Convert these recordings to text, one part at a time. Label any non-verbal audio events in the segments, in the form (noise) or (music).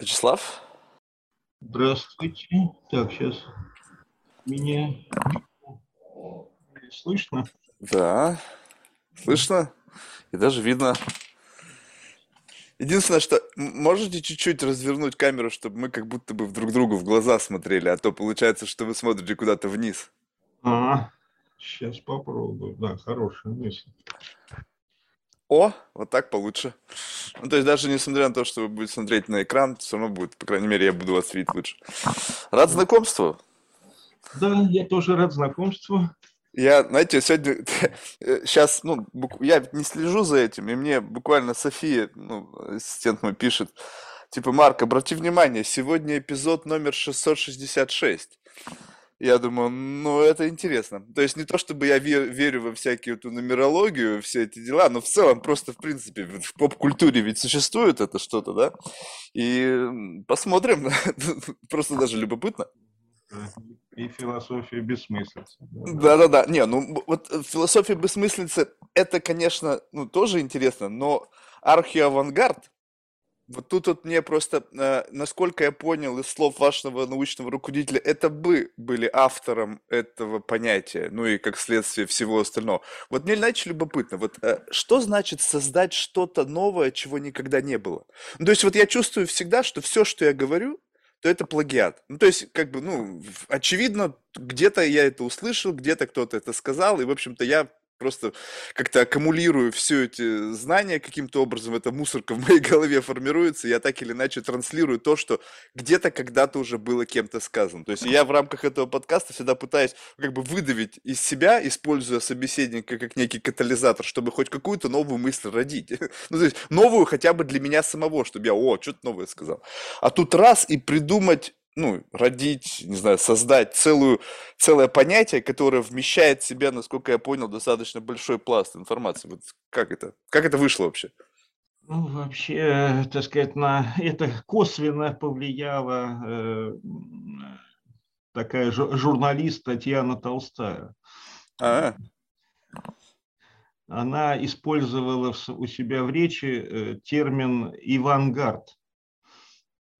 Вячеслав? Здравствуйте. Так, сейчас меня слышно? Да, слышно и даже видно. Единственное, что можете чуть-чуть развернуть камеру, чтобы мы как будто бы друг другу в глаза смотрели, а то получается, что вы смотрите куда-то вниз. А, сейчас попробую. Да, хорошая мысль. О, вот так получше. Ну, то есть даже несмотря на то, что вы будете смотреть на экран, все равно будет, по крайней мере, я буду вас видеть лучше. Рад знакомству. Да, я тоже рад знакомству. Я, знаете, сегодня, (laughs) сейчас, ну, я не слежу за этим, и мне буквально София, ну, ассистент мой пишет, типа, Марк, обрати внимание, сегодня эпизод номер 666. Я думаю, ну это интересно. То есть не то, чтобы я вер, верю во всякие эту нумерологию, все эти дела, но в целом просто, в принципе, в поп-культуре ведь существует это что-то, да? И посмотрим. (laughs) просто даже любопытно. И философия бессмыслицы. Да-да-да. Не, ну вот философия бессмыслицы, это, конечно, ну тоже интересно, но архиавангард, вот тут вот мне просто, э, насколько я понял из слов вашего научного руководителя, это вы были автором этого понятия, ну и как следствие всего остального. Вот мне иначе любопытно, вот э, что значит создать что-то новое, чего никогда не было? Ну, то есть вот я чувствую всегда, что все, что я говорю, то это плагиат. Ну, то есть, как бы, ну, очевидно, где-то я это услышал, где-то кто-то это сказал, и, в общем-то, я просто как-то аккумулирую все эти знания каким-то образом, эта мусорка в моей голове формируется, и я так или иначе транслирую то, что где-то когда-то уже было кем-то сказано. То есть я в рамках этого подкаста всегда пытаюсь как бы выдавить из себя, используя собеседника как некий катализатор, чтобы хоть какую-то новую мысль родить. (laughs) Ну, то есть новую хотя бы для меня самого, чтобы я, о, что-то новое сказал. А тут раз и придумать ну, родить, не знаю, создать целую, целое понятие, которое вмещает в себя, насколько я понял, достаточно большой пласт информации. Вот как это? Как это вышло вообще? Ну, вообще, так сказать, на это косвенно повлияла э, такая журналист Татьяна Толстая. А, Она использовала у себя в речи э, термин «ивангард»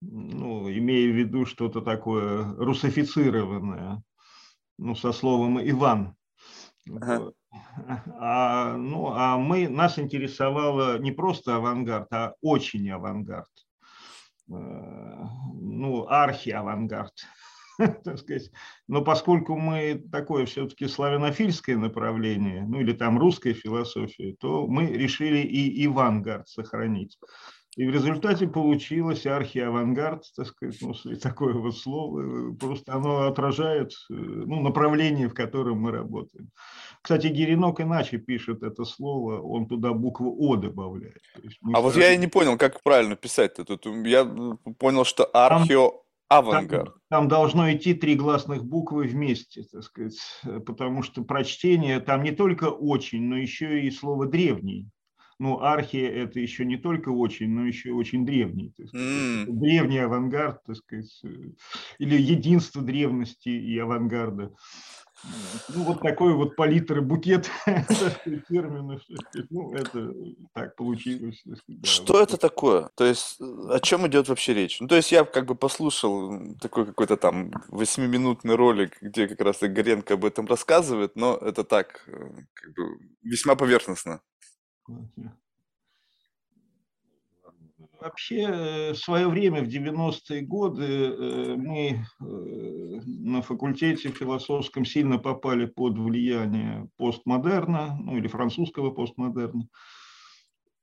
ну, имея в виду что-то такое русифицированное, ну, со словом «Иван». Ага. А, ну, а мы, нас интересовало не просто авангард, а очень авангард. Э, ну, архи-авангард, (laughs) так сказать. Но поскольку мы такое все-таки славянофильское направление, ну или там русская философия, то мы решили и Ивангард сохранить. И в результате получилось архиавангард, так сказать, ну, такое вот слово, просто оно отражает э, ну, направление, в котором мы работаем. Кстати, Геринок иначе пишет это слово, он туда букву О добавляет. А вот я и не понял, как правильно писать-то. Тут я понял, что архио... Авангард. Там, там должно идти три гласных буквы вместе, так сказать, потому что прочтение там не только очень, но еще и слово древний ну, архия – это еще не только очень, но еще очень древний. Так сказать, mm. Древний авангард, так сказать, э, или единство древности и авангарда. Ну, вот такой вот палитр букет (laughs) терминов. Ну, это так получилось. Что это такое? То есть, о чем идет вообще речь? Ну, то есть, я как бы послушал такой какой-то там восьмиминутный ролик, где как раз Горенко об этом рассказывает, но это так, э, как бы, весьма поверхностно. Вообще, э, в свое время, в 90-е годы, э, мы э, на факультете философском сильно попали под влияние постмодерна, ну или французского постмодерна.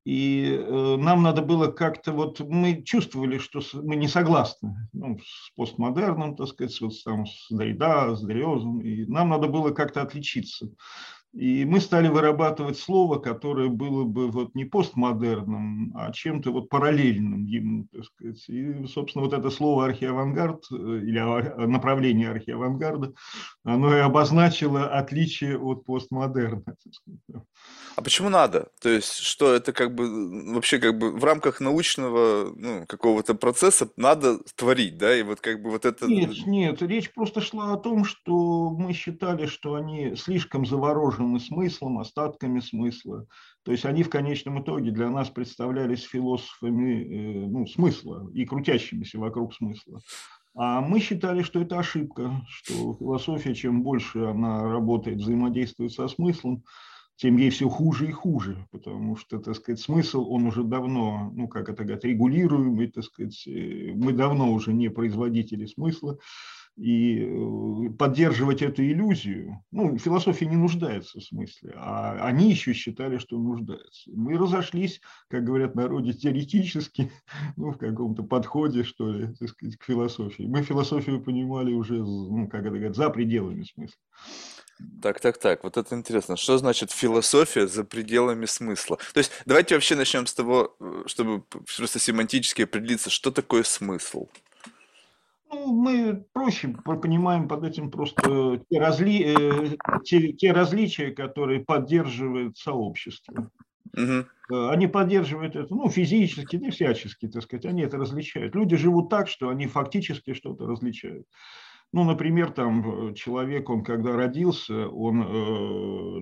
И нам надо было как-то, вот мы чувствовали, что мы не согласны ну, с постмодерном, так сказать, вот там, с Дрида, с Дриозом, и нам надо было как-то отличиться. И мы стали вырабатывать слово, которое было бы вот не постмодерным, а чем-то вот параллельным ему, так сказать. И, собственно, вот это слово архиавангард э, или направление архиавангарда, оно и обозначило отличие от постмодерна. А почему надо? То есть, что это как бы вообще как бы в рамках научного ну, какого-то процесса надо творить, да? И вот как бы вот это... Нет, нет, речь просто шла о том, что мы считали, что они слишком заворожены выражены смыслом, остатками смысла. То есть они в конечном итоге для нас представлялись философами ну, смысла и крутящимися вокруг смысла. А мы считали, что это ошибка, что философия, чем больше она работает, взаимодействует со смыслом, тем ей все хуже и хуже, потому что, так сказать, смысл, он уже давно, ну, как это говорят, регулируемый, так сказать, э, мы давно уже не производители смысла, и э, поддерживать эту иллюзию, ну, философия не нуждается в смысле, а они еще считали, что нуждаются. Мы разошлись, как говорят народе, теоретически, (laughs) ну, в каком-то подходе, что ли, так сказать, к философии. Мы философию понимали уже, ну, как это говорят, за пределами смысла. Так, так, так, вот это интересно. Что значит философия за пределами смысла? То есть давайте вообще начнем с того, э, чтобы просто семантически определиться, что такое смысл. Ну, мы проще понимаем под этим просто те, разли... Э, те, те различия, которые поддерживает сообщество. Угу. Они поддерживают это, ну, физически, не всячески, так сказать, они это различают. Люди живут так, что они фактически что-то различают. Ну, например, там э, человек, он когда родился, он,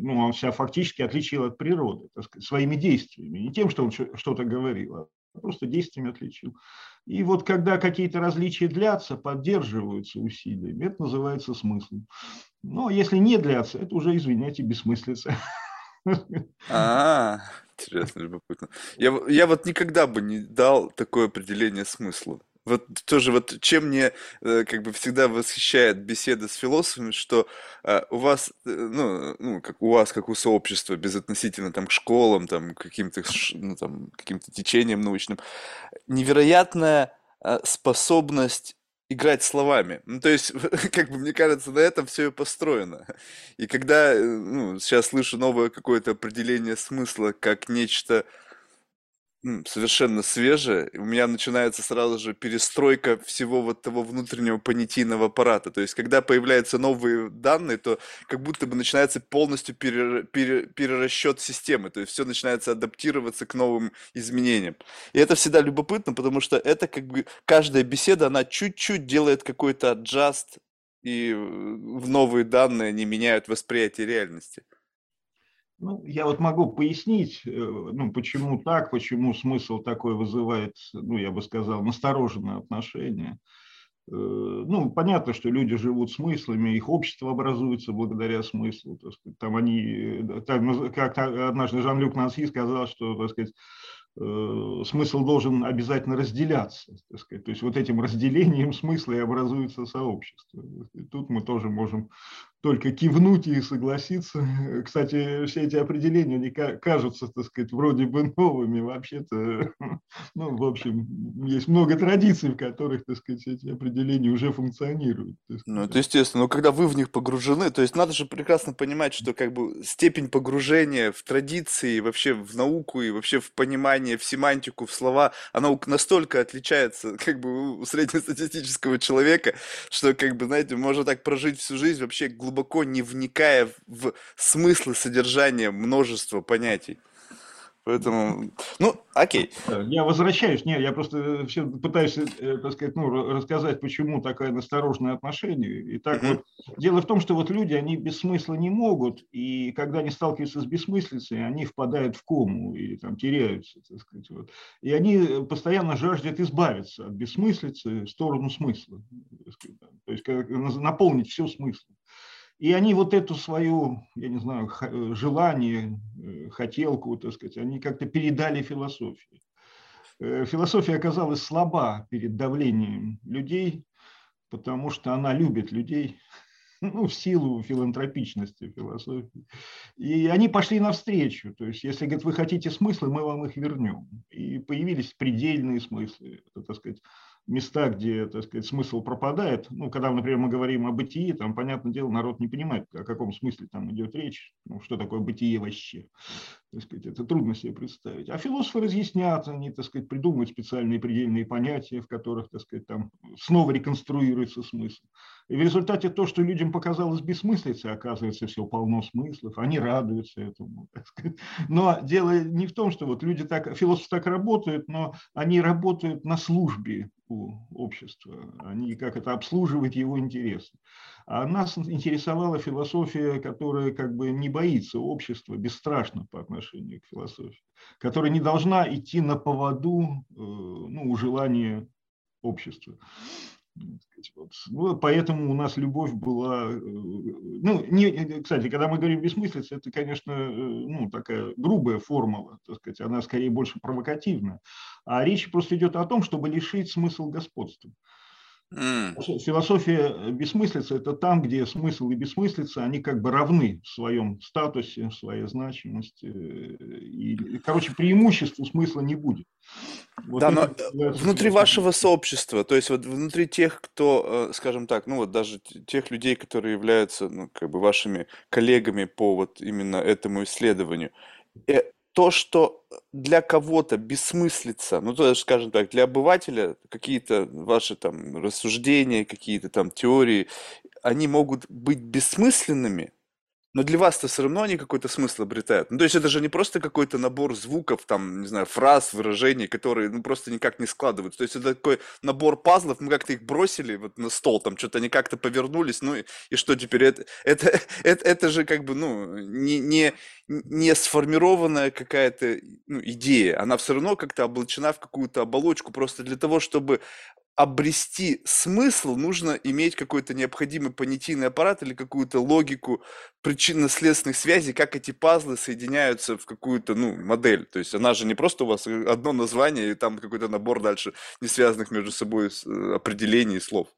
ну, он себя фактически отличил от природы, так сказать, своими действиями, не тем, что он что-то говорил, а просто действиями отличил. И вот когда какие-то различия длятся, поддерживаются усилиями, это называется смыслом. Но если не длятся, это уже, извиняйте, бессмыслица. А, интересно, любопытно. Я, я вот никогда бы не дал такое определение смыслу. Вот тоже вот чем мне э, как бы всегда восхищает беседа с философами, что э, у вас, э, ну, ну, как у вас, как у сообщества, безотносительно там к школам, там, каким-то, ну, там, каким-то течениям научным, невероятная способность играть словами. Ну, то есть, (laughs) как бы, мне кажется, на этом все и построено. И когда, ну, сейчас слышу новое какое-то определение смысла как нечто, совершенно свежее. У меня начинается сразу же перестройка всего вот того внутреннего понятийного аппарата. То есть, когда появляются новые данные, то как будто бы начинается полностью пере, пере, перерасчет системы. То есть, все начинается адаптироваться к новым изменениям. И это всегда любопытно, потому что это как бы каждая беседа, она чуть-чуть делает какой-то аджаст, и в новые данные они меняют восприятие реальности. Ну, я вот могу пояснить, э, ну, почему так, почему смысл такой вызывает, ну, я бы сказал, настороженное отношение. Э, ну, понятно, что люди живут смыслами, их общество образуется благодаря смыслу. Так сказать, там они, э, там, как однажды Жан-Люк Нанси сказал, что, так сказать, смысл должен обязательно разделяться. Так сказать. То есть вот этим разделением смысла и образуется сообщество. И тут мы тоже можем только кивнуть и согласиться. (laughs) Кстати, все эти определения они кажутся, так сказать, вроде бы новыми. Вообще-то, (laughs) ну, в общем, есть много традиций, в которых, так сказать, эти определения уже функционируют. Ну, это естественно. Но когда вы в них погружены, то есть надо же прекрасно понимать, что как бы степень погружения в традиции, вообще в науку и вообще в понимание, в семантику, в слова, она настолько отличается (laughs) как бы у среднестатистического человека, что как бы, знаете, можно так прожить всю жизнь вообще глубоко глубоко не вникая в смыслы содержания множества понятий. Поэтому, ну, окей. Я возвращаюсь, нет, я просто все пытаюсь, э, так сказать, ну, рассказать, почему такое насторожное отношение. Итак, mm-hmm. вот, дело в том, что вот люди, они без смысла не могут, и когда они сталкиваются с бессмыслицей, они впадают в кому и там теряются, так сказать. Вот. И они постоянно жаждут избавиться от бессмыслицы в сторону смысла. То есть наполнить все смыслом. И они вот эту свою, я не знаю, э, желание, э, хотелку, так сказать, они как-то передали философии. Э, философия оказалась слаба перед давлением людей, потому что она любит людей, (laughs) ну, в силу филантропичности философии. И они пошли навстречу. То есть, если, говорят, вы хотите смыслы, мы вам их вернем. И появились предельные смыслы, это, так сказать, места, где, так сказать, смысл пропадает, ну, когда, например, мы говорим о бытии, там, понятное дело, народ не понимает, о каком смысле там идет речь, ну, что такое бытие вообще. Так сказать, это трудно себе представить. А философы разъяснят, они, так сказать, придумывают специальные предельные понятия, в которых, так сказать, там снова реконструируется смысл. И в результате то, что людям показалось бессмыслицей, оказывается, все полно смыслов, они радуются этому. (laughs) Но дело не в том, что вот люди так, философы так работают, но они работают на службе у общества, они как это обслуживают его интересы. А нас интересовала философия, которая как бы не боится общества, бесстрашна по отношению к философии, которая не должна идти на поводу э, ну, у желания общества. Вот. Ну, поэтому у нас любовь была... Э, ну, не, кстати, когда мы говорим бессмыслица, это, конечно, э, ну, такая грубая формула, так сказать, она скорее больше провокативная. А речь просто идет о том, чтобы лишить смысл господства. Mm. Философия бессмыслицы – это там, где смысл и бессмыслица, они как бы равны в своем статусе, в своей значимости. И, короче, преимуществу смысла не будет. Вот да, но внутри вашего сообщества, то есть вот внутри тех, кто, э, скажем так, ну вот даже тех людей, которые являются, ну, как бы вашими коллегами по вот именно этому исследованию, э, то, что для кого-то бессмыслица, ну, то есть, скажем так, для обывателя какие-то ваши там рассуждения, какие-то там теории, они могут быть бессмысленными, но для вас-то все равно они какой-то смысл обретают. Ну, то есть это же не просто какой-то набор звуков, там, не знаю, фраз, выражений, которые, ну, просто никак не складываются. То есть это такой набор пазлов, мы как-то их бросили вот на стол, там, что-то они как-то повернулись, ну, и, и что теперь? Это, это, (laughs) это, это же как бы, ну, не, не, не сформированная какая-то ну, идея. Она все равно как-то облачена в какую-то оболочку просто для того, чтобы обрести смысл, нужно иметь какой-то необходимый понятийный аппарат или какую-то логику причинно-следственных связей, как эти пазлы соединяются в какую-то ну, модель. То есть она же не просто у вас одно название и там какой-то набор дальше не связанных между собой э, определений и слов.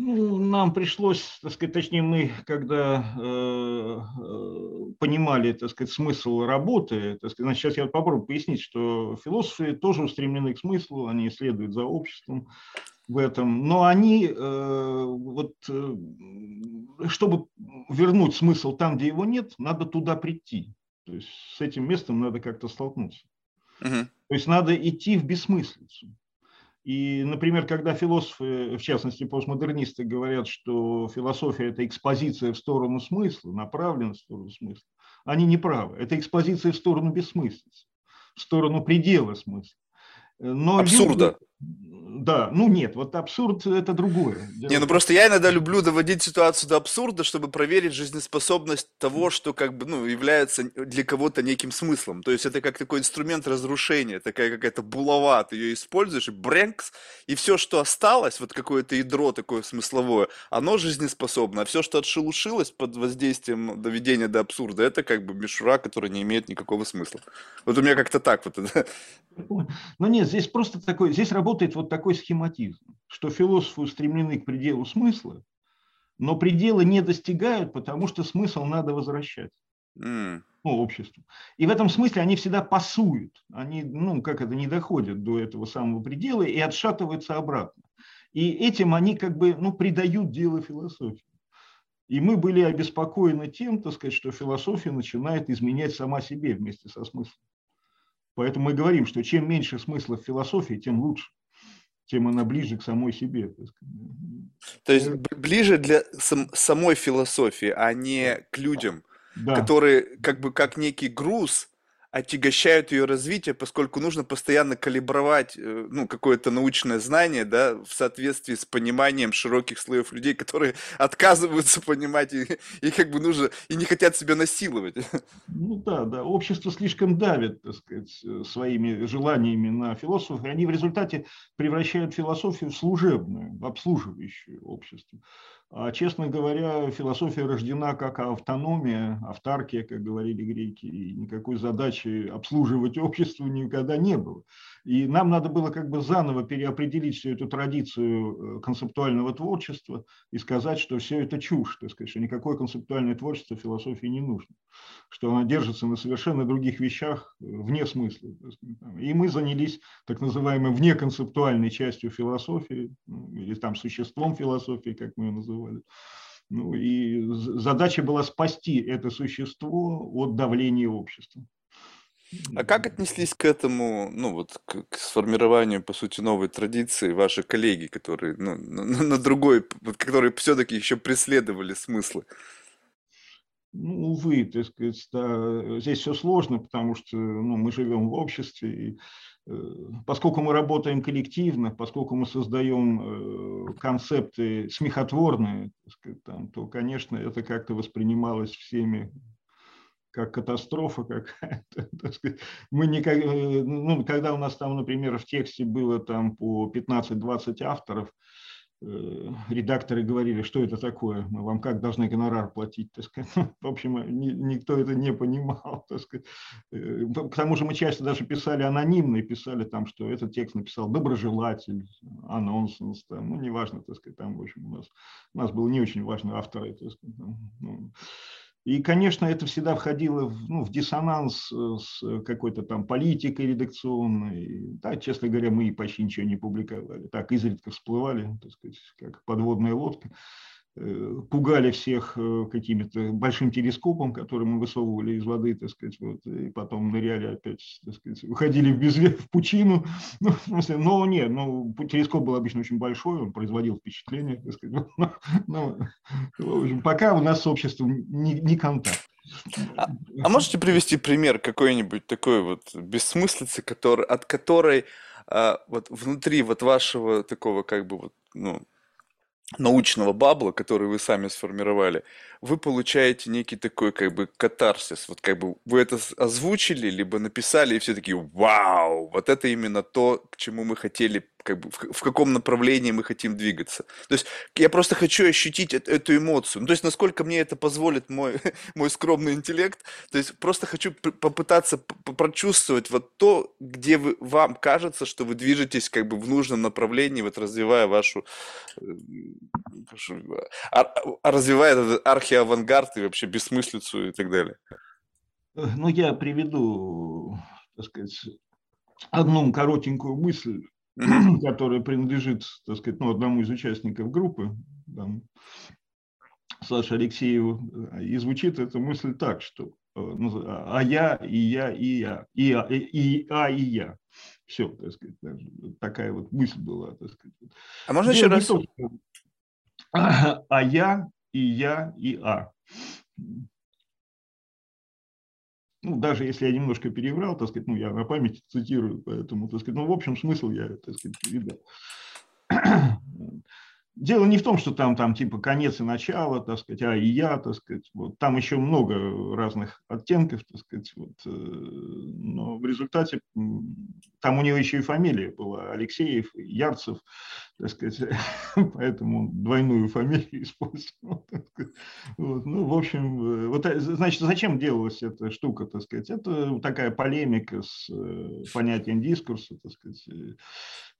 Ну, нам пришлось, так сказать, точнее мы, когда э, э, понимали, так сказать, смысл работы, так сказать, значит, сейчас я попробую пояснить, что философы тоже устремлены к смыслу, они следуют за обществом в этом, но они, э, вот, э, чтобы вернуть смысл там, где его нет, надо туда прийти, то есть с этим местом надо как-то столкнуться. Uh-huh. То есть надо идти в бессмыслицу. И, например, когда философы, в частности постмодернисты, говорят, что философия – это экспозиция в сторону смысла, направлена в сторону смысла, они не правы. Это экспозиция в сторону бессмыслицы, в сторону предела смысла. Но Абсурда. Люди, да, ну нет, вот абсурд это другое. Не, ну просто я иногда люблю доводить ситуацию до абсурда, чтобы проверить жизнеспособность того, что как бы, ну, является для кого-то неким смыслом. То есть это как такой инструмент разрушения, такая какая-то булава, ты ее используешь, и бренкс, и все, что осталось, вот какое-то ядро такое смысловое, оно жизнеспособно, а все, что отшелушилось под воздействием доведения до абсурда, это как бы мишура, которая не имеет никакого смысла. Вот у меня как-то так вот. (laughs) Ну нет, здесь просто такой, здесь работает вот такой схематизм, что философы устремлены к пределу смысла, но пределы не достигают, потому что смысл надо возвращать. Mm. Ну, обществу. И в этом смысле они всегда пасуют, они, ну, как это, не доходят до этого самого предела и отшатываются обратно. И этим они как бы, ну, придают дело философии. И мы были обеспокоены тем, так сказать, что философия начинает изменять сама себе вместе со смыслом. Поэтому мы говорим, что чем меньше смысла в философии, тем лучше тем она ближе к самой себе. То есть ближе для сам, самой философии, а не к людям, да. которые как бы как некий груз отягощают ее развитие, поскольку нужно постоянно калибровать э, ну, какое-то научное знание да, в соответствии с пониманием широких слоев людей, которые (laughs) отказываются понимать и, и как бы нужно и не хотят себя насиловать. Ну да, да, общество слишком давит, так сказать, э, своими желаниями на философов, и они в результате превращают философию в служебную, в обслуживающую общество. А, честно говоря, философия рождена как автономия, автаркия, как говорили греки, и никакой задачи обслуживать (laughs) общество никогда не было. И нам надо было как бы заново переопределить всю эту традицию э, концептуального творчества и сказать, что все это чушь, так сказать, что никакое концептуальное творчество философии не нужно, что она держится на совершенно других вещах э, вне смысла. И мы занялись так называемой внеконцептуальной частью философии, ну, или там существом философии, как мы ее называли. Ну, и задача была спасти это существо от давления общества. А как отнеслись к этому, ну вот к, к сформированию, по сути, новой традиции ваши коллеги, которые, ну, на, на другой, которые все-таки еще преследовали смыслы? Ну, увы, так сказать, да, здесь все сложно, потому что ну, мы живем в обществе, и, э, поскольку мы работаем коллективно, поскольку мы создаем э, концепты смехотворные, так сказать, там, то, конечно, это как-то воспринималось всеми как катастрофа какая-то. (laughs) Мы никак, э, ну, когда у нас там, например, в тексте было там по 15-20 авторов, Э, редакторы говорили, что это такое, мы вам как должны гонорар платить, так сказать. (laughs) В общем, никто это не понимал, (laughs) так сказать. Э, к тому же мы часто даже писали анонимно и писали там, что этот текст написал доброжелатель, анонсенс, там, ну, неважно, так сказать, там, в общем, у нас, у нас был не очень важный автор, так сказать, ну, и, конечно, это всегда входило в, ну, в диссонанс э, с какой-то там политикой редакционной. Да, честно говоря, мы почти ничего не публиковали. Так, изредка всплывали, так сказать, как подводная лодка. Э, пугали всех э, какими-то большим телескопом, который мы высовывали из воды, так сказать, вот, и потом ныряли опять, так сказать, уходили в, безве, в пучину. (laughs) Ну, в смысле, но нет, ну, телескоп был обычно очень большой, он производил впечатление, так сказать, (laughs) но, но, в общем, пока у нас с обществом не, не контакт. А, а можете привести пример какой-нибудь такой вот бессмыслицы, который, от которой а, вот внутри вот вашего такого как бы вот, ну, научного бабла, который вы сами сформировали, вы получаете некий такой как бы катарсис. Вот как бы вы это озвучили, либо написали, и все таки вау, вот это именно то, к чему мы хотели как бы, в, в каком направлении мы хотим двигаться. То есть я просто хочу ощутить эту, эту эмоцию. Ну, то есть насколько мне это позволит мой, (laughs) мой скромный интеллект. То есть просто хочу попытаться прочувствовать вот то, где вы, вам кажется, что вы движетесь как бы в нужном направлении, вот развивая вашу, э, вашу а, а, развивая этот архиавангард и вообще бессмыслицу и так далее. Э, ну, я приведу, так сказать, одну коротенькую мысль (clears throat) который принадлежит, так сказать, ну, одному из участников группы, там, Саше Алексееву, и звучит эта мысль так, что э, ну, а я, и я, и я, и, а, и, и а, и я. Все, так сказать, такая вот мысль была, так сказать. А можно Дело еще раз? То, что, (clears throat) а я, и я, и а ну, даже если я немножко переврал, так сказать, ну, я на память цитирую, поэтому, так сказать, ну, в общем смысл я, так сказать, передал. (clears throat) Дело не в том, что там, там типа конец и начало, так сказать, а и я, так сказать, вот, там еще много разных оттенков, так сказать, вот, э, но в результате там у него еще и фамилия была Алексеев, Ярцев, так сказать, (laughs) поэтому двойную фамилию (laughs) использовал. Вот, ну, в общем, э, вот, э, значит, зачем делалась эта штука, так сказать, это такая полемика с понятием дискурса, так сказать,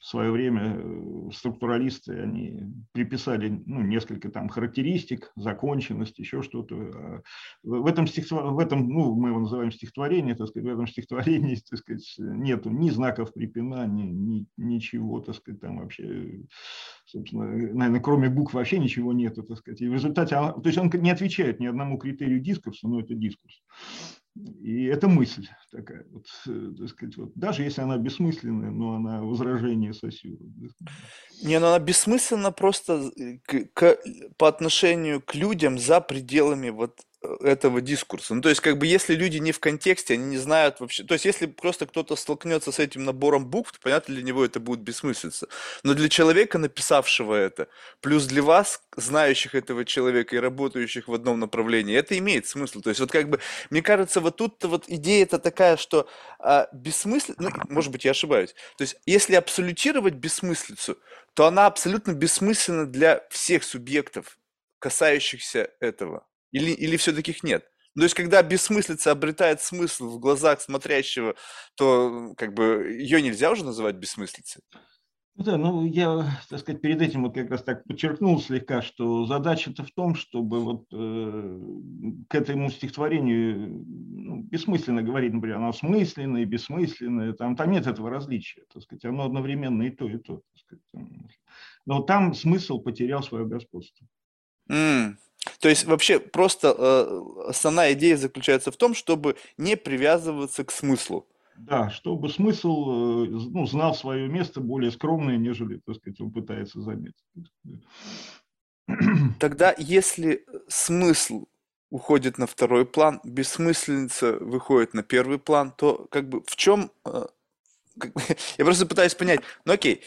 в свое время структуралисты, они приписали ну, несколько там характеристик, законченность, еще что-то. А в этом, стихотвор... в этом, ну, мы его называем стихотворение, так сказать, в этом стихотворении, (laughs) так сказать, нету ни знаков препинания, ни, ничего, так сказать, там вообще, собственно, наверное, кроме букв вообще ничего нету, так сказать. И в результате, то есть он не отвечает ни одному критерию дискурса, но это дискурс. И это мысль такая, вот, э, так сказать, вот, даже если она бессмысленная, но она возражение Сосюра. Не, ну она бессмысленна просто э, к, к, по отношению к людям за пределами вот этого дискурса. Ну, то есть, как бы, если люди не в контексте, они не знают вообще... То есть, если просто кто-то столкнется с этим набором букв, то, понятно, для него это будет бессмыслица. Но для человека, написавшего это, плюс для вас, знающих этого человека и работающих в одном направлении, это имеет смысл. То есть, вот как бы, мне кажется, вот тут вот идея-то такая, что а, бессмыслица... Ну, может быть, я ошибаюсь. То есть, если абсолютировать бессмыслицу, то она абсолютно бессмысленна для всех субъектов, касающихся этого. Или, или все-таки их нет? Ну, то есть, когда бессмыслица обретает смысл в глазах смотрящего, то как бы ее нельзя уже называть бессмыслицей. Ну да, ну я, так сказать, перед этим вот как раз так подчеркнул слегка, что задача-то в том, чтобы вот э, к этому стихотворению ну, бессмысленно говорить, например, оно смысленное, бессмысленное, там, там нет этого различия, так сказать, оно одновременно и то, и то. Так сказать. Но там смысл потерял свое господство. Mm. То есть вообще просто э, основная идея заключается в том, чтобы не привязываться к смыслу. Да, чтобы смысл э, ну, знал свое место более скромное, нежели, так сказать, он пытается заметить. Тогда, если смысл уходит на второй план, бессмысленница выходит на первый план, то как бы в чем... Э, (laughs) я просто пытаюсь понять, ну окей,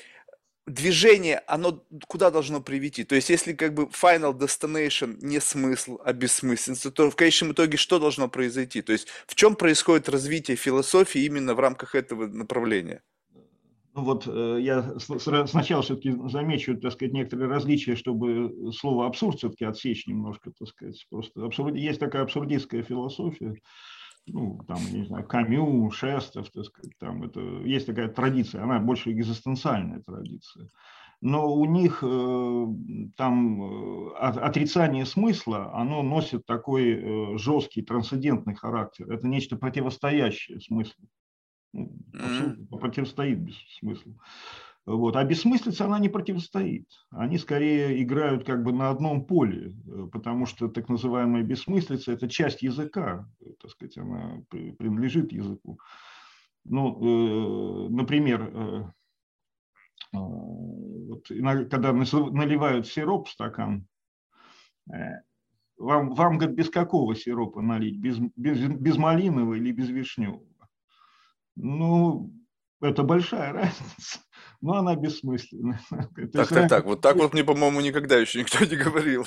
движение, оно куда должно привести? То есть, если как бы final destination не смысл, а бессмысленность, то в конечном итоге что должно произойти? То есть, в чем происходит развитие философии именно в рамках этого направления? Ну вот э, я сначала все-таки замечу, так сказать, некоторые различия, чтобы слово абсурд все-таки отсечь немножко, так сказать. Просто абсурд... есть такая абсурдистская философия, ну, там, не знаю, Камю, Шестов, так сказать, там это, есть такая традиция, она больше экзистенциальная традиция. Но у них э, там э, отрицание смысла, оно носит такой э, жесткий, трансцендентный характер. Это нечто противостоящее смыслу. Ну, абсолютно противостоит без смысла. Вот. А бессмыслица, она не противостоит. Они скорее играют как бы на одном поле, э, потому что так называемая бессмыслица – это часть языка, так сказать, она принадлежит языку. Ну, э, например, э, вот, когда наливают сироп в стакан, вам, вам говорят, без какого сиропа налить? Без, без, без малинового или без вишневого? Ну, это большая (laughs) разница но она бессмысленна. (laughs) Так, так, так, вот так вот мне, по-моему, никогда еще никто не говорил.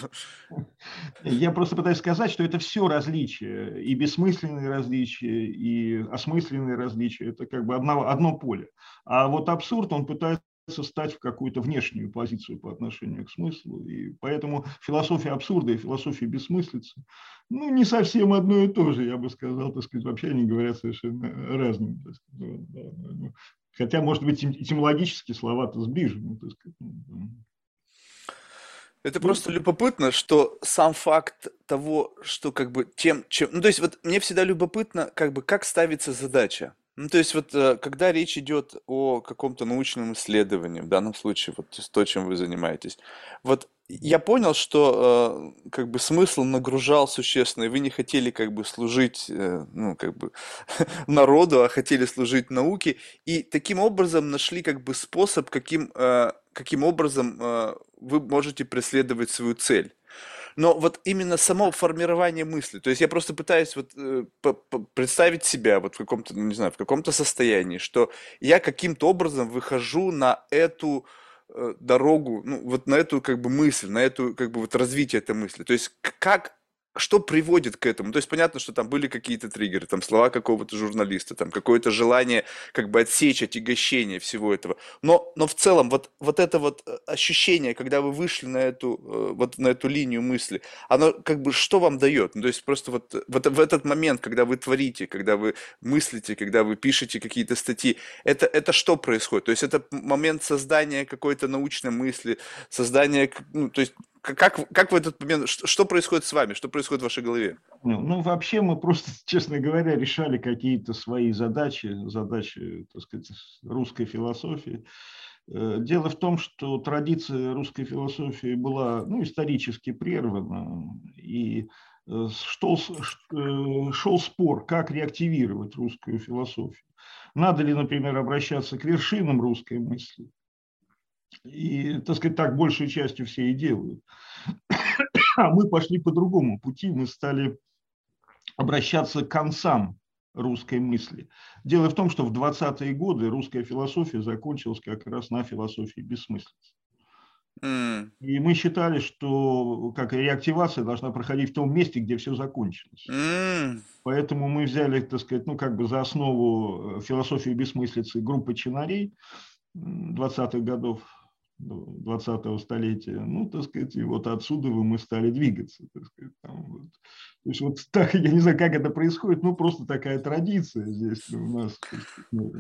Я просто пытаюсь сказать, что это все различия, и бессмысленные различия, и осмысленные различия, это как бы одно, одно поле. А вот абсурд, он пытается стать в какую-то внешнюю позицию по отношению к смыслу. И поэтому философия абсурда и философия бессмыслицы, ну, не совсем одно и то же, я бы сказал, так сказать, вообще они говорят совершенно разным. Хотя, может быть, этимологически слова-то сближены. Ну, это ну, просто любопытно, что сам факт того, что как бы тем, чем... Ну, то есть вот мне всегда любопытно, как бы, как ставится задача. Ну, то есть вот э, когда речь идет о каком-то научном исследовании, в данном случае вот то, чем вы занимаетесь, вот я понял, что э, как бы смысл нагружал существенно, и вы не хотели как бы служить, э, ну, как бы (laughs) народу, а хотели служить науке, и таким образом нашли как бы способ, каким, каким образом вы можете преследовать свою цель. Но вот именно само формирование мысли, то есть я просто пытаюсь вот э, представить себя вот в каком-то, ну, не знаю, в каком-то состоянии, что я каким-то образом выхожу на эту Э, дорогу, ну, вот на эту как бы мысль, на эту как бы вот развитие этой мысли. То есть как что приводит к этому? То есть понятно, что там были какие-то триггеры, там слова какого-то журналиста, там какое-то желание как бы отсечь, отягощение всего этого. Но, но в целом вот, вот это вот э, ощущение, когда вы вышли на эту, э, вот на эту линию мысли, оно как бы что вам дает? Ну, то есть просто вот, вот в этот момент, когда вы творите, когда вы мыслите, когда вы пишете какие-то статьи, это, это что происходит? То есть это момент создания какой-то научной мысли, создания, ну, то есть как, как в этот момент, что, что происходит с вами, что происходит в вашей голове? Ну, ну, вообще мы просто, (laughs) честно говоря, решали какие-то свои задачи, задачи, так сказать, русской философии. Э, дело в том, что традиция русской философии была ну, исторически прервана, и э, шел, э, шел спор, как реактивировать русскую философию. Надо ли, например, обращаться к вершинам русской мысли, и, так сказать, так большей частью все и делают. А мы пошли по другому пути, мы стали обращаться к концам русской мысли. Дело в том, что в 20-е годы русская философия закончилась как раз на философии бессмыслицы. Mm. И мы считали, что как реактивация должна проходить в том месте, где все закончилось. Mm. Поэтому мы взяли, так сказать, ну как бы за основу философии бессмыслицы группы чинарей 20-х годов 20-го столетия. Ну, так сказать, и вот отсюда мы стали двигаться. Так сказать, там вот. То есть вот так, я не знаю, как это происходит, ну, просто такая традиция здесь у нас. Ну,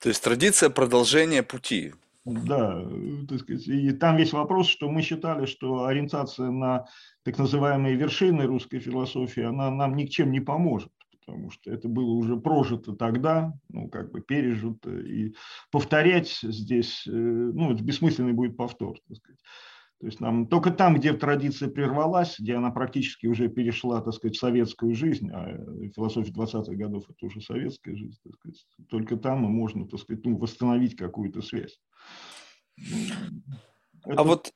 То есть традиция продолжения пути. Да, так сказать, и там весь вопрос, что мы считали, что ориентация на так называемые вершины русской философии, она нам ни к чем не поможет потому что это было уже прожито тогда, ну, как бы пережито, и повторять здесь, э, ну, это бессмысленный будет повтор, так сказать. То есть нам только там, где традиция прервалась, где она практически уже перешла, так сказать, в советскую жизнь, а философия 20-х годов – это уже советская жизнь, так сказать, только там можно, так сказать, ну, восстановить какую-то связь. А это... А вот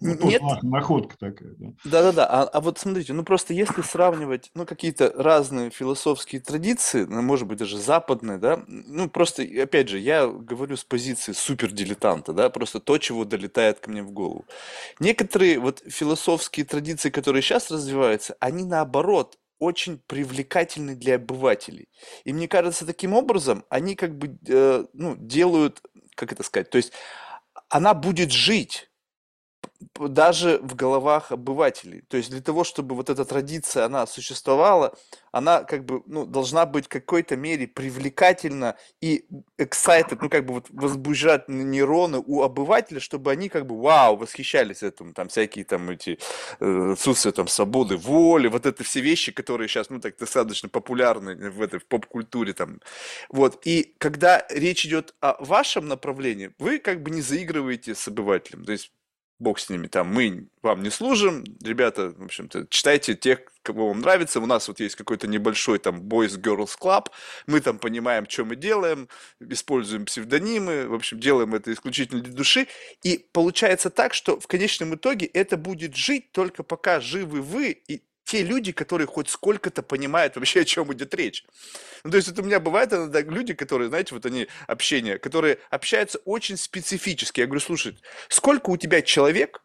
ну, Нет. Находка такая, да. Да-да-да. А, а вот смотрите, ну просто если сравнивать, ну, какие-то разные философские традиции, ну, может быть, даже западные, да, ну, просто, опять же, я говорю с позиции супердилетанта, да, просто то, чего долетает ко мне в голову. Некоторые вот философские традиции, которые сейчас развиваются, они наоборот очень привлекательны для обывателей. И мне кажется, таким образом они как бы, э, ну, делают, как это сказать, то есть она будет жить даже в головах обывателей. То есть для того, чтобы вот эта традиция, она существовала, она как бы, ну, должна быть в какой-то мере привлекательна и excited, ну, как бы вот возбуждать нейроны у обывателя, чтобы они как бы, вау, восхищались этим, там, всякие там эти э, отсутствие там свободы воли, вот это все вещи, которые сейчас, ну, так достаточно популярны в этой в поп-культуре там. Вот, и когда речь идет о вашем направлении, вы как бы не заигрываете с обывателем, то есть бог с ними, там, мы вам не служим, ребята, в общем-то, читайте тех, кого вам нравится, у нас вот есть какой-то небольшой там Boys Girls Club, мы там понимаем, что мы делаем, используем псевдонимы, в общем, делаем это исключительно для души, и получается так, что в конечном итоге это будет жить только пока живы вы и те люди, которые хоть сколько-то понимают вообще, о чем идет речь. Ну, то есть это у меня бывает иногда люди, которые, знаете, вот они общение, которые общаются очень специфически. Я говорю, слушай, сколько у тебя человек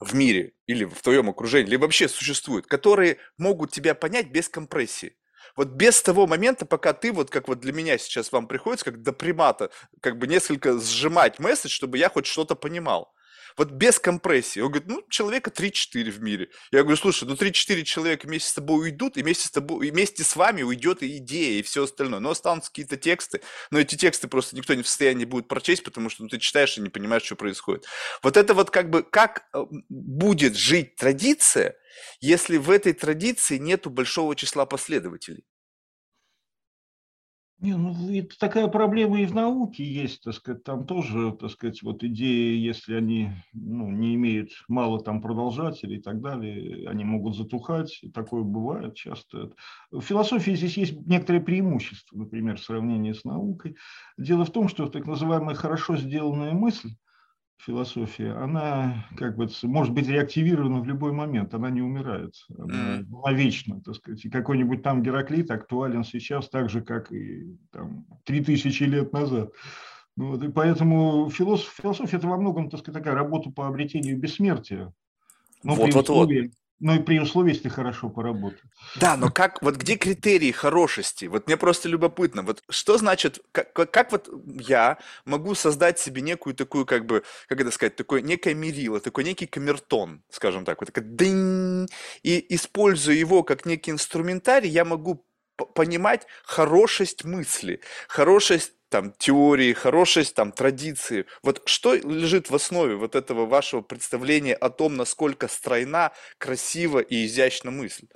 в мире или в твоем окружении, либо вообще существует, которые могут тебя понять без компрессии? Вот без того момента, пока ты, вот как вот для меня сейчас вам приходится, как до примата, как бы несколько сжимать месседж, чтобы я хоть что-то понимал. Вот без компрессии. Он говорит, ну, человека 3-4 в мире. Я говорю, слушай, ну 3-4 человека вместе с тобой уйдут, и вместе с тобой, и вместе с вами уйдет и идея, и все остальное. Но останутся какие-то тексты, но эти тексты просто никто не в состоянии будет прочесть, потому что ну, ты читаешь и не понимаешь, что происходит. Вот это вот как бы, как э, будет жить традиция, если в этой традиции нету большого числа последователей? Не, ну, это такая проблема и в науке есть, так сказать, там тоже, так сказать, вот идеи, если они ну, не имеют мало там продолжателей и так далее, они могут затухать, и такое бывает часто. В философии здесь есть некоторые преимущества, например, в сравнении с наукой. Дело в том, что так называемая хорошо сделанная мысль, философия, она как бы может быть реактивирована в любой момент, она не умирает, она, вечна, так сказать. И какой-нибудь там Гераклит актуален сейчас так же, как и там 3000 лет назад. Ну вот, и поэтому философ, философия это во многом, так сказать, такая работа по обретению бессмертия. Но вот, вот, вот. Ну и при условии, если хорошо поработать. Да, но как, вот где критерии хорошести? Вот мне просто любопытно, вот что значит, как, как вот я могу создать себе некую такую, как бы, как это сказать, такое некое мерило, такой некий камертон, скажем так, вот такой дынь, и используя его как некий инструментарий, я могу понимать хорошесть мысли, хорошесть там теории, хорошесть там традиции. Вот что лежит в основе вот этого вашего представления о том, насколько стройна, красива и изящна мысль?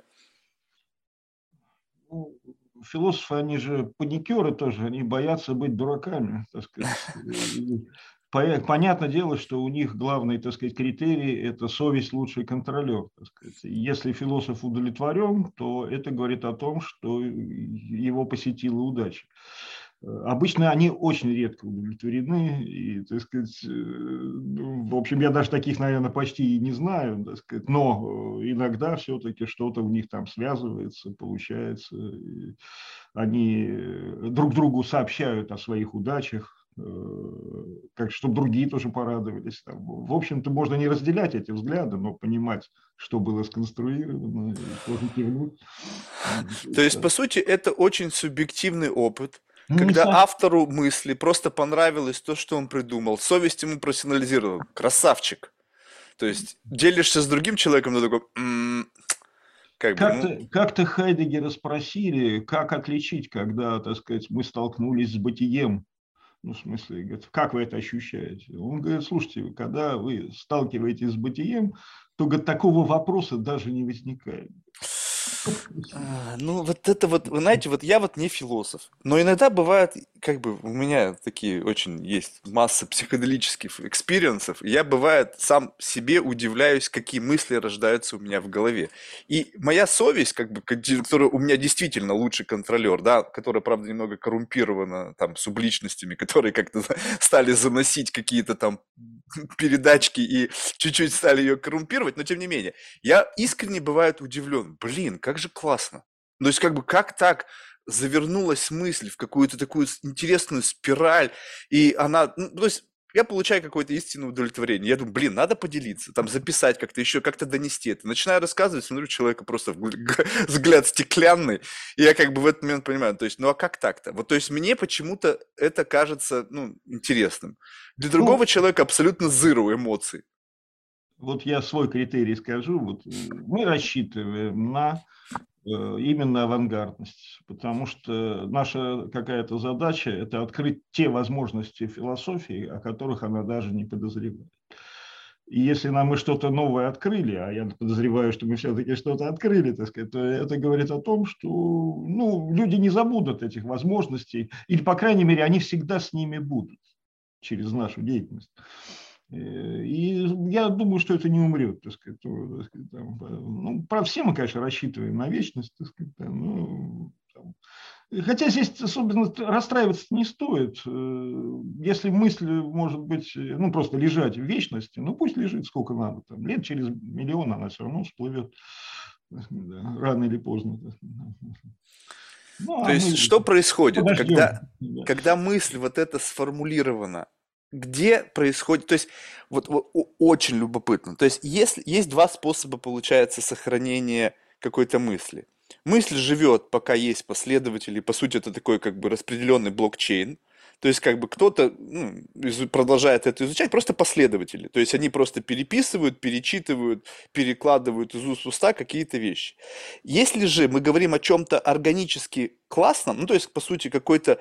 Ну, философы, они же паникеры тоже, они боятся быть дураками, так сказать. (laughs) Понятное дело, что у них главный, так сказать, критерий – это совесть лучший контролер. Так сказать. Если философ удовлетворен, то это говорит о том, что его посетила удача. Обычно они очень редко удовлетворены, и, так сказать, э, ну, в общем, я даже таких, наверное, почти и не знаю, так сказать, но э, иногда все-таки что-то у них там связывается, получается, они э, друг другу сообщают о своих удачах, как чтобы другие тоже порадовались. Там. В общем-то, можно не разделять эти взгляды, но понимать, что было сконструировано, и тоже кивнуть. То есть, по сути, это очень субъективный опыт, ну, когда не автору мысли просто понравилось то, что он придумал, совесть ему профессионализировала. Красавчик. То есть делишься с другим человеком, но такой, м-м, как как-то, ну... как-то Хайдегера спросили, как отличить, когда, так сказать, мы столкнулись с бытием. Ну, в смысле, говорит, как вы это ощущаете? Он говорит, слушайте, когда вы сталкиваетесь с бытием, то говорит, такого вопроса даже не возникает. А, ну, вот это вот, вы знаете, вот я вот не философ, но иногда бывает, как бы у меня такие очень есть масса психоделических experience ов, я бывает сам себе удивляюсь, какие мысли рождаются у меня в голове. И моя совесть, как бы, которая у меня действительно лучший контролер, да, которая, правда, немного коррумпирована там субличностями, которые как-то стали заносить какие-то там передачки и чуть-чуть стали ее коррумпировать, но тем не менее, я искренне бывает удивлен, блин, как же классно классно. То есть как бы как так завернулась мысль в какую-то такую интересную спираль, и она, ну, то есть я получаю какое-то истинное удовлетворение. Я думаю, блин, надо поделиться, там записать как-то еще, как-то донести это. Начинаю рассказывать, смотрю, человека просто (laughs) взгляд стеклянный, и я как бы в этот момент понимаю, то есть, ну а как так-то? Вот, то есть мне почему-то это кажется, ну, интересным. Для ну, другого ну, человека абсолютно зыру эмоций. Вот я свой критерий скажу. Вот мы рассчитываем на Э, именно авангардность, потому что наша какая-то задача – это открыть те возможности философии, о которых она даже не подозревает. И если нам мы что-то новое открыли, а я подозреваю, что мы все-таки что-то открыли, так сказать, то это говорит о том, что ну, люди не забудут этих возможностей, или, по крайней мере, они всегда с ними будут через нашу деятельность. Э, и я думаю, что это не умрет, так сказать. Так сказать там, ну, про все мы, конечно, рассчитываем на вечность, так сказать, там, ну, там. Хотя здесь особенно расстраиваться не стоит. Э, если мысль может быть, ну, просто лежать в вечности, ну, пусть лежит сколько надо. Там, лет через миллион она все равно всплывет да, рано или поздно. Ну, То а есть, что происходит, когда, да. когда мысль вот эта сформулирована, где происходит, то есть вот, вот очень любопытно, то есть есть, есть два способа, получается, сохранения какой-то мысли. Мысль живет, пока есть последователи, по сути это такой как бы распределенный блокчейн, то есть как бы кто-то ну, продолжает это изучать, просто последователи. То есть они просто переписывают, перечитывают, перекладывают из уст в уста какие-то вещи. Если же мы говорим о чем-то органически классном, ну то есть по сути какой-то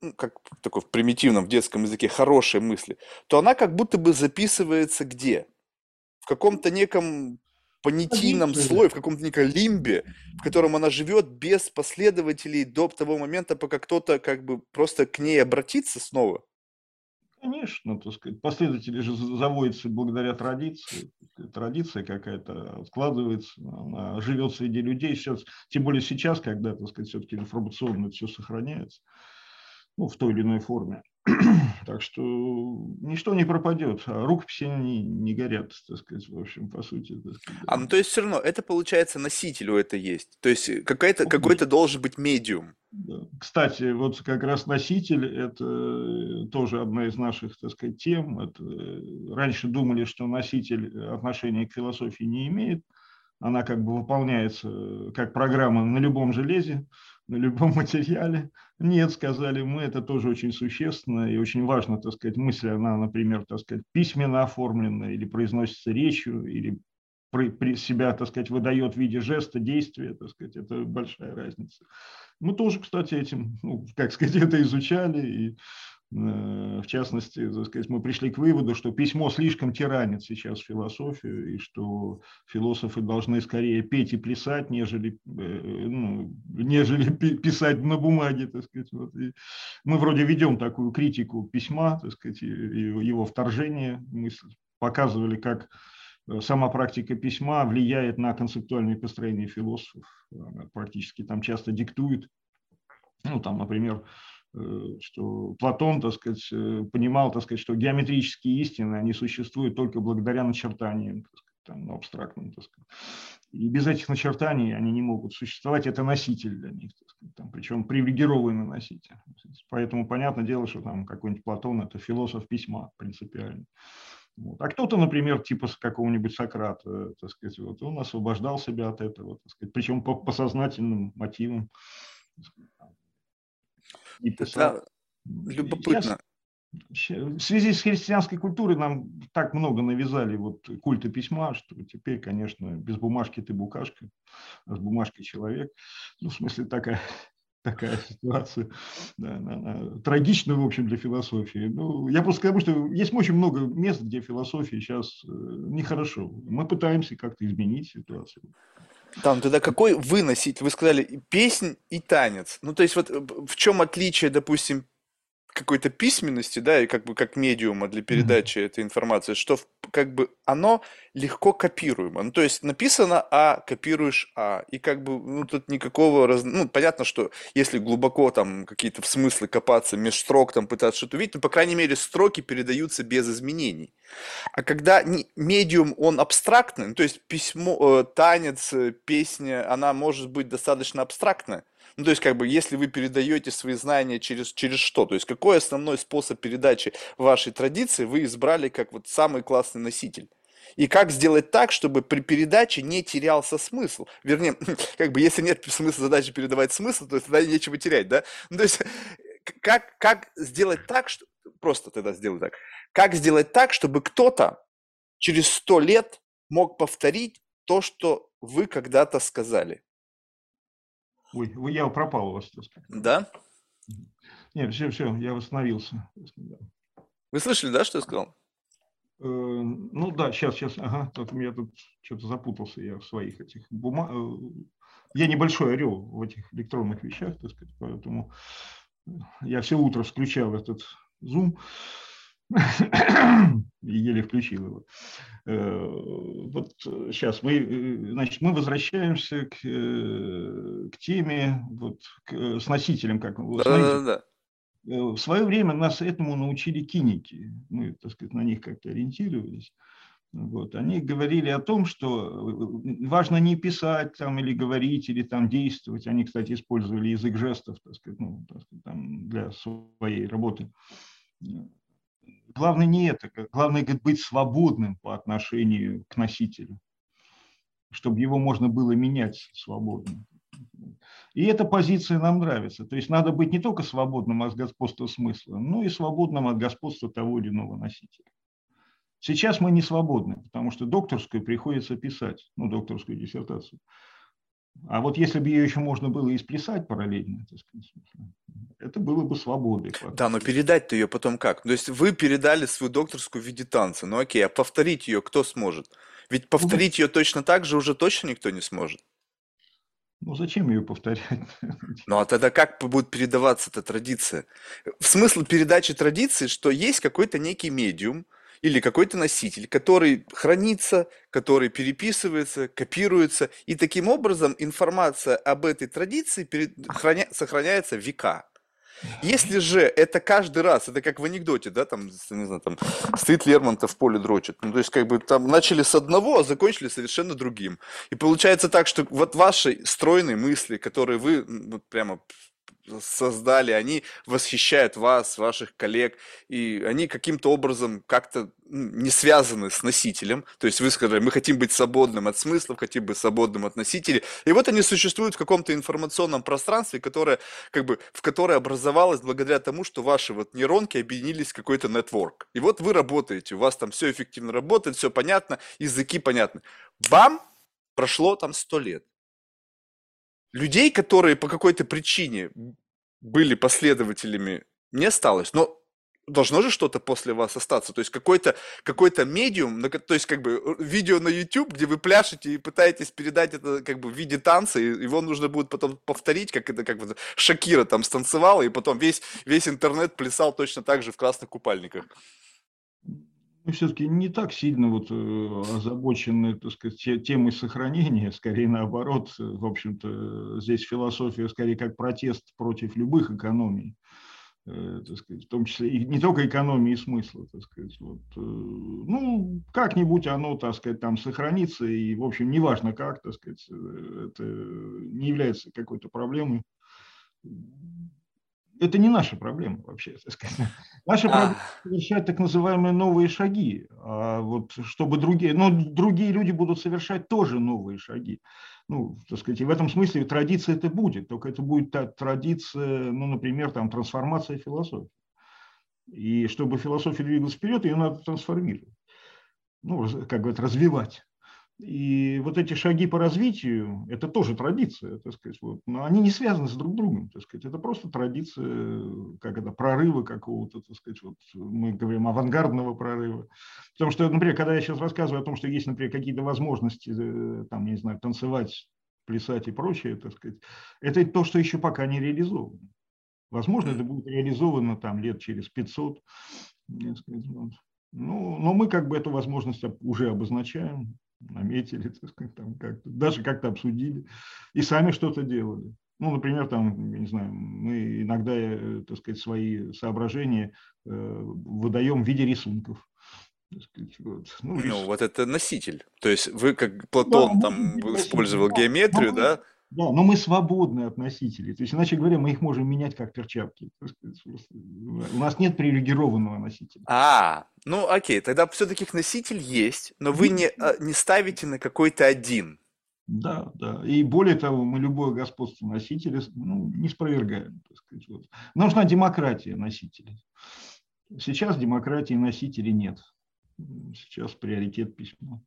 ну, как такой в примитивном в детском языке, хорошие мысли, то она как будто бы записывается где? В каком-то неком понятийном слое, в каком-то неком лимбе, в котором она живет без последователей до того момента, пока кто-то как бы просто к ней обратится снова. Конечно, так сказать, последователи же заводятся благодаря традиции. Традиция какая-то складывается, она живет среди людей. Сейчас, тем более сейчас, когда, так сказать, все-таки информационно все сохраняется ну, в той или иной форме. (clears throat) так что ничто не пропадет, а рукописи не, не горят, так сказать, в общем, по сути. Так сказать. А, ну то есть все равно, это получается носителю это есть, то есть э, какой-то какой должен быть медиум. Да. Кстати, вот как раз носитель – это тоже одна из наших, так сказать, тем. Это, э, раньше думали, что носитель отношения к философии не имеет, она как бы выполняется э, как программа на любом железе, на любом (laughs) материале. Нет, сказали мы, это тоже очень существенно и очень важно, так сказать, мысль, она, например, так сказать, письменно оформлена или произносится речью, или при, себя, так сказать, выдает в виде жеста, действия, так сказать, это большая разница. Мы тоже, кстати, этим, ну, как сказать, (laughs) это изучали, и в частности, так сказать, мы пришли к выводу, что письмо слишком тиранит сейчас философию, и что философы должны скорее петь и плясать, нежели, э, ну, нежели писать на бумаге. Так сказать. Вот. И мы вроде ведем такую критику письма, так сказать, его вторжение. Мы показывали, как э, сама практика письма влияет на концептуальное построение философов. Она практически там часто диктует. Ну, там, например, Э, что Платон, так сказать, э, понимал, так сказать, что геометрические истины, они существуют только благодаря начертаниям, так сказать, там, ну, абстрактным, так сказать. И без этих начертаний они не могут существовать, это носитель для них, так сказать, там, причем привилегированный носитель. Поэтому понятное дело, что там какой-нибудь Платон – это философ письма принципиально. Вот. А кто-то, например, типа какого-нибудь Сократа, так сказать, вот, он освобождал себя от этого, так сказать, причем по, по сознательным мотивам и писал. Это любопытно. в связи с христианской культурой нам так много навязали вот культа письма, что теперь, конечно, без бумажки ты букашка, а с бумажкой человек. Ну, в смысле, такая, (laughs) такая ситуация да, она, она, трагична, в общем, для философии. Ну, я просто скажу, что есть очень много мест, где философия сейчас э, нехорошо. Мы пытаемся как-то изменить ситуацию. Там тогда какой вы носитель? Вы сказали песнь и танец. Ну, то есть вот э, в чем отличие, допустим, какой-то письменности, да, и как бы как медиума для передачи mm-hmm. этой информации, что как бы оно легко копируемо. Ну, то есть написано А, копируешь А, и как бы, ну, тут никакого, раз... ну, понятно, что если глубоко там какие-то в смыслы копаться, меж строк там пытаться что-то увидеть, ну, по крайней мере, строки передаются без изменений. А когда медиум, он абстрактный, ну, то есть письмо, э, танец, э, песня, она может быть достаточно абстрактная, ну, то есть, как бы, если вы передаете свои знания через, через что? То есть, какой основной способ передачи вашей традиции вы избрали как вот самый классный носитель? И как сделать так, чтобы при передаче не терялся смысл? Вернее, (clears throat) как бы, если нет смысла задачи передавать смысл, то тогда нечего терять, да? Ну, то есть, (laughs) как, как сделать так, что... Просто тогда сделай так. Как сделать так, чтобы кто-то через сто лет мог повторить то, что вы когда-то сказали? Ой, я пропал у вас. Да? Нет, все, все, я восстановился. Вы слышали, да, что я сказал? Э, ну да, сейчас, сейчас, ага, тут я тут что-то запутался я в своих этих бумагах. Э, я небольшой орел в этих электронных вещах, так сказать, поэтому я все утро включал этот Zoom (coughs) еле включил его. Э, вот сейчас мы, значит, мы возвращаемся к, к теме вот, к, с носителем, как да, да, да. В свое время нас этому научили киники. Мы, так сказать, на них как-то ориентировались. Вот. Они говорили о том, что важно не писать там, или говорить, или там действовать. Они, кстати, использовали язык жестов так сказать, ну, так сказать, там, для своей работы главное не это, главное говорит, быть свободным по отношению к носителю, чтобы его можно было менять свободно. И эта позиция нам нравится. То есть надо быть не только свободным от господства смысла, но и свободным от господства того или иного носителя. Сейчас мы не свободны, потому что докторскую приходится писать, ну, докторскую диссертацию. А вот если бы ее еще можно было и сплясать параллельно, так сказать, это было бы свободой. Да, но передать-то ее потом как? То есть вы передали свою докторскую в виде танца, ну окей, а повторить ее кто сможет? Ведь ну, повторить ее точно так же уже точно никто не сможет. Ну зачем ее повторять? (laughs) Ну а тогда как будет передаваться эта традиция? Смысл передачи традиции, что есть какой-то некий медиум, или какой-то носитель, который хранится, который переписывается, копируется, и таким образом информация об этой традиции перед, храня, сохраняется века. Если же это каждый раз, это как в анекдоте, да, там, не знаю, там, стоит Лермонтов в поле дрочит, ну, то есть, как бы, там, начали с одного, а закончили совершенно другим. И получается так, что вот ваши стройные мысли, которые вы вот, прямо создали, они восхищают вас, ваших коллег, и они каким-то образом как-то не связаны с носителем. То есть вы сказали, мы хотим быть свободным от смыслов, хотим быть свободным от носителей. И вот они существуют в каком-то информационном пространстве, которое, как бы, в которое образовалось благодаря тому, что ваши вот нейронки объединились в какой-то нетворк. И вот вы работаете, у вас там все эффективно работает, все понятно, языки понятны. Бам! Прошло там сто лет людей, которые по какой-то причине были последователями, не осталось. Но должно же что-то после вас остаться. То есть какой-то какой медиум, то есть как бы видео на YouTube, где вы пляшете и пытаетесь передать это как бы в виде танца, и его нужно будет потом повторить, как это как бы Шакира там станцевала, и потом весь, весь интернет плясал точно так же в красных купальниках мы все-таки не так сильно вот э, озабочены, так сказать, темой сохранения, (laughs) скорее наоборот, в общем-то, здесь философия скорее как протест против любых экономий, э, так сказать, в том числе и не только экономии смысла, так сказать, вот, э, ну, как-нибудь оно, так сказать, там сохранится, и, в общем, неважно как, так сказать, это не является какой-то проблемой это не наша проблема вообще. Так сказать. (laughs) Наша а. проблема совершать так называемые новые шаги, а вот чтобы другие, но другие люди будут совершать тоже новые шаги. Ну, так сказать, и в этом смысле традиция это будет, только это будет та традиция, ну, например, там трансформация философии. И чтобы философия двигалась вперед, ее надо трансформировать, ну, как говорят, развивать. И вот эти шаги по развитию, это тоже традиция, так сказать, вот, но они не связаны с друг другом, так сказать, это просто традиция, как это, прорыва какого-то, так сказать, вот мы говорим авангардного прорыва. Потому что, например, когда я сейчас рассказываю о том, что есть, например, какие-то возможности, э, там, не знаю, танцевать плясать и прочее, так сказать, это то, что еще пока не реализовано. Возможно, это будет реализовано там лет через 500. Ну, но мы как бы эту возможность уже обозначаем, наметили, (laughs) так сказать, там как даже как-то обсудили и сами что-то делали. Ну, например, там, не знаю, мы иногда, э, так сказать, свои соображения э, выдаем в виде рисунков. Сказать, вот. Ну, рис... ну, вот это носитель. То есть вы, как Платон, да, там использовал да, геометрию, да? Да, но мы свободны от носителей. То есть, иначе говоря, мы их можем менять как перчатки. У нас нет привилегированного носителя. А, ну окей, тогда все-таки носитель есть, но вы не, а, не ставите на какой-то один. Да, да. И более того, мы любое господство носителя ну, не спровергаем. Так сказать. Вот. Нужна демократия носителей. Сейчас демократии носителей нет. Сейчас приоритет письма.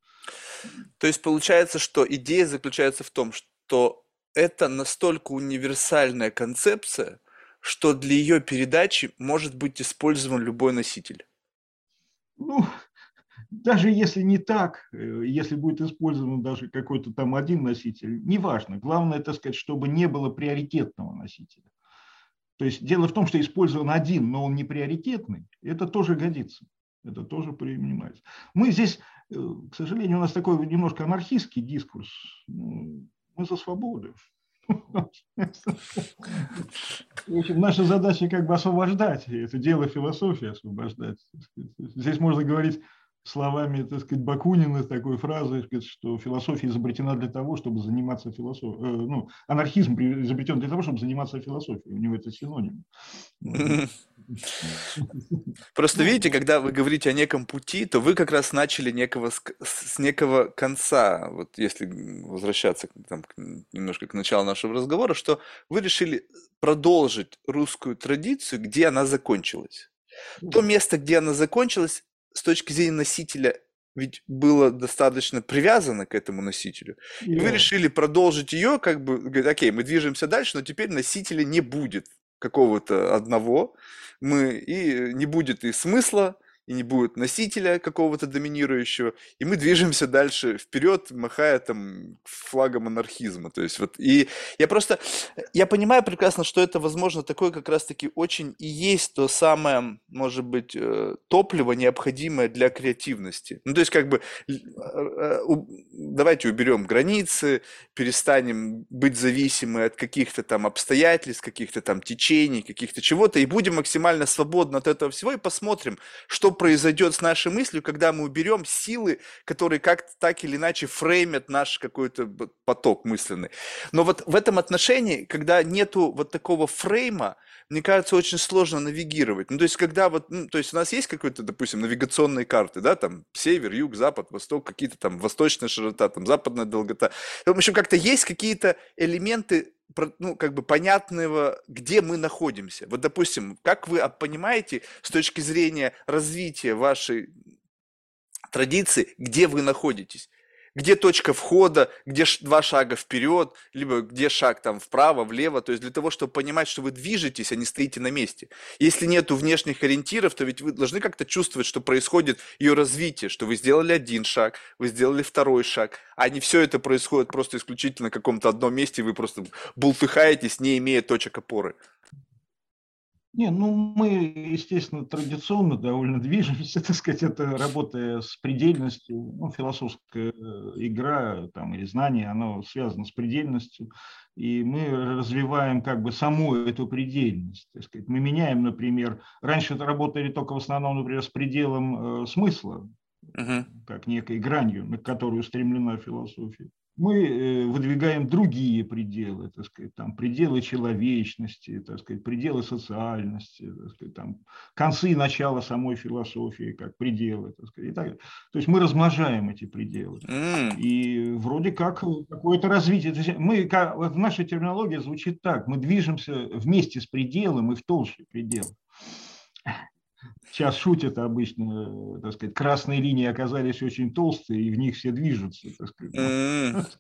То есть получается, что идея заключается в том, что это настолько универсальная концепция, что для ее передачи может быть использован любой носитель. Ну, даже если не так, э, если будет использован даже какой-то там один носитель, неважно. Главное, так сказать, чтобы не было приоритетного носителя. То есть дело в том, что использован один, но он не приоритетный, это тоже годится. Это тоже принимается. Мы здесь, э, к сожалению, у нас такой немножко анархистский дискурс. Ну, мы за свободу. Наша задача как бы освобождать. Это дело философии освобождать. Здесь можно говорить словами, так сказать, Бакунина, такой фразы, что философия изобретена для того, чтобы заниматься философией. Э, ну, анархизм изобретен для того, чтобы заниматься философией. У него это синоним. (laughs) Просто ну, видите, когда вы говорите о неком пути, то вы как раз начали некого, с некого конца, вот если возвращаться там, немножко к началу нашего разговора, что вы решили продолжить русскую традицию, где она закончилась. То место, где она закончилась, с точки зрения носителя ведь было достаточно привязано к этому носителю. Yeah. И вы решили продолжить ее, как бы, говорить, окей, мы движемся дальше, но теперь носителя не будет какого-то одного, мы и не будет и смысла, и не будет носителя какого-то доминирующего, и мы движемся дальше вперед, махая там флагом анархизма. То есть вот, и я просто, я понимаю прекрасно, что это, возможно, такое как раз-таки очень и есть то самое, может быть, э, топливо, необходимое для креативности. Ну, то есть как бы э, э, давайте уберем границы, перестанем быть зависимы от каких-то там обстоятельств, каких-то там течений, каких-то чего-то, и будем максимально свободны от этого всего, и посмотрим, что произойдет с нашей мыслью, когда мы уберем силы, которые как-то так или иначе фреймят наш какой-то поток мысленный. Но вот в этом отношении, когда нету вот такого фрейма, мне кажется, очень сложно навигировать. Ну, то есть, когда вот, ну, то есть у нас есть какой-то, допустим, навигационные карты, да, там север, юг, запад, восток, какие-то там восточная широта, там западная долгота. В общем, как-то есть какие-то элементы ну, как бы понятного, где мы находимся. Вот, допустим, как вы понимаете с точки зрения развития вашей традиции, где вы находитесь? Где точка входа, где два шага вперед, либо где шаг там вправо, влево, то есть для того, чтобы понимать, что вы движетесь, а не стоите на месте. Если нету внешних ориентиров, то ведь вы должны как-то чувствовать, что происходит ее развитие, что вы сделали один шаг, вы сделали второй шаг, а не все это происходит просто исключительно на каком-то одном месте, вы просто бултыхаетесь, не имея точек опоры. Не, ну мы, естественно, традиционно довольно движемся, (laughs) так сказать, это работая с предельностью, ну, философская э, игра там, или знание, оно связано с предельностью, и мы развиваем как бы саму эту предельность. Так сказать. Мы меняем, например, раньше это работали только в основном, например, с пределом э, смысла, uh-huh. как некой гранью, на которую устремлена философия мы э, выдвигаем другие пределы, так сказать, там, пределы человечности, так сказать, пределы социальности, так сказать, там, концы и начала самой философии как пределы. Так сказать, и так. То есть мы размножаем эти пределы. И вроде как какое-то развитие. Мы, в нашей терминологии звучит так, мы движемся вместе с пределом и в толще предела сейчас шутят обычно, так сказать, красные линии оказались очень толстые, и в них все движутся. Так сказать.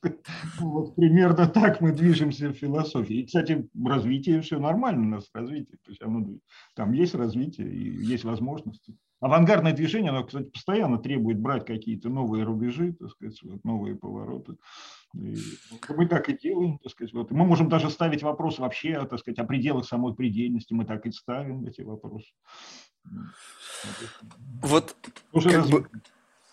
Вот (laughs) примерно так мы движемся в философии. И, кстати, развитие все нормально у нас развитие. То есть оно, там есть развитие и есть возможности. Авангардное движение, оно, кстати, постоянно требует брать какие-то новые рубежи, так сказать, вот, новые повороты. И мы так и делаем, так сказать. Вот. Мы можем даже ставить вопрос вообще, так сказать, о пределах самой предельности. Мы так и ставим эти вопросы. Вот, Уже как бы,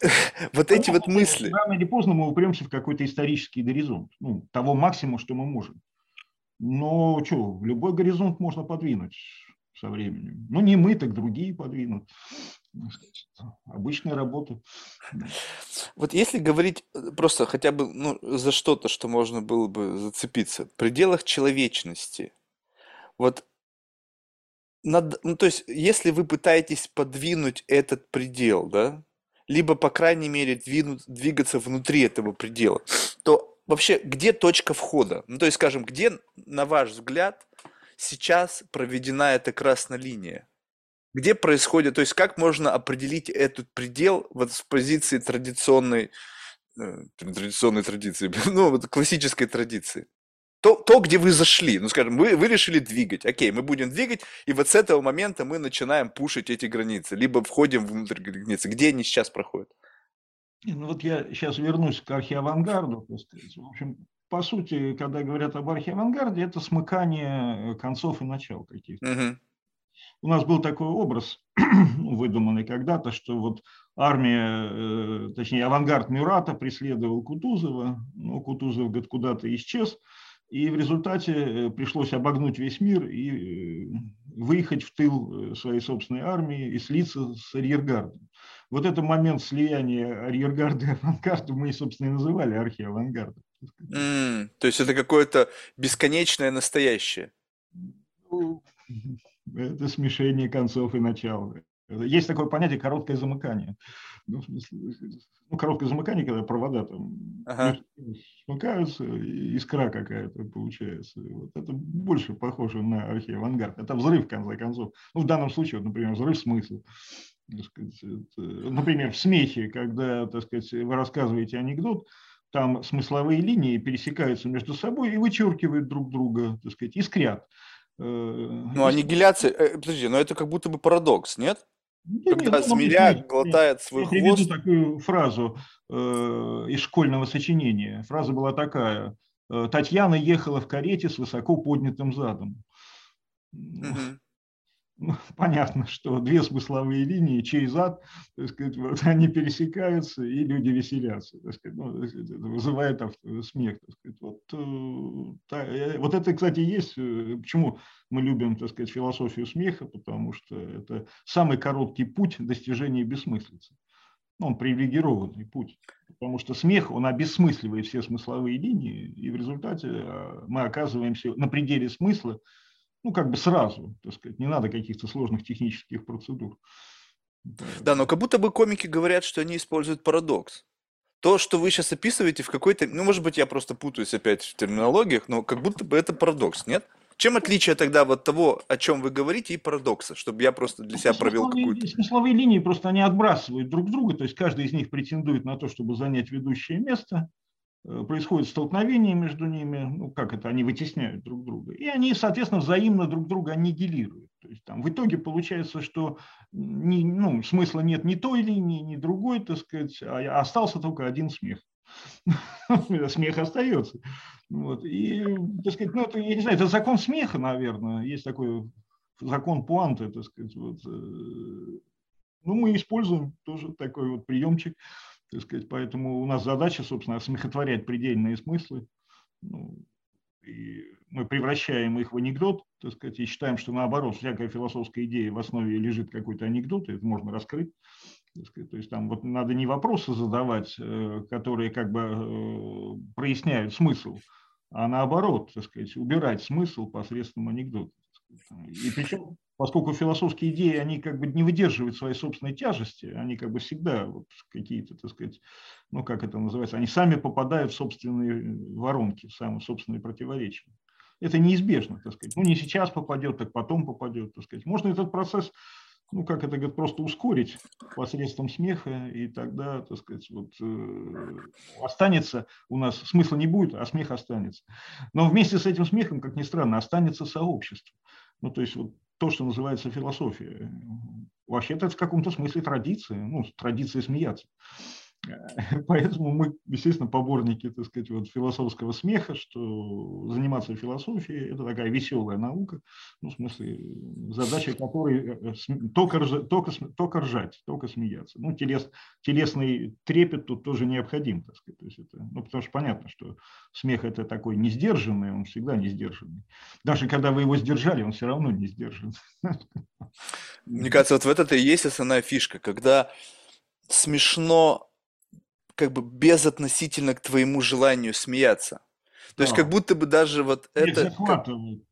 (laughs) вот эти вот мысли. Рано или поздно мы упремся в какой-то исторический горизонт, ну, того максимума, что мы можем. Но что, любой горизонт можно подвинуть со временем. Ну, не мы, так другие подвинут. Обычная работа. Вот если говорить э, просто хотя бы ну, за что-то, что можно было бы зацепиться, в пределах человечности, вот над, ну, то есть, если вы пытаетесь подвинуть этот предел, да, либо, по крайней мере, двинуть, двигаться внутри этого предела, то вообще где точка входа? Ну, то есть, скажем, где, на ваш взгляд, сейчас проведена эта красная линия? Где происходит, то есть как можно определить этот предел вот с позиции традиционной, э, традиционной традиции, (laughs) ну, вот классической традиции? То, то, где вы зашли, ну, скажем, вы, вы решили двигать, окей, мы будем двигать, и вот с этого момента мы начинаем пушить эти границы, либо входим внутрь границы. Где они сейчас проходят? Ну, вот я сейчас вернусь к архиавангарду, так сказать. В общем, по сути, когда говорят об архиавангарде, это смыкание концов и начал каких-то. Угу. У нас был такой образ, ну, (clears throat) выдуманный когда-то, что вот армия, э, точнее, авангард Мюрата преследовал Кутузова, но Кутузов, говорит, куда-то исчез, и в результате э, пришлось обогнуть весь мир и э, выехать в тыл своей собственной армии и слиться с арьергардом. Вот этот момент слияния арьергарда и авангарда мы, собственно, и называли архиавангардом. Mm, то есть это какое-то бесконечное настоящее. Ну, это смешение концов и начала. Есть такое понятие короткое замыкание. Ну, ну, короткое замыкание, когда провода там ага. смыкаются, искра какая-то получается. Вот это больше похоже на архиавангард. Это взрыв, в конце концов. Ну, в данном случае, вот, например, взрыв смысла. Сказать, это, например, в смехе, когда так сказать, вы рассказываете анекдот, там смысловые линии пересекаются между собой и вычеркивают друг друга, так сказать, искрят. Э, ну, аннигиляция, э, подожди, но это как будто бы парадокс, нет? Да Когда нет, ну, змея нет, глотает свой я хвост. Я приведу такую фразу э, из школьного сочинения. Фраза была такая. «Э, Татьяна ехала в карете с высоко поднятым задом. Угу. (laughs) Понятно, что две смысловые линии через ад, так сказать, вот, (laughs) они пересекаются, и люди веселятся, так сказать, ну, это вызывает смех. Так сказать. Вот, э, та, э, вот это, кстати, есть, э, почему мы любим, так сказать, философию смеха, потому что это самый короткий путь достижения бессмыслицы. Ну, он привилегированный путь, потому что смех, он обесмысливает все смысловые линии, и в результате мы оказываемся на пределе смысла, ну, как бы сразу, так сказать, не надо каких-то сложных технических процедур. Да, но как будто бы комики говорят, что они используют парадокс. То, что вы сейчас описываете в какой-то... Ну, может быть, я просто путаюсь опять в терминологиях, но как будто бы это парадокс, нет? Чем отличие тогда вот того, о чем вы говорите, и парадокса, чтобы я просто для себя провел какую-то... Смысловые линии просто они отбрасывают друг друга, то есть каждый из них претендует на то, чтобы занять ведущее место, происходит столкновение между ними, ну как это, они вытесняют друг друга, и они, соответственно, взаимно друг друга аннигилируют. То есть там в итоге получается, что ни, ну, смысла нет ни той линии, ни другой, так сказать, а остался только один смех. (laughs) Смех остается. Вот. И, так сказать, ну, это, я не знаю, это закон смеха, наверное. Есть такой закон пуанты, так сказать. Вот. Э, ну, мы используем тоже такой вот приемчик. Так сказать, поэтому у нас задача, собственно, смехотворять предельные смыслы. Ну, и мы превращаем их в анекдот, так сказать, и считаем, что наоборот, всякая философская идея в основе лежит какой-то анекдот, и это можно раскрыть. Сказать, то есть там вот надо не вопросы задавать, э, которые как бы э, проясняют смысл, а наоборот, так сказать, убирать смысл посредством анекдота. И причем поскольку философские идеи, они как бы не выдерживают своей собственной тяжести, они как бы всегда вот какие-то, так сказать, ну как это называется, они сами попадают в собственные воронки, в самые собственные противоречия. Это неизбежно, так сказать. Ну не сейчас попадет, так потом попадет, так сказать. Можно этот процесс, ну как это говорит, просто ускорить посредством смеха, и тогда, так сказать, вот э, останется у нас, смысла не будет, а смех останется. Но вместе с этим смехом, как ни странно, останется сообщество. Ну, то есть вот то, что называется философией. Вообще-то это в каком-то смысле традиция, ну, традиция смеяться. (laughs) Поэтому мы, естественно, поборники, так сказать, вот философского смеха, что заниматься философией – это такая веселая наука, ну, в смысле, задача которой только, только, только ржать, только смеяться. Ну, телес, телесный трепет тут тоже необходим, так сказать. То есть это, ну, потому что понятно, что смех – это такой несдержанный, он всегда не сдержанный. Даже когда вы его сдержали, он все равно не сдержан. Мне кажется, вот в это и есть основная фишка, когда смешно как бы безотносительно к твоему желанию смеяться. То да. есть как будто бы даже вот Нет, это... Как,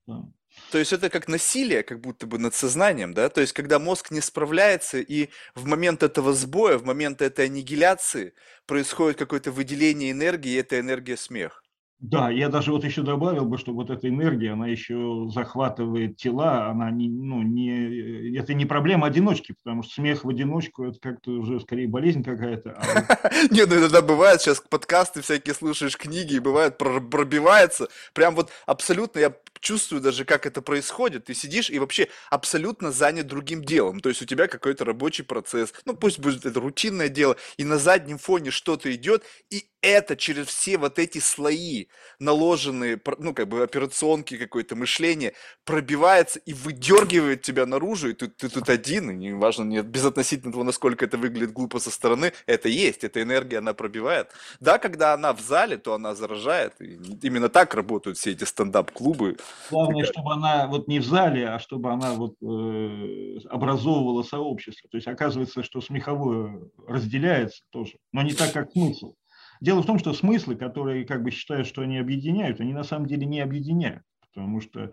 да. То есть это как насилие, как будто бы над сознанием, да? То есть когда мозг не справляется, и в момент этого сбоя, в момент этой аннигиляции происходит какое-то выделение энергии, и эта энергия смех. Да, я даже вот еще добавил бы, что вот эта энергия, она еще захватывает тела, она не, ну, не, это не проблема одиночки, потому что смех в одиночку это как-то уже скорее болезнь какая-то. А (laughs) не, ну иногда бывает, сейчас подкасты всякие слушаешь, книги, и бывает пробивается, прям вот абсолютно, я чувствую даже, как это происходит. Ты сидишь и вообще абсолютно занят другим делом. То есть у тебя какой-то рабочий процесс, ну пусть будет это рутинное дело, и на заднем фоне что-то идет, и это через все вот эти слои, наложенные, ну, как бы операционки какое-то мышление, пробивается и выдергивает тебя наружу, и ты, ты тут один, и неважно, нет, безотносительно того, насколько это выглядит глупо со стороны, это есть, эта энергия, она пробивает. Да, когда она в зале, то она заражает, и именно так работают все эти стендап-клубы. Главное, чтобы она вот не в зале, а чтобы она вот э, образовывала сообщество. То есть оказывается, что смеховое разделяется тоже, но не так, как смысл. Дело в том, что смыслы, которые как бы считают, что они объединяют, они на самом деле не объединяют, потому что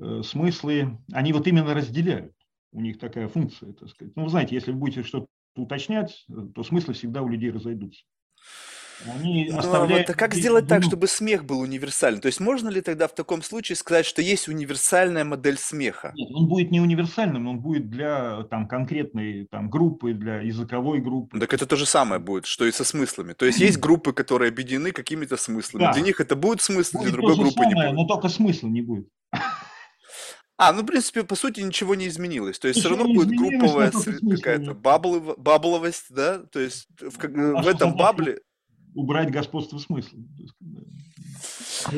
э, смыслы, они вот именно разделяют. У них такая функция, так сказать. Ну, вы знаете, если вы будете что-то уточнять, то смыслы всегда у людей разойдутся. Они Но оставляют... вот, а как сделать так, чтобы смех был универсальным? То есть можно ли тогда в таком случае сказать, что есть универсальная модель смеха? Нет, он будет не универсальным, он будет для там, конкретной там, группы, для языковой группы. Так это то же самое будет, что и со смыслами. То есть есть группы, которые объединены какими-то смыслами. Да. Для них это будет смысл, будет для другой группы самое, не будет. Но только смысла не будет. А, ну, в принципе, по сути, ничего не изменилось. То есть ничего все равно будет групповая какая-то бабловость, да? То есть в, а в этом бабле убрать господство смысла.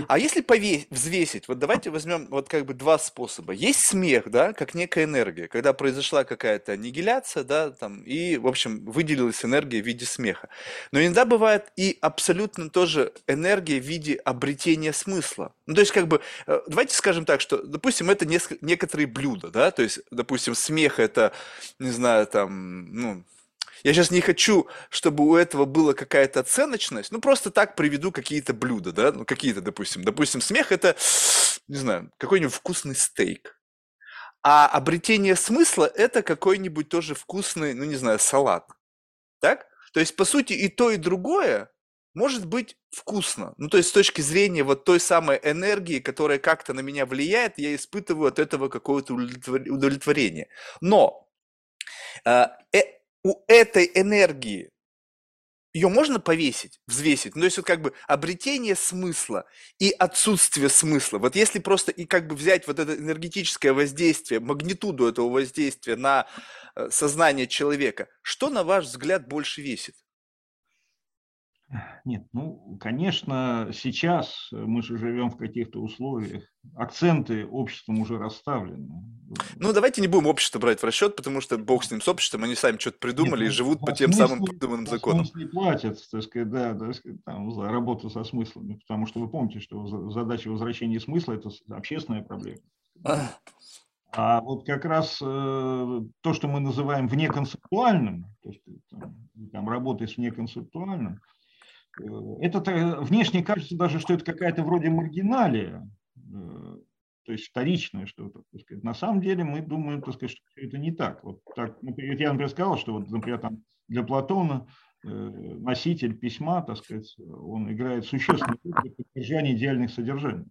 А если повесь, взвесить, вот давайте возьмем вот как бы два способа. Есть смех, да, как некая энергия, когда произошла какая-то аннигиляция, да, там, и, в общем, выделилась энергия в виде смеха. Но иногда бывает и абсолютно тоже энергия в виде обретения смысла. Ну, то есть, как бы, э, давайте скажем так, что, допустим, это несколько, некоторые блюда, да, то есть, допустим, смех это, не знаю, там, ну, я сейчас не хочу, чтобы у этого была какая-то оценочность. Ну, просто так приведу какие-то блюда, да, ну, какие-то, допустим. Допустим, смех – это, не знаю, какой-нибудь вкусный стейк. А обретение смысла – это какой-нибудь тоже вкусный, ну, не знаю, салат. Так? То есть, по сути, и то, и другое может быть вкусно. Ну, то есть, с точки зрения вот той самой энергии, которая как-то на меня влияет, я испытываю от этого какое-то удовлетворение. Но э, э у этой энергии ее можно повесить, взвесить? Ну, то есть вот как бы обретение смысла и отсутствие смысла. Вот если просто и как бы взять вот это энергетическое воздействие, магнитуду этого воздействия на э, сознание человека, что, на ваш взгляд, больше весит? Нет, ну, конечно, сейчас мы же живем в каких-то условиях. Акценты обществом уже расставлены. Ну, давайте не будем общество брать в расчет, потому что бог с ним, с обществом, они сами что-то придумали Нет, и ну, живут по тем смысле, самым придуманным законам. не платят, так сказать, да, так сказать, там, за работу со смыслами, потому что вы помните, что задача возвращения смысла – это общественная проблема. А вот как раз э, то, что мы называем внеконцептуальным, то есть там, там работаешь внеконцептуальным, Э, это внешне кажется даже, что это какая-то вроде маргиналия, э, то есть вторичное что-то. На самом деле мы думаем, так сказать, что это не так. Вот так например, я, например, сказал, что вот, например, там для Платона э, носитель письма, так сказать, он играет существенную роль в поддержании идеальных содержаний.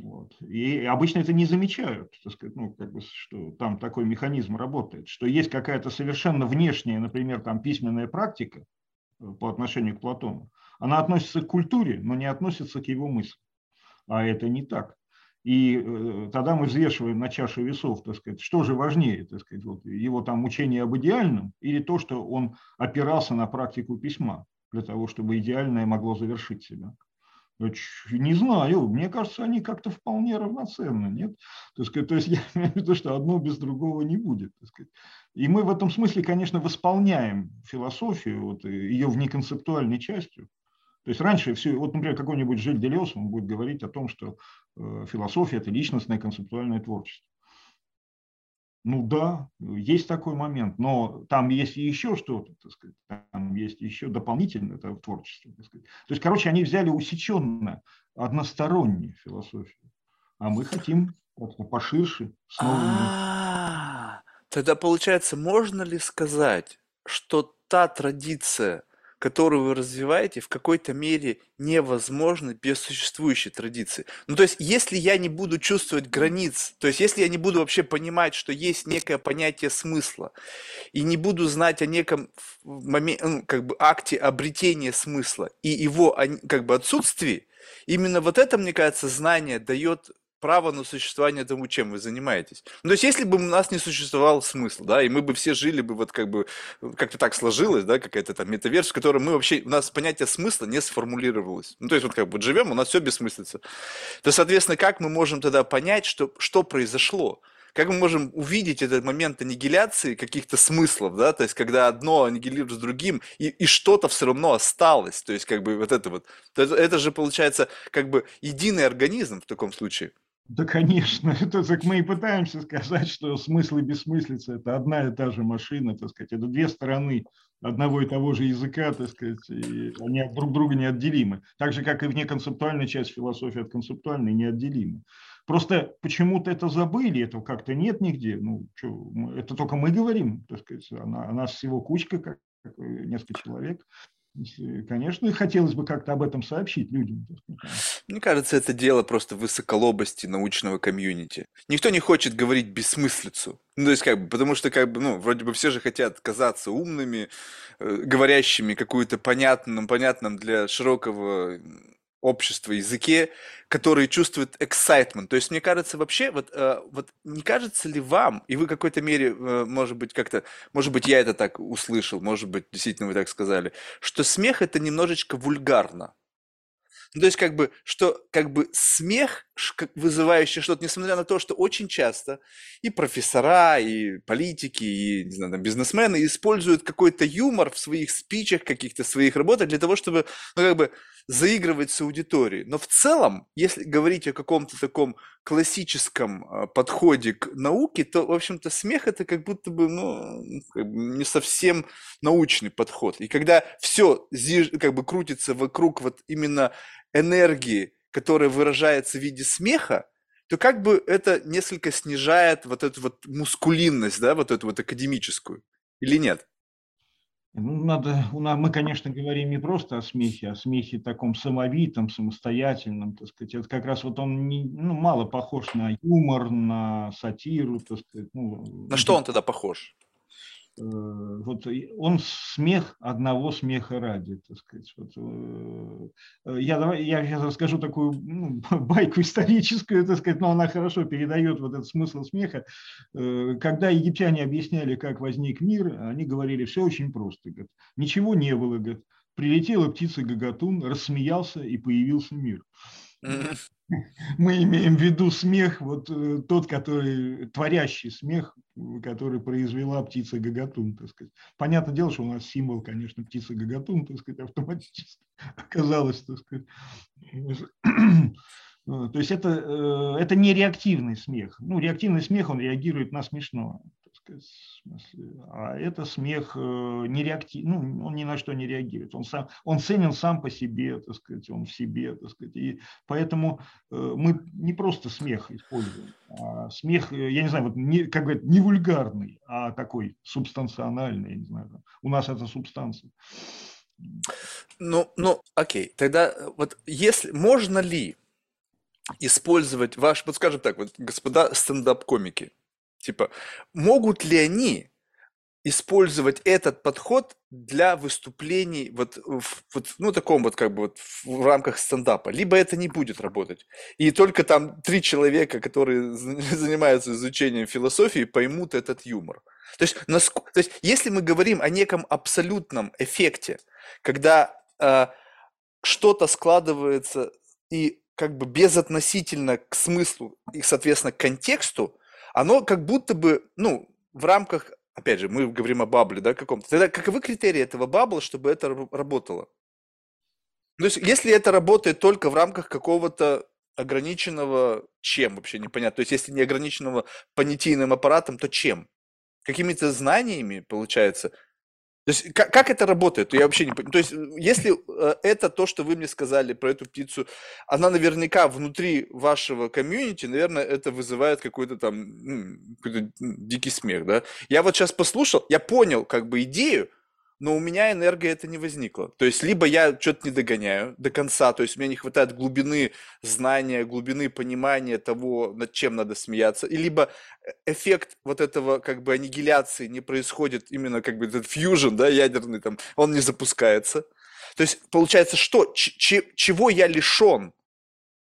Вот. И обычно это не замечают, так сказать, ну, как бы, что там такой механизм работает, что есть какая-то совершенно внешняя, например, там письменная практика, по отношению к Платону. Она относится к культуре, но не относится к его мысли. А это не так. И э, тогда мы взвешиваем на чашу весов, так сказать, что же важнее, так сказать, вот, его там учение об идеальном или то, что он опирался на практику письма для того, чтобы идеальное могло завершить себя. Не знаю, мне кажется, они как-то вполне равноценны, нет? То есть, то есть (laughs) я имею в виду, что одно без другого не будет. Так сказать. И мы в этом смысле, конечно, восполняем философию, вот, ее внеконцептуальной частью. То есть раньше все, вот, например, какой-нибудь Жиль Делес, он будет говорить о том, что э, философия – это личностное концептуальное творчество. Ну да, есть такой момент, но там есть еще что-то, так сказать, там есть еще дополнительное это творчество. Так сказать. То есть, короче, они взяли усеченно, одностороннюю философию, а мы хотим как-то поширше, с новыми. А, тогда получается, можно ли сказать, что та традиция, которую вы развиваете, в какой-то мере невозможно без существующей традиции. Ну, то есть, если я не буду чувствовать границ, то есть, если я не буду вообще понимать, что есть некое понятие смысла, и не буду знать о неком моменте, ну, как бы акте обретения смысла и его как бы отсутствии, именно вот это, мне кажется, знание дает право на существование тому, чем вы занимаетесь. Ну, то есть, если бы у нас не существовал смысл, да, и мы бы все жили бы вот как бы, как-то так сложилось, да, какая-то там метаверс, в которой мы вообще, у нас понятие смысла не сформулировалось. Ну, то есть, вот как бы живем, у нас все бессмыслица. То, соответственно, как мы можем тогда понять, что, что произошло? Как мы можем увидеть этот момент аннигиляции каких-то смыслов, да, то есть когда одно аннигилирует с другим, и, и что-то все равно осталось, то есть как бы вот это вот, это, это же получается как бы единый организм в таком случае. Да, конечно. (laughs) Это так мы и пытаемся сказать, что смысл и бессмыслица – это одна и та же машина, так сказать. Это две стороны одного и того же языка, так сказать, и они друг друга неотделимы. Так же, как и внеконцептуальная часть философии от концептуальной неотделимы. Просто почему-то это забыли, этого как-то нет нигде. Ну, что, это только мы говорим, так сказать, а, нас всего кучка, как, как несколько человек. Конечно, хотелось бы как-то об этом сообщить людям. Мне кажется, это дело просто высоколобости научного комьюнити. Никто не хочет говорить бессмыслицу. Ну, то есть, как бы, потому что, как бы, ну, вроде бы все же хотят казаться умными, э, говорящими какую-то понятным, понятным для широкого общества языке, который чувствует excitement. То есть, мне кажется, вообще, вот, э, вот не кажется ли вам, и вы в какой-то мере, э, может быть, как-то, может быть, я это так услышал, может быть, действительно вы так сказали, что смех это немножечко вульгарно. Ну, то есть, как бы, что, как бы, смех, вызывающий что-то, несмотря на то, что очень часто и профессора, и политики, и, не знаю, там, бизнесмены используют какой-то юмор в своих спичах, каких-то своих работах для того, чтобы, ну, как бы, заигрывать с аудиторией. Но в целом, если говорить о каком-то таком классическом а, подходе к науке, то, в общем-то, смех это как будто бы, ну, как бы не совсем научный подход. И когда все как бы крутится вокруг вот именно энергии, которая выражается в виде смеха, то как бы это несколько снижает вот эту вот мускулинность, да, вот эту вот академическую, или нет? Ну, надо, у нас, мы, конечно, говорим не просто о смехе, а о смехе таком самовитом, самостоятельном, так сказать. Это как раз вот он не, ну, мало похож на юмор, на сатиру, так сказать. Ну, на что он тогда похож? Э, вот он смех одного смеха ради, так сказать. Вот, э, э, я, давай, я сейчас расскажу такую ну, (laughs) байку историческую, так сказать, но она хорошо передает вот этот смысл смеха. Когда египтяне объясняли, как возник мир, они говорили, все очень просто. Говорят, ничего не было. Говорят, прилетела птица Гагатун, рассмеялся и появился мир. Мы имеем в виду смех, вот э, тот, который, творящий смех, который произвела птица Гагатун, так сказать. Понятное дело, что у нас символ, конечно, птица Гагатун, так сказать, автоматически (laughs) оказалось, так сказать. (clears throat) То есть это, э, это не реактивный смех. Ну, реактивный смех, он реагирует на смешно сказать, смысле, а это смех э, не реактив, ну, он ни на что не реагирует, он, сам, он ценен сам по себе, так сказать, он в себе, так сказать, и поэтому э, мы не просто смех используем, а смех, э, я не знаю, вот не, как говорят, не вульгарный, а такой субстанциональный, я не знаю, у нас это субстанция. Ну, ну, окей, тогда вот если, можно ли использовать ваш, вот скажем так, вот, господа стендап-комики, Типа, могут ли они использовать этот подход для выступлений вот, в, вот ну таком вот как бы вот в рамках стендапа, либо это не будет работать. И только там три человека, которые (laughs) занимаются изучением философии, поймут этот юмор. То есть, насколько, то есть если мы говорим о неком абсолютном эффекте, когда э, что-то складывается и как бы безотносительно к смыслу и, соответственно, к контексту, оно как будто бы, ну, в рамках, опять же, мы говорим о бабле, да, каком-то. Тогда каковы критерии этого бабла, чтобы это работало? То есть, если это работает только в рамках какого-то ограниченного чем, вообще непонятно. То есть, если не ограниченного понятийным аппаратом, то чем? Какими-то знаниями, получается, то есть как, как это работает? Я вообще не понимаю. То есть если э, это то, что вы мне сказали про эту птицу, она наверняка внутри вашего комьюнити, наверное, это вызывает какой-то там какой-то дикий смех, да? Я вот сейчас послушал, я понял как бы идею, но у меня энергия это не возникла. То есть, либо я что-то не догоняю до конца, то есть, мне не хватает глубины знания, глубины понимания того, над чем надо смеяться, и либо э, эффект вот этого как бы аннигиляции не происходит, именно как бы этот фьюжн, да, ядерный там, он не запускается. То есть, получается, что, чего я лишен,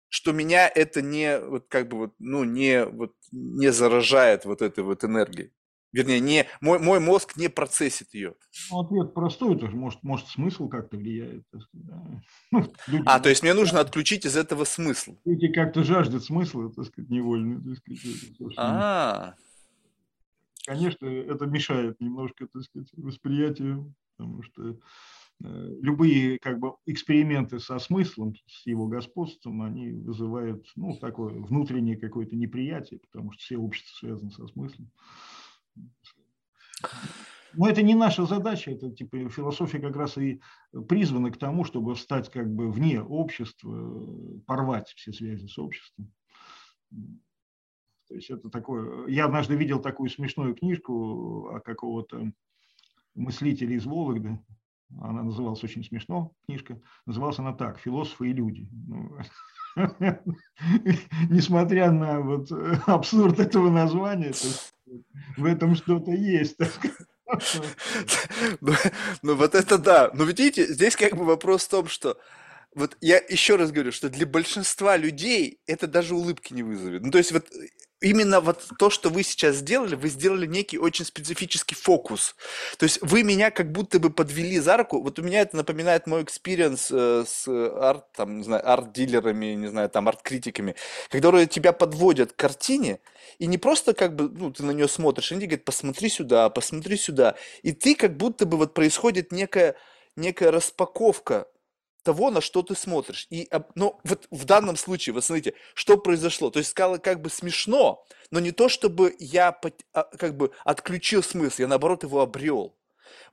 что меня это не, вот как бы вот, ну, не, вот, не заражает вот этой вот энергией. Вернее, не, мой, мой мозг не процессит ее. Ну, ответ простой, тоже может, может смысл как-то влияет. Да. (laughs) Ну, люди, а, то есть мне нужно отключить из этого смысл. Люди как-то жаждут смысла, так сказать, невольно. Так сказать, а Конечно, это мешает немножко, так сказать, восприятию, потому что э, любые как бы эксперименты со смыслом, с его господством, они вызывают ну, такое внутреннее какое-то неприятие, потому что все общества связаны со смыслом. Но это не наша задача, это типа философия как раз и призвана к тому, чтобы встать как бы вне общества, порвать все связи с обществом. То есть это такое. Я однажды видел такую смешную книжку о какого-то мыслителя из Вологды. Она называлась очень смешно, книжка. Называлась она так «Философы и люди». Ну, (laughs) несмотря на вот (laughs) абсурд этого названия, в этом что-то есть. Ну, ну вот это да. Но видите, здесь как бы вопрос в том, что вот я еще раз говорю, что для большинства людей это даже улыбки не вызовет. Ну то есть вот именно вот то, что вы сейчас сделали, вы сделали некий очень специфический фокус. То есть вы меня как будто бы подвели за руку. Вот у меня это напоминает мой experience э, с арт, там, не знаю, арт-дилерами, не знаю, там, арт-критиками, которые тебя подводят к картине, и не просто как бы, ну, ты на нее смотришь, они говорят, посмотри сюда, посмотри сюда. И ты как будто бы вот происходит некая, некая распаковка того, на что ты смотришь. И, ну, вот в данном случае, вот смотрите, что произошло. То есть сказала как бы смешно, но не то, чтобы я а, как бы отключил смысл, я наоборот его обрел.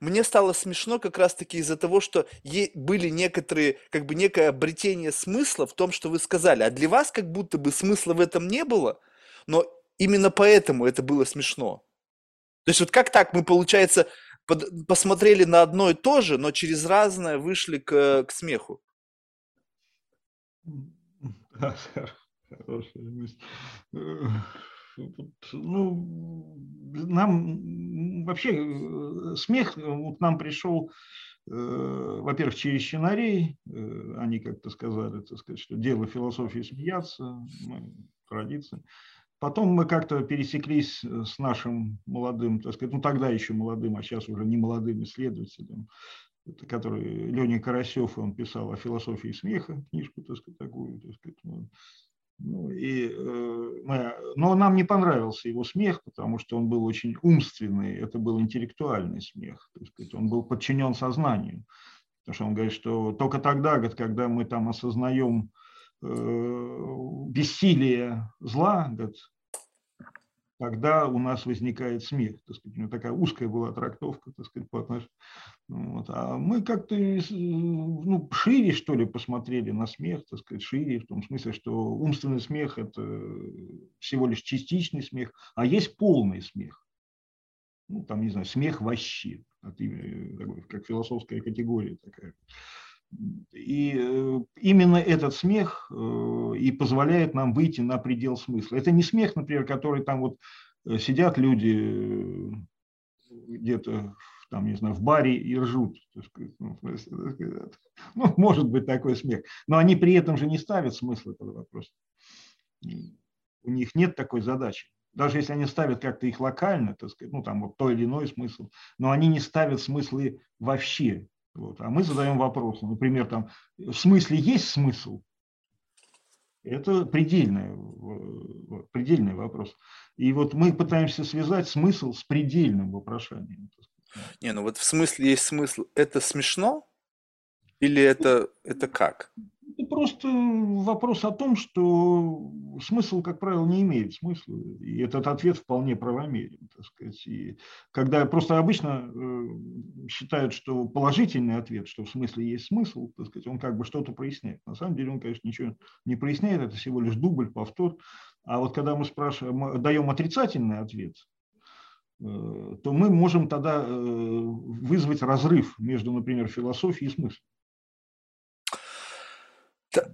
Мне стало смешно как раз-таки из-за того, что были некоторые, как бы некое обретение смысла в том, что вы сказали. А для вас как будто бы смысла в этом не было, но именно поэтому это было смешно. То есть вот как так мы, получается, под, посмотрели на одно и то же, но через разное вышли к, к смеху. (laughs) Э, ну, нам вообще э, смех вот нам пришел, э, во-первых, через сценарий, они как-то сказали, так сказать, что дело философии смеяться, ну, традиция. Потом мы как-то пересеклись э, с нашим молодым, так сказать, ну тогда еще молодым, а сейчас уже не молодым исследователем, который Леня Карасев, он писал о философии смеха, книжку, так сказать, такую, так сказать, ну, и, э, мы, но нам не понравился его смех, потому что он был очень умственный, это был интеллектуальный смех, так сказать, он был подчинен сознанию. Потому что он говорит, что только тогда, говорит, когда мы там осознаем бессилие зла, тогда у нас возникает смех. Так сказать, у него такая узкая была трактовка, так сказать, по отношению. Вот. А мы как-то ну, шире, что ли, посмотрели на смех, так сказать, шире, в том смысле, что умственный смех – это всего лишь частичный смех, а есть полный смех. Ну, там, не знаю, смех вообще, как философская категория такая. И э, именно этот смех э, и позволяет нам выйти на предел смысла. Это не смех, например, который там вот э, сидят люди где-то там, не знаю, в баре и ржут. Ну, ну, (laughs) может быть такой смех. Но они при этом же не ставят смысл этого вопроса. У них нет такой задачи. Даже если они ставят как-то их локально, так сказать, ну там вот то или иной смысл, но они не ставят смыслы вообще. Вот. А мы задаем вопросы. Например, там, в смысле есть смысл? Это предельный, предельный вопрос. И вот мы пытаемся связать смысл с предельным вопрошанием. Не, ну вот в смысле есть смысл. Это смешно? Или это, это как? Это просто вопрос о том, что смысл, как правило, не имеет смысла. И этот ответ вполне правомерен. Так сказать. И когда просто обычно э, считают, что положительный ответ, что в смысле есть смысл, так сказать, он как бы что-то проясняет. На самом деле он, конечно, ничего не проясняет, это всего лишь дубль, повтор. А вот когда мы спрашиваем, мы даем отрицательный ответ, Э, то мы можем тогда э, вызвать разрыв между, например, философией и смыслом.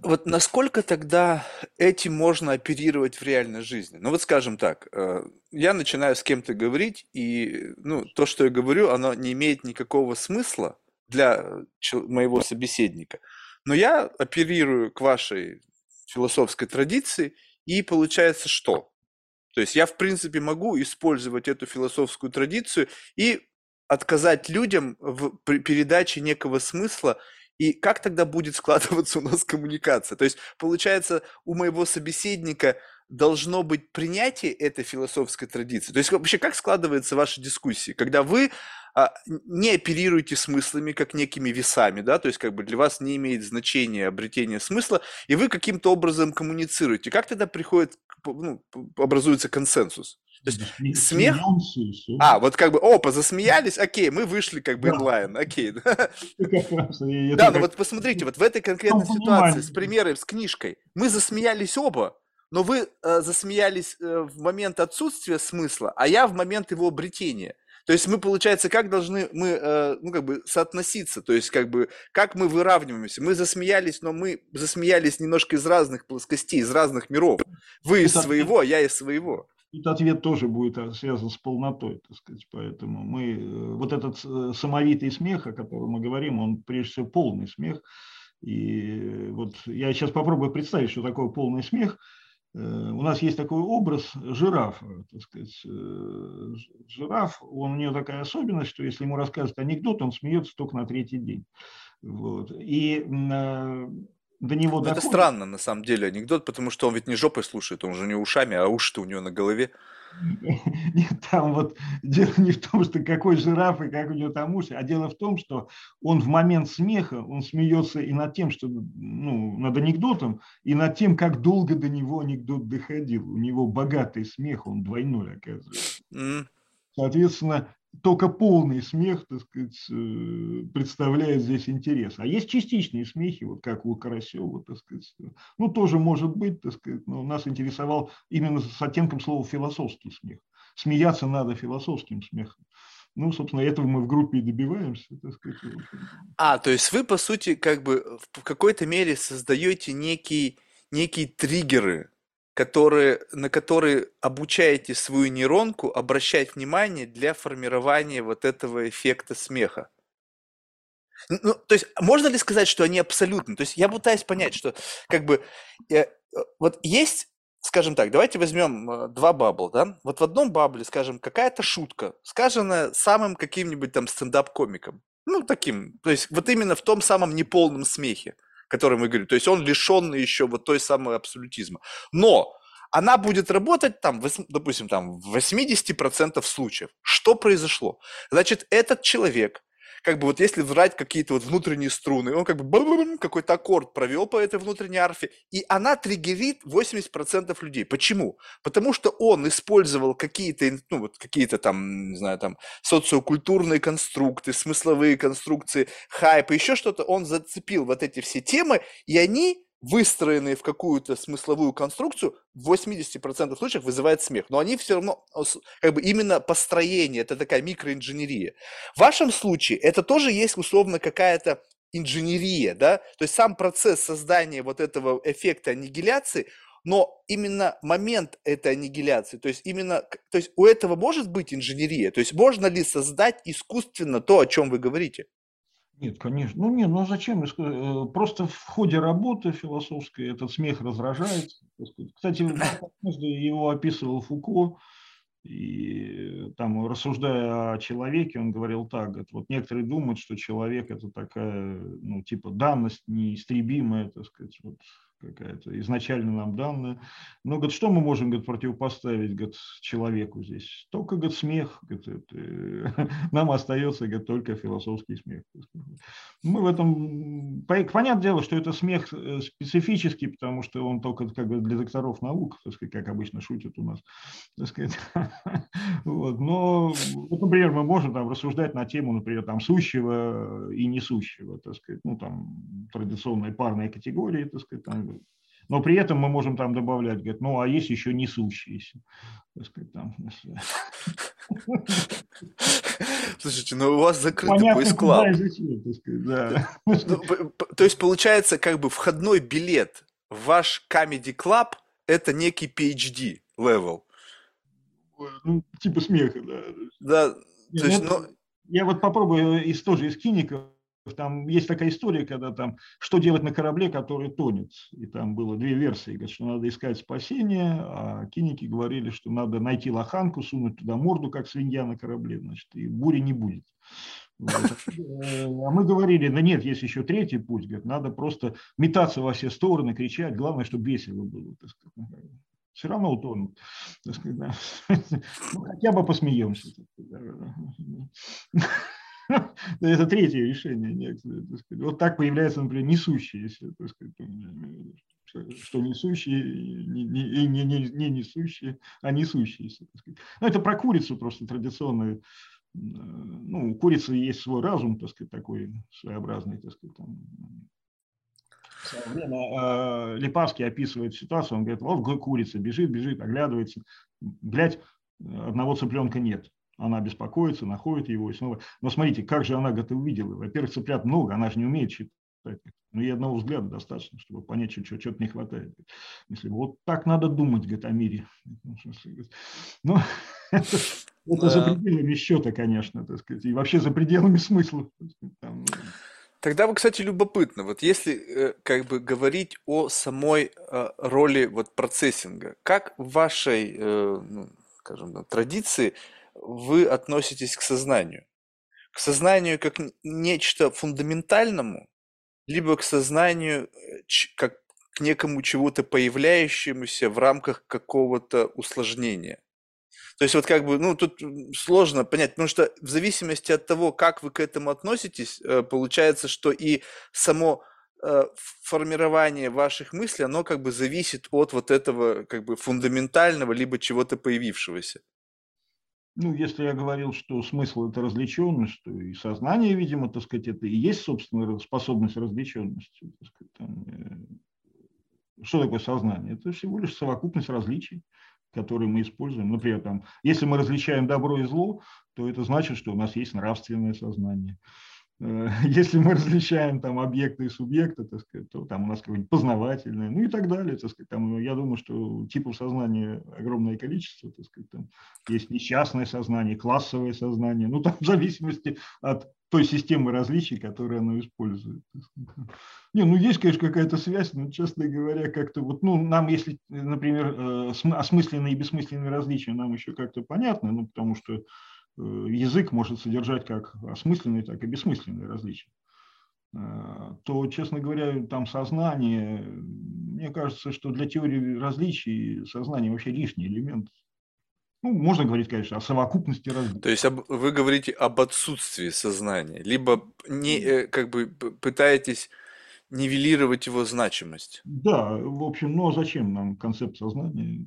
Вот насколько тогда этим можно оперировать в реальной жизни? Ну вот скажем так, э, я начинаю с кем-то говорить, и ну, то, что я говорю, оно не имеет никакого смысла для моего собеседника. Но я оперирую к вашей философской традиции, и получается что? То есть я, в принципе, могу использовать эту философскую традицию и отказать людям в передаче некого смысла, и как тогда будет складываться у нас коммуникация? То есть, получается, у моего собеседника должно быть принятие этой философской традиции. То есть, вообще, как складывается ваша дискуссия, когда вы а, не оперируете смыслами как некими весами, да, то есть как бы для вас не имеет значения обретение смысла, и вы каким-то образом коммуницируете. Как тогда приходит, ну, образуется консенсус? То есть смех... А, вот как бы, опа, засмеялись, окей, мы вышли как бы онлайн, окей. Да, (laughs) ну вот посмотрите, вот в этой конкретной ситуации с примером, с книжкой, мы засмеялись оба, но вы э, засмеялись э, в момент отсутствия смысла, а я в момент его обретения. То есть мы, получается, как должны мы, э, ну, как бы соотноситься, то есть как бы, как мы выравниваемся. Мы засмеялись, но мы засмеялись немножко из разных плоскостей, из разных миров. Вы из своего, я из своего. Тут ответ тоже будет э, связан с полнотой, так сказать, поэтому мы, э, вот этот э, самовитый смех, о котором мы говорим, он прежде всего полный смех, и вот я сейчас попробую представить, что такое полный смех – Э, у нас есть такой образ жирафа, так сказать. Э, жираф, он, у него такая особенность, что если ему рассказывают анекдот, он смеется только на третий день. Вот. И э, до него доходит... Это странно, на самом деле, анекдот, потому что он ведь не жопой слушает, он же не ушами, а уши-то у него на голове. (laughs) Нет, там вот дело не в том, что какой жираф и как у него там уши, а дело в том, что он в момент смеха, он смеется и над тем, что, ну, над анекдотом, и над тем, как долго до него анекдот доходил. У него богатый смех, он двойной, оказывается. Соответственно, только полный смех, так сказать, э, представляет здесь интерес. А есть частичные смехи, вот как у Карасева, так сказать. Ну, тоже может быть, так сказать, но нас интересовал именно с оттенком слова философский смех. Смеяться надо философским смехом. Ну, собственно, этого мы в группе и добиваемся, так сказать. А, то есть вы, по сути, как бы в какой-то мере создаете некие, некие триггеры, которые, на которые обучаете свою нейронку обращать внимание для формирования вот этого эффекта смеха. Ну, то есть, можно ли сказать, что они абсолютно? То есть, я пытаюсь понять, что, как бы, э, вот есть, скажем так, давайте возьмем э, два бабла, да? Вот в одном бабле, скажем, какая-то шутка, сказанная самым каким-нибудь там стендап-комиком. Ну, таким, то есть, вот именно в том самом неполном смехе который мы говорим. То есть он лишенный еще вот той самой абсолютизма. Но она будет работать там, допустим, там в 80% случаев. Что произошло? Значит, этот человек как бы вот если врать какие-то вот внутренние струны, он как бы какой-то аккорд провел по этой внутренней арфе, и она триггерит 80% людей. Почему? Потому что он использовал какие-то, ну вот какие-то там, не знаю, там социокультурные конструкты, смысловые конструкции, хайп, еще что-то, он зацепил вот эти все темы, и они выстроенные в какую-то смысловую конструкцию, в 80% случаев вызывает смех. Но они все равно, как бы именно построение, это такая микроинженерия. В вашем случае это тоже есть условно какая-то инженерия, да, то есть сам процесс создания вот этого эффекта аннигиляции, но именно момент этой аннигиляции, то есть именно, то есть у этого может быть инженерия, то есть можно ли создать искусственно то, о чем вы говорите? Нет, конечно. Ну, нет, ну а зачем? Э, просто в ходе работы философской этот смех раздражается. Кстати, (laughs) его описывал Фуко, и там, рассуждая о человеке, он говорил так, говорит, вот некоторые думают, что человек это такая, ну, типа данность неистребимая, так сказать, вот какая-то изначально нам данная. Но, говорит, что мы можем, говорит, противопоставить, говорит, человеку здесь? Только, говорит, смех. Говорит, (laughs) нам остается, говорит, только философский смех. Мы в этом... Понятное дело, что это смех э, специфический, потому что он только как бы для докторов наук, так сказать, как обычно шутят у нас. Так сказать. (laughs) Но, например, мы можем там рассуждать на тему, например, там, сущего и несущего, так сказать, ну, там, традиционные парные категории, так сказать, там, но при этом мы можем там добавлять, говорит, ну, а есть еще несущиеся. Так сказать, там, Слушайте, ну у вас закрытый Понятно, поиск да. Ну, то есть получается, как бы входной билет в ваш Comedy Club – это некий PhD level. Ну, типа смеха, да. Да, то есть, ну... Я вот попробую из тоже из киников там есть такая история, когда там, что делать на корабле, который тонет. И там было две версии, говорят, что надо искать спасение, а киники говорили, что надо найти лоханку, сунуть туда морду, как свинья на корабле, значит, и бури не будет. Вот. (laughs) А мы говорили, да нет, есть еще третий путь, говорит, надо просто метаться во все стороны, кричать, главное, чтобы весело было. Так сказать. Все равно утонут. Так сказать, да. (laughs) ну, хотя бы посмеемся. (laughs) Это третье решение некоторые. Вот так появляется, например, несущиеся, так сказать, что несущие не, не, не, не, не несущие, а несущиеся. Так. Ну, это про курицу просто традиционную. Ну, у курицы есть свой разум, так сказать, такой своеобразный, так сказать, там, в время э, Липавский описывает ситуацию, он говорит, вот курица бежит, бежит, оглядывается, глядь, одного цыпленка нет. Она беспокоится, находит его и снова. Но смотрите, как же она это увидела. Во-первых, цыплят много, она же не умеет читать. Но и одного взгляда достаточно, чтобы понять, что что-то не хватает. Если вот так надо думать, говорит, о мире. Ну, (laughs) это, это за пределами счета, конечно, так сказать, и вообще за пределами смысла. Там, Тогда вот, кстати, любопытно, вот если э, как бы говорить о самой э, роли вот процессинга, как в вашей, э, ну, скажем, традиции вы относитесь к сознанию? К сознанию как нечто фундаментальному, либо к сознанию э, как к некому чего-то появляющемуся в рамках какого-то усложнения? То есть вот как бы, ну, тут сложно понять, потому что в зависимости от того, как вы к этому относитесь, э, получается, что и само э, формирование ваших мыслей, оно как бы зависит от вот этого как бы фундаментального, либо чего-то появившегося. Ну, если я говорил, что смысл – это развлеченность, то и сознание, видимо, так сказать, это и есть, собственно, способность развлеченности. Так сказать, там, э, что такое сознание? Это всего лишь совокупность различий, которые мы используем. Например, там, если мы различаем добро и зло, то это значит, что у нас есть нравственное сознание. Э, (laughs) если мы различаем там объекты и субъекты, так сказать, то там у нас какое-нибудь познавательное, ну и так далее. Так сказать, там, я думаю, что типов сознания огромное количество. Так сказать, там есть несчастное сознание, классовое сознание, ну там в зависимости от той системы различий, которую оно использует. Не, ну есть, конечно, какая-то связь, но, честно говоря, как-то вот, ну, нам, если, например, э, осмысленные и бессмысленные различия нам еще как-то понятны, ну, потому что язык может содержать как осмысленные, так и бессмысленные различия, э, то, честно говоря, там сознание, мне кажется, что для теории различий сознание вообще лишний элемент. Ну, можно говорить, конечно, о совокупности различий. То есть вы говорите об отсутствии сознания, либо не, э, как бы пытаетесь нивелировать его значимость. Да, в общем, ну а зачем нам концепт сознания?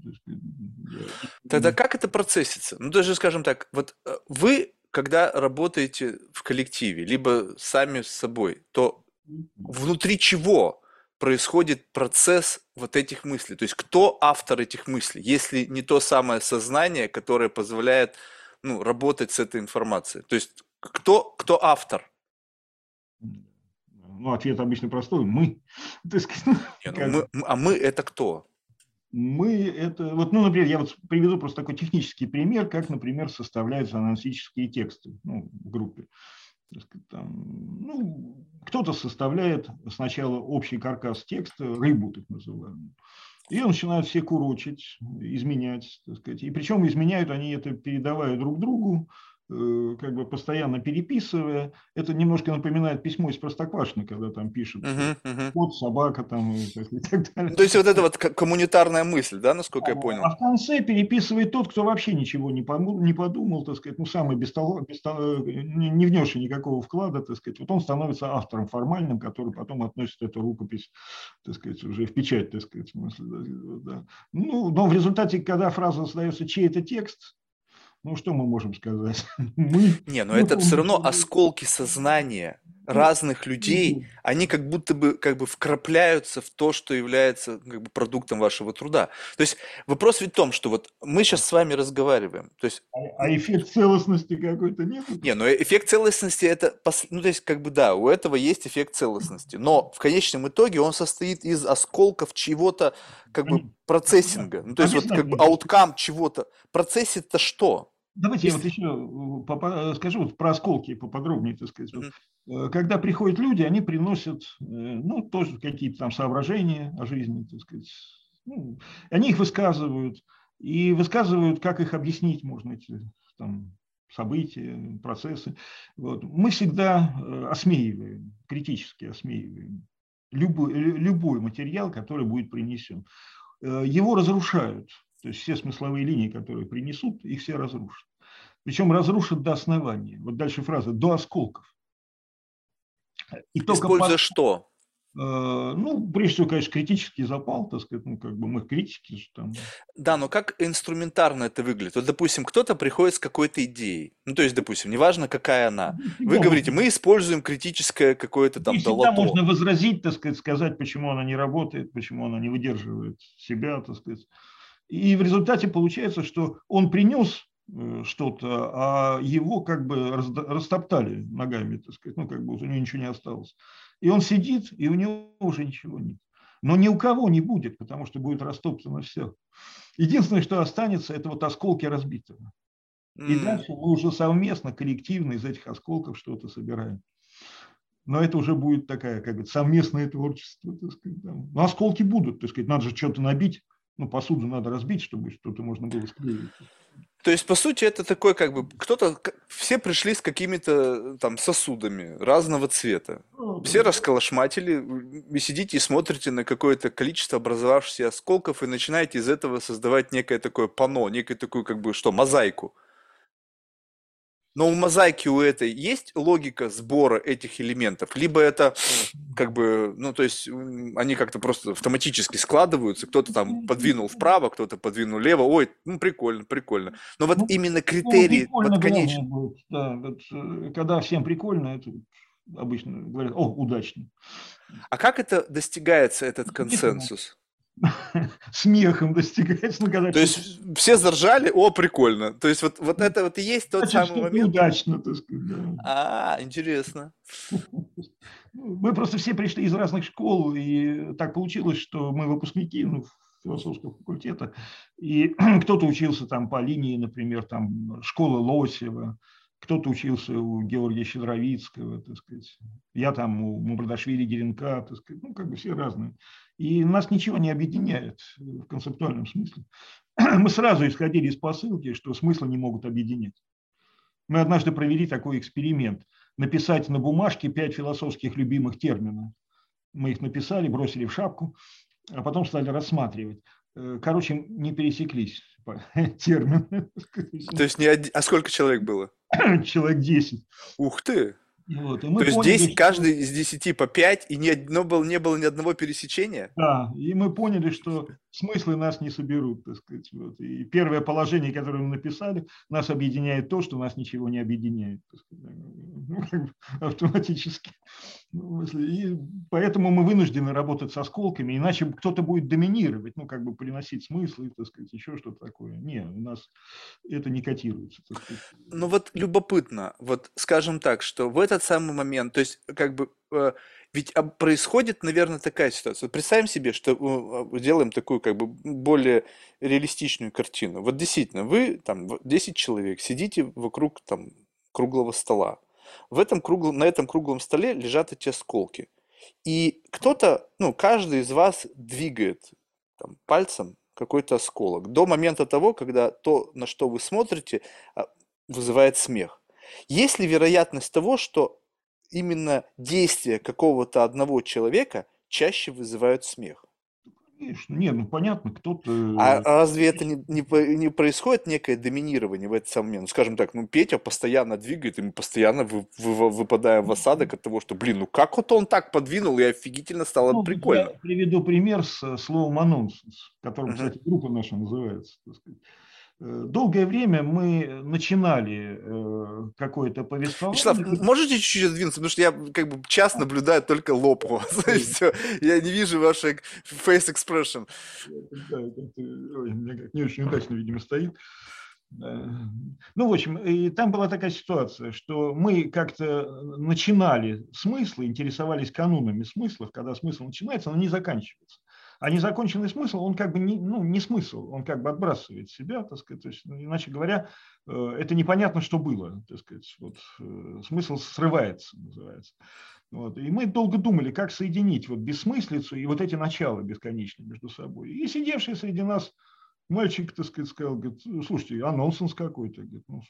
Тогда как это процессится? Ну, даже, скажем так, вот э, вы, когда работаете в коллективе, либо сами с собой, то внутри чего происходит процесс вот этих мыслей? То есть кто автор этих мыслей, если не то самое сознание, которое позволяет ну, работать с этой информацией? То есть кто, кто автор? Ну, ответ обычно простой. Мы. (laughs) Ну, ну, мы а мы это кто? мы это, вот, ну, например, я вот приведу просто такой технический пример, как, например, составляются аналитические тексты ну, в группе. Там, ну, кто-то составляет сначала общий каркас текста, рыбу так называемую, и начинают все курочить, изменять, так сказать. И причем изменяют они это, передавая друг другу, как бы постоянно переписывая. Это немножко напоминает письмо из Простоквашино, когда там пишет uh-huh, uh-huh. кот, собака там и, так, и так далее. То есть вот это вот коммунитарная мысль, да, насколько а, я понял? А в конце переписывает тот, кто вообще ничего не, подумал, не подумал, так сказать, ну, самый бестол... Бестол... не внесший никакого вклада, так сказать, вот он становится автором формальным, который потом относит эту рукопись, так сказать, уже в печать, так сказать, в смысле, да. Ну, но в результате, когда фраза остается чей-то текст, ну, что мы можем сказать? (laughs) Мы, не, но это все равно осколки сознания разных людей, они как будто бы как бы вкрапляются в то, что является как бы продуктом вашего труда. То есть вопрос ведь в том, что вот мы сейчас с вами разговариваем, то есть... А, а эффект целостности какой-то нет? Не, ну эффект целостности это, ну то есть как бы да, у этого есть эффект целостности, но в конечном итоге он состоит из осколков чего-то как бы процессинга, ну то есть вот как бы ауткам чего-то. Процессит-то что? Давайте я вот еще скажу вот про осколки поподробнее, так сказать. Вот, когда приходят люди, они приносят, ну, тоже какие-то там соображения о жизни, так сказать. Ну, они их высказывают, и высказывают, как их объяснить можно, эти там, события, процессы. Вот. Мы всегда осмеиваем, критически осмеиваем любой, любой материал, который будет принесен. Его разрушают то есть все смысловые линии, которые принесут, их все разрушат. Причем разрушат до основания. Вот дальше фраза «до осколков». И Используя по... что? Э, ну, прежде всего, конечно, критический запал, так сказать, ну, как бы мы критики же там. Да, но как инструментарно это выглядит? Вот, допустим, кто-то приходит с какой-то идеей, ну, то есть, допустим, неважно, какая она. Ну, Вы говорите, мы используем критическое какое-то там и долото. можно возразить, так сказать, сказать, почему она не работает, почему она не выдерживает себя, так сказать. И в результате получается, что он принес э, что-то, а его как бы растоптали ногами, так сказать, ну как бы у него ничего не осталось. И он сидит, и у него уже ничего нет. Но ни у кого не будет, потому что будет растоптано все. Единственное, что останется, это вот осколки разбитого. И mm. дальше мы уже совместно, коллективно из этих осколков что-то собираем. Но это уже будет такая, как бы, совместное творчество. Так сказать. Но осколки будут, так сказать, надо же что-то набить ну, посуду надо разбить, чтобы что-то можно было склеить. То есть, по сути, это такой, как бы, кто-то, все пришли с какими-то там сосудами разного цвета. Ну, все да. расколошматили, вы сидите и смотрите на какое-то количество образовавшихся осколков и начинаете из этого создавать некое такое пано, некое такую, как бы, что, мозаику. Но у мозаики у этой есть логика сбора этих элементов, либо это как бы, ну то есть они как-то просто автоматически складываются, кто-то там подвинул вправо, кто-то подвинул лево, ой, ну прикольно, прикольно. Но вот ну, именно ну, критерии, ну, вот конечно. Да, вот, э, когда всем прикольно, это обычно говорят, о, удачно. А как это достигается, этот консенсус? (laughs) смехом достигается. Ну, когда То есть все заржали, о, прикольно. То есть вот, вот это вот и есть тот Значит, самый момент. Удачно, так сказать. Да. А, интересно. (laughs) Мы просто все пришли из разных школ, и так получилось, что мы выпускники ну, философского факультета, и (clears throat) кто-то учился там по линии, например, там школа Лосева, кто-то учился у Георгия Щедровицкого, так сказать. Я там у Мурдашвили Деренка, так сказать. Ну, как бы все разные. И нас ничего не объединяет в концептуальном смысле. (clears throat) Мы сразу исходили из посылки, что смыслы не могут объединять. Мы однажды провели такой эксперимент. Написать на бумажке пять философских любимых терминов. Мы их написали, бросили в шапку, а потом стали рассматривать. Э, короче, не пересеклись (laughs) термины. То есть не один... А сколько человек было? (clears throat) Человек 10. Ух ты! Вот, То есть поняли, 10, что... каждый из 10 по 5, и ни одно было, не было ни одного пересечения? Да, и мы поняли, что смыслы нас не соберут, так сказать. Вот. И первое положение, которое мы написали, нас объединяет то, что нас ничего не объединяет, так сказать, ну, как бы автоматически. И поэтому мы вынуждены работать с осколками, иначе кто-то будет доминировать, ну, как бы приносить смыслы, так сказать, еще что-то такое. Не, у нас это не котируется. Ну вот любопытно, вот скажем так, что в этот самый момент, то есть как бы э, ведь происходит, наверное, такая ситуация. Представим себе, что э, делаем такую как бы более реалистичную картину. Вот действительно, вы там 10 человек сидите вокруг там круглого стола. В этом круглом, на этом круглом столе лежат эти осколки. И кто-то, ну, каждый из вас двигает там, пальцем какой-то осколок до момента того, когда то, на что вы смотрите, а, вызывает смех. Есть ли вероятность того, что именно действия какого-то одного человека чаще вызывают смех? Конечно, не, ну понятно, кто-то... А разве это не, не, не происходит некое доминирование в этот самый момент? Ну, скажем так, ну Петя постоянно двигает, и мы постоянно вы, вы, выпадаем в осадок от того, что, блин, ну как вот он так подвинул, и офигительно стало ну, прикольно. Я приведу пример с словом анонс, которым, кстати, группа наша называется. Так сказать. Э, долгое время мы начинали э, какое-то повествование. Вячеслав, можете чуть-чуть сдвинуться, потому что я как бы час наблюдаю только лоб у вас, и все. Я не вижу вашей face expression. Да, это, не очень удачно, видимо, стоит. Ну, в общем, и там была такая ситуация, что мы как-то начинали смыслы, интересовались канунами смыслов, когда смысл начинается, но не заканчивается. А незаконченный смысл, он как бы не, ну, не смысл, он как бы отбрасывает себя, так сказать, то есть, ну, иначе говоря, э, это непонятно, что было, так сказать, вот, э, смысл срывается, называется. Вот. И мы долго думали, как соединить вот бессмыслицу и вот эти начала бесконечные между собой. И сидевший среди нас мальчик, так сказать, сказал, говорит, слушайте, а нонсенс какой-то. Говорит, ну,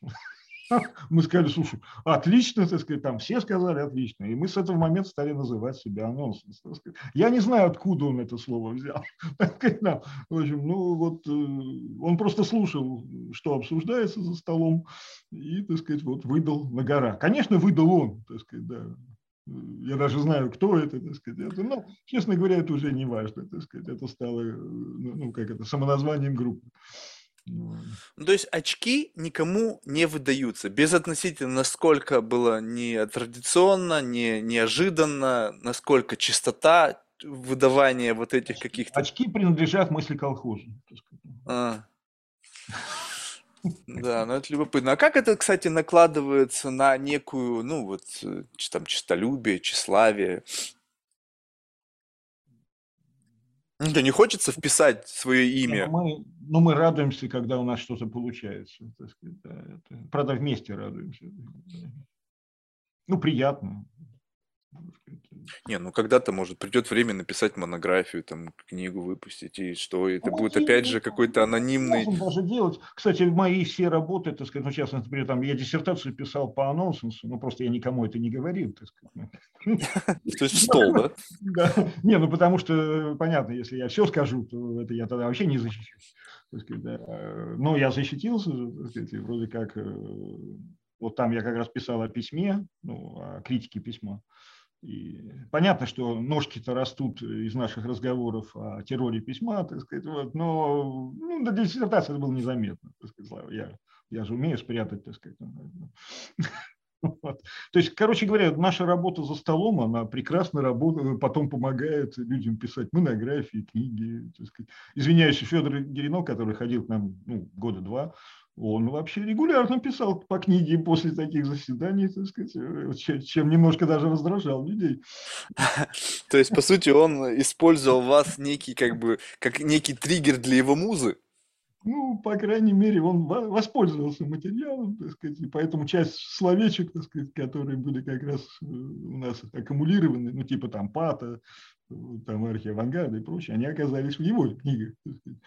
(laughs) мы сказали, слушай, отлично, так сказать, там все сказали отлично. И мы с этого момента стали называть себя нонсенс. Я не знаю, откуда он это слово взял. (laughs) В общем, ну вот э, он просто слушал, что обсуждается за столом, и, так сказать, вот выдал на гора. Конечно, выдал он, так сказать, да. Я даже знаю, кто это, так сказать. Это, но, честно говоря, это уже не важно, так сказать. Это стало, э, ну, ну как это, самоназванием группы. Ну, то есть очки никому не выдаются, безотносительно насколько было не традиционно, не неожиданно, насколько чистота выдавания вот этих каких-то... Очки принадлежат мысли колхозу. А. Да, ну это любопытно. А как это, кстати, накладывается на некую, ну вот, э, там, чистолюбие, тщеславие? Да не хочется вписать свое имя. Ну, мы, ну, мы радуемся, когда у нас что-то получается. Так сказать, да, это, правда, вместе радуемся. Ну, приятно. Не, ну когда-то, может, придет время написать монографию, там, книгу выпустить, и что, это ну, будет опять же какой-то анонимный... Можем даже делать. Кстати, мои все работы, так сказать, ну, сейчас, например, там, я диссертацию писал по анонсенсу, но просто я никому это не говорил, так сказать. (laughs) То есть в стол, да? Да. Не, ну потому что, понятно, если я все скажу, то это я тогда вообще не защищусь. Но я защитился, вроде как э, вот там я как раз писал о письме, ну, о критике письма. И понятно, что ножки-то растут из наших разговоров о терроре письма, так сказать, вот, но ну, до диссертации это было незаметно, так сказать, я, я же умею спрятать, так сказать. (laughs) То есть, короче говоря, наша работа за столом, она прекрасно работает, потом помогает людям писать монографии, книги. Извиняюсь, Федор Геринов, который ходил к нам ну, года два, он вообще регулярно писал по книге после таких заседаний, так сказать, э, чем немножко даже раздражал людей. (laughs) То есть, по сути, он использовал вас некий, как бы, как некий триггер для его музы? Ну, по крайней мере, он воспользовался материалом, так сказать, и поэтому часть словечек, так сказать, которые были как раз э, у нас аккумулированы, ну, типа там пата, э, там архиавангарда и прочее, они оказались в его книгах, так сказать.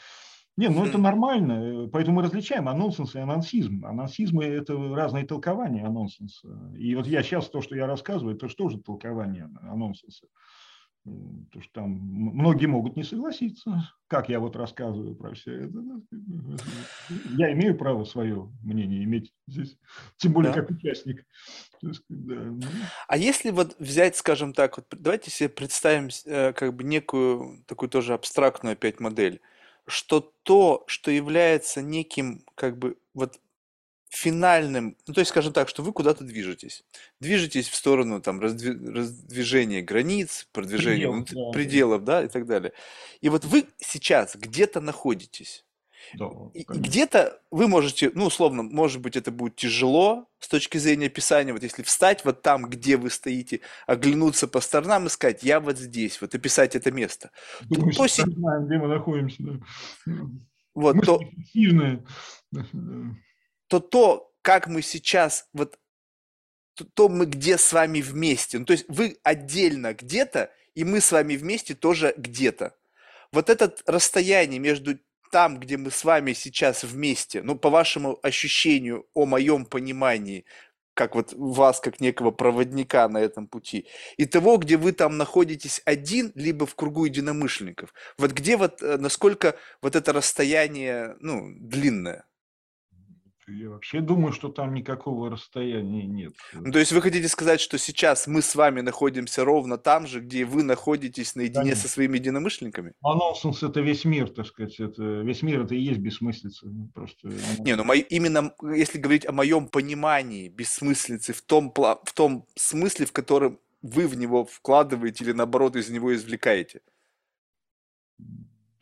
Не, ну это нормально, э, поэтому мы различаем анонсенс и анонсизм. Анонсизм – это разные толкования анонсенса. И вот я сейчас то, что я рассказываю, это же толкование анонсенса. То что там многие могут не согласиться, как я вот рассказываю про все это. Я имею право свое мнение иметь здесь, тем более да. как участник. Да. Ну. А если вот взять, скажем так, вот давайте себе представим э, как бы некую такую тоже абстрактную опять модель – что то, что является неким, как бы, вот финальным, ну, то есть, скажем так, что вы куда-то движетесь. Движетесь в сторону там раздви, раздвижения границ, продвижения Предел, да. пределов, да, и так далее. И вот вы сейчас где-то находитесь. Да, И, где-то вы можете, ну, условно, может быть, это будет тяжело с точки зрения описания, вот если встать вот там, где вы стоите, оглянуться по сторонам и сказать, я вот здесь, вот описать это место, то, Думаю, то, се- знаем, где мы находимся. Да. вот, то. Да. то то, как мы сейчас, вот то, то мы где с вами вместе. Ну, то есть вы отдельно где-то, и мы с вами вместе тоже где-то. Вот это расстояние между там, где мы с вами сейчас вместе, ну, по вашему ощущению, о моем понимании, как вот вас, как некого проводника на этом пути, и того, где вы там находитесь один, либо в кругу единомышленников. Вот где вот, э, насколько вот это расстояние, ну, длинное? Я вообще думаю, что там никакого расстояния нет. Ну, то есть вы хотите сказать, что сейчас мы с вами находимся ровно там же, где вы находитесь наедине Конечно. со своими единомышленниками? А нонсенс – это весь мир, так сказать. Это, весь мир – это и есть бессмыслица. Ну, Просто, ну, Не, ну мои- именно если говорить о моем понимании бессмыслицы в том, в том смысле, в котором вы в него вкладываете или наоборот из него извлекаете.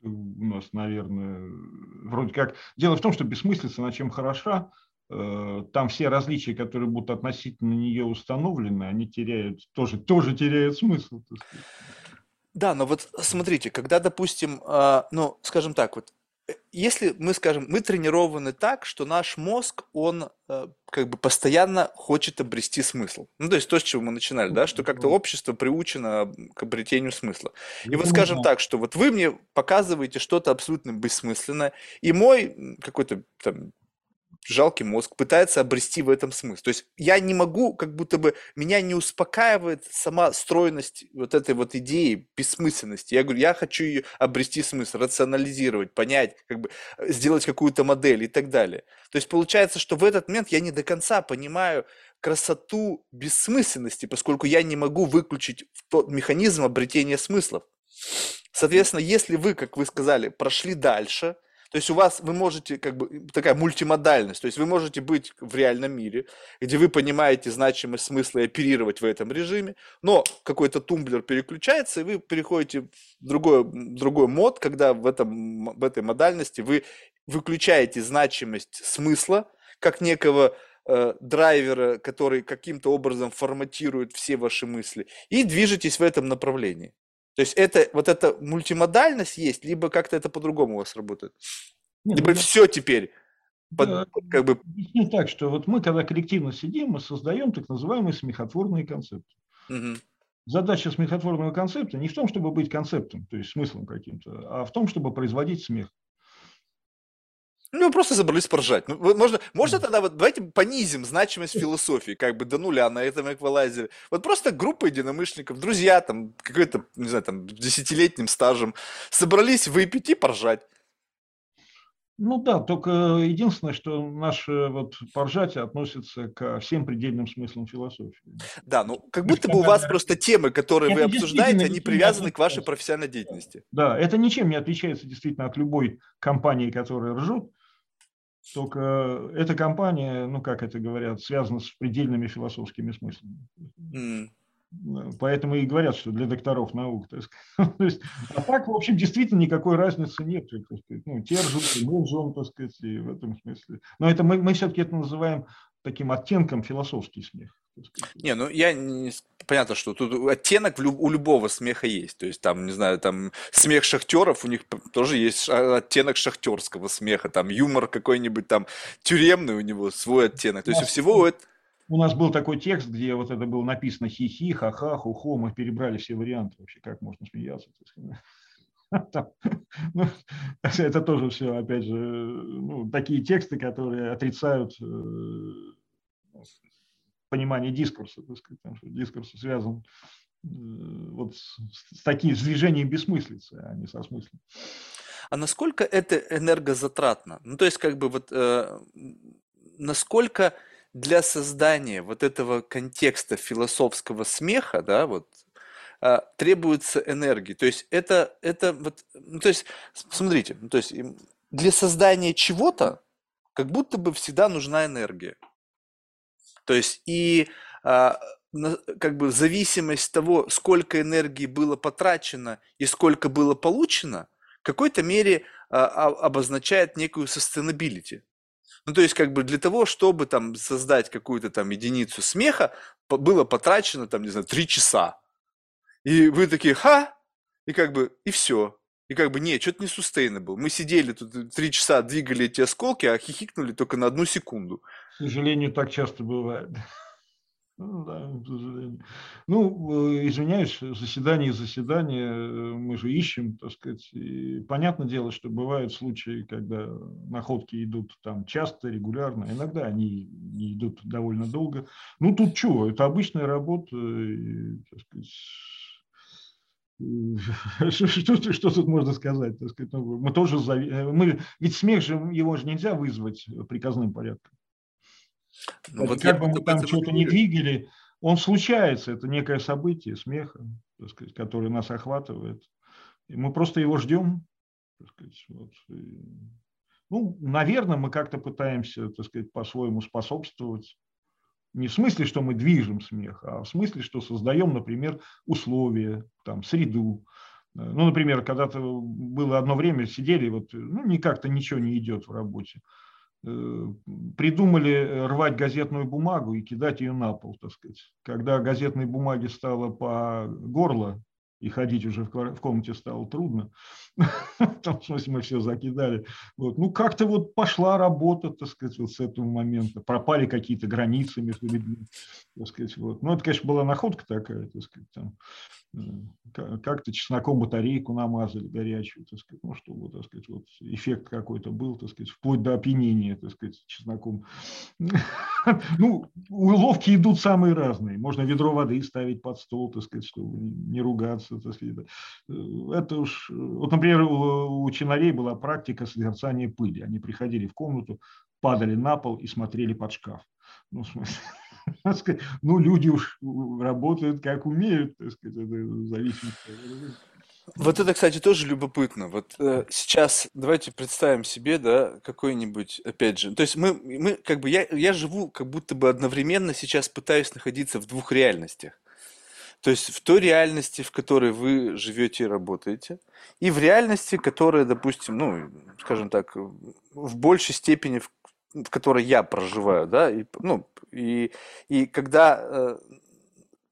У нас, наверное, вроде как... Дело в том, что бессмыслица, на чем хороша, э, там все различия, которые будут относительно нее установлены, они теряют, тоже, тоже теряют смысл. Да, но вот смотрите, когда, допустим, а, ну, скажем так, вот, если мы скажем, мы тренированы так, что наш мозг, он э, как бы постоянно хочет обрести смысл. Ну, то есть то, с чего мы начинали, да, что как-то общество приучено к обретению смысла. И вот мы скажем так, что вот вы мне показываете что-то абсолютно бессмысленное, и мой какой-то там жалкий мозг пытается обрести в этом смысл. То есть я не могу, как будто бы меня не успокаивает сама стройность вот этой вот идеи бессмысленности. Я говорю, я хочу ее обрести смысл, рационализировать, понять, как бы э, сделать какую-то модель и так далее. То есть получается, что в этот момент я не до конца понимаю красоту бессмысленности, поскольку я не могу выключить тот механизм обретения смыслов. Соответственно, если вы, как вы сказали, прошли дальше, то есть у вас, вы можете, как бы, такая мультимодальность, то есть вы можете быть в реальном мире, где вы понимаете значимость смысла и оперировать в этом режиме, но какой-то тумблер переключается, и вы переходите в другой, другой мод, когда в, этом, в этой модальности вы выключаете значимость смысла, как некого э, драйвера, который каким-то образом форматирует все ваши мысли, и движетесь в этом направлении. То есть это вот эта мультимодальность есть, либо как-то это по-другому у вас работает. Не, ну, Либо я- все теперь, под- Да, как бы, объясню так, что вот мы, когда коллективно сидим, мы создаем так называемые смехотворные концепты. мгм. Задача смехотворного концепта не в том, чтобы быть концептом, то есть смыслом каким-то, а в том, чтобы производить смех. Ну, вы просто забрались поржать. Ну, можно, можно тогда вот давайте понизим значимость философии, как бы до нуля на этом эквалайзере. Вот просто группа единомышленников, друзья, там, какой-то, не знаю, там, десятилетним стажем, собрались выпить и поржать. Ну да, только единственное, что наше вот поржатие относится ко всем предельным смыслам философии. Да, ну, как будто бы у вас просто темы, которые вы Это обсуждаете, действительно они привязаны к вашей профессиональной деятельности. Да, это ничем не отличается действительно от любой компании, которая ржут, только эта компания, ну как это говорят, связана с предельными философскими смыслами. М. Поэтому и говорят, что для докторов наук. так сказать. (laughs) То есть, а так, в общем, действительно никакой разницы нет. так сказать. Ну, те ржут, и мы ржем, так сказать, и в этом смысле. Но это мы, мы все-таки это называем таким оттенком философский смех. Не, ну я не... Понятно, что тут оттенок у любого смеха есть. То есть там, не знаю, там смех шахтеров, у них тоже есть оттенок шахтерского смеха. Там юмор какой-нибудь там тюремный у него свой оттенок. То есть у всего у эт- У нас был такой текст, где вот это было написано хи-хи, ха-ха, ху-хо, мы перебрали все варианты вообще, как можно смеяться. сказать. (laughs) Там, (laughs) ну, это тоже все, опять же, ну, такие тексты, которые отрицают э, понимание дискурса, так сказать, потому что дискурс связан э, вот с, с таким с движением бессмыслицы, а не со смыслом. А насколько это энергозатратно? Ну, то есть, как бы вот, э, насколько для создания вот этого контекста философского смеха, да, вот, а, требуется энергии. То есть это, это вот, ну, то есть, смотрите, ну, то есть для создания чего-то как будто бы всегда нужна энергия. То есть и а, как бы зависимость того, сколько энергии было потрачено и сколько было получено, в какой-то мере а, а, обозначает некую sustainability. Ну, то есть, как бы для того, чтобы там создать какую-то там единицу смеха, было потрачено там, не знаю, три часа. И вы такие, ха, и как бы, и все. И как бы, нет, что-то не sustainable. Мы сидели тут три часа, двигали эти осколки, а хихикнули только на одну секунду. К сожалению, так часто бывает. (laughs) Ну, да, к сожалению. Ну, э, извиняюсь, заседание и заседание э, мы же ищем, так сказать. И понятное дело, что бывают случаи, когда находки идут там часто, регулярно, иногда они идут довольно долго. Ну, тут что, это обычная работа, и, так сказать, (laughs) что, что, что тут можно сказать? Так сказать, ну, мы тоже э, мы, ведь смех же его же нельзя вызвать приказным порядком. Ну, вот как бы мы там что-то не двигали, он случается, это некое событие смеха, так сказать, которое нас охватывает. И мы просто его ждем. Так сказать, вот. Ну, наверное, мы как-то пытаемся, так сказать, по-своему способствовать. Не в смысле, что мы движем смех, а в смысле, что создаем, например, условия, там, среду. Ну, например, когда-то было одно время, сидели, вот, ну, никак-то ничего не идет в работе. Э, придумали э, рвать газетную бумагу и кидать ее на пол, так сказать. Когда газетной бумаги стало по горло, и ходить уже в комнате стало трудно. (laughs) В том смысле мы все закидали. Вот. Ну, как-то вот пошла работа, так сказать, вот с этого момента. Пропали какие-то границы между людьми, так сказать. Вот. Ну, это, конечно, была находка такая, так сказать, там как-то чесноком батарейку намазали горячую, так сказать, ну, чтобы, так сказать, вот эффект какой-то был, так сказать, вплоть до опьянения, так сказать, чесноком. (laughs) Ну, уловки идут самые разные. Можно ведро воды ставить под стол, так сказать, чтобы не ругаться, так сказать. Это уж... Вот, например, у чинарей была практика созерцания пыли. Они приходили в комнату, падали на пол и смотрели под шкаф. Ну, в смысле, (laughs) ну, люди уж работают как умеют, так сказать, это в вот это, кстати, тоже любопытно. Вот э, сейчас давайте представим себе, да, какой-нибудь, опять же, то есть мы, мы как бы, я, я живу как будто бы одновременно сейчас пытаюсь находиться в двух реальностях. То есть в той реальности, в которой вы живете и работаете, и в реальности, которая, допустим, ну, скажем так, в большей степени, в в которой я проживаю, да, и, ну, и, и когда э,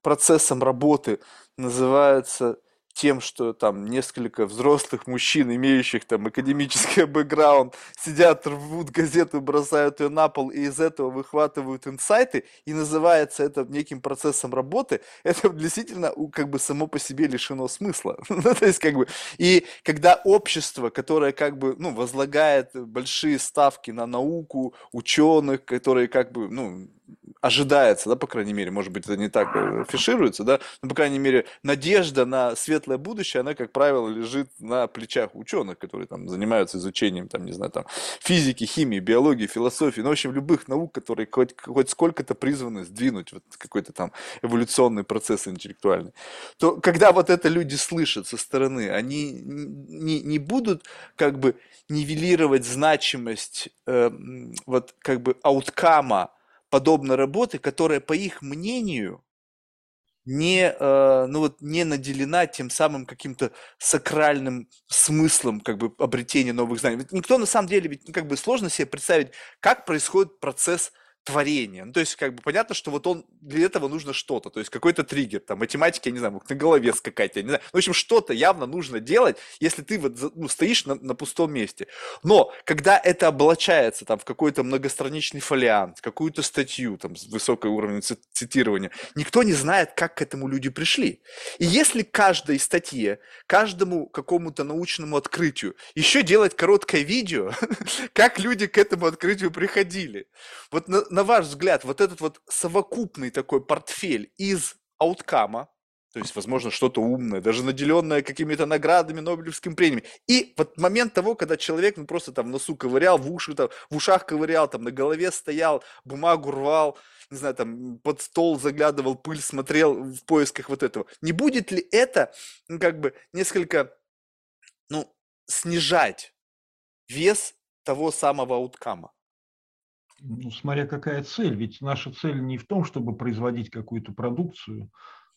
процессом работы называется тем, что там несколько взрослых мужчин, имеющих там академический (laughs) бэкграунд, сидят, рвут газету, бросают ее на пол и из этого выхватывают инсайты, и называется это неким процессом работы, (laughs) это действительно как бы само по себе лишено смысла. (laughs) ну, то есть как бы, и когда общество, которое как бы, ну, возлагает большие ставки на науку, ученых, которые как бы, ну, ожидается, да, по крайней мере, может быть, это не так э, фишируется, да, но, по крайней мере, надежда на светлое будущее, она, как правило, лежит на плечах ученых, которые там занимаются изучением, там, не знаю, там, физики, химии, биологии, философии, ну, в общем, любых наук, которые хоть, хоть сколько-то призваны сдвинуть вот какой-то там эволюционный процесс интеллектуальный, то когда вот это люди слышат со стороны, они не, не будут как бы нивелировать значимость э, вот как бы ауткама, подобной работы, которая, по их мнению, не, э, ну вот, не наделена тем самым каким-то сакральным смыслом как бы обретения новых знаний. Ведь никто на самом деле, ведь ну, как бы сложно себе представить, как происходит процесс творение. Ну, то есть, как бы понятно, что вот он для этого нужно что-то, то есть какой-то триггер, там, математики, я не знаю, на голове скакать, я не знаю. В общем, что-то явно нужно делать, если ты вот ну, стоишь на, на пустом месте. Но когда это облачается там в какой-то многостраничный фолиант, какую-то статью там с высокой уровнем цитирования, никто не знает, как к этому люди пришли. И если каждой статье, каждому какому-то научному открытию еще делать короткое видео, (laughs) как люди к этому открытию приходили, вот на, ваш взгляд, вот этот вот совокупный такой портфель из ауткама, то есть, возможно, что-то умное, даже наделенное какими-то наградами, Нобелевским премиями. И вот момент того, когда человек ну, просто там в носу ковырял, в, уши, там, в ушах ковырял, там на голове стоял, бумагу рвал, не знаю, там под стол заглядывал, пыль смотрел в поисках вот этого. Не будет ли это, ну, как бы, несколько, ну, снижать вес того самого ауткама? Ну, смотря какая цель, ведь наша цель не в том, чтобы производить какую-то продукцию,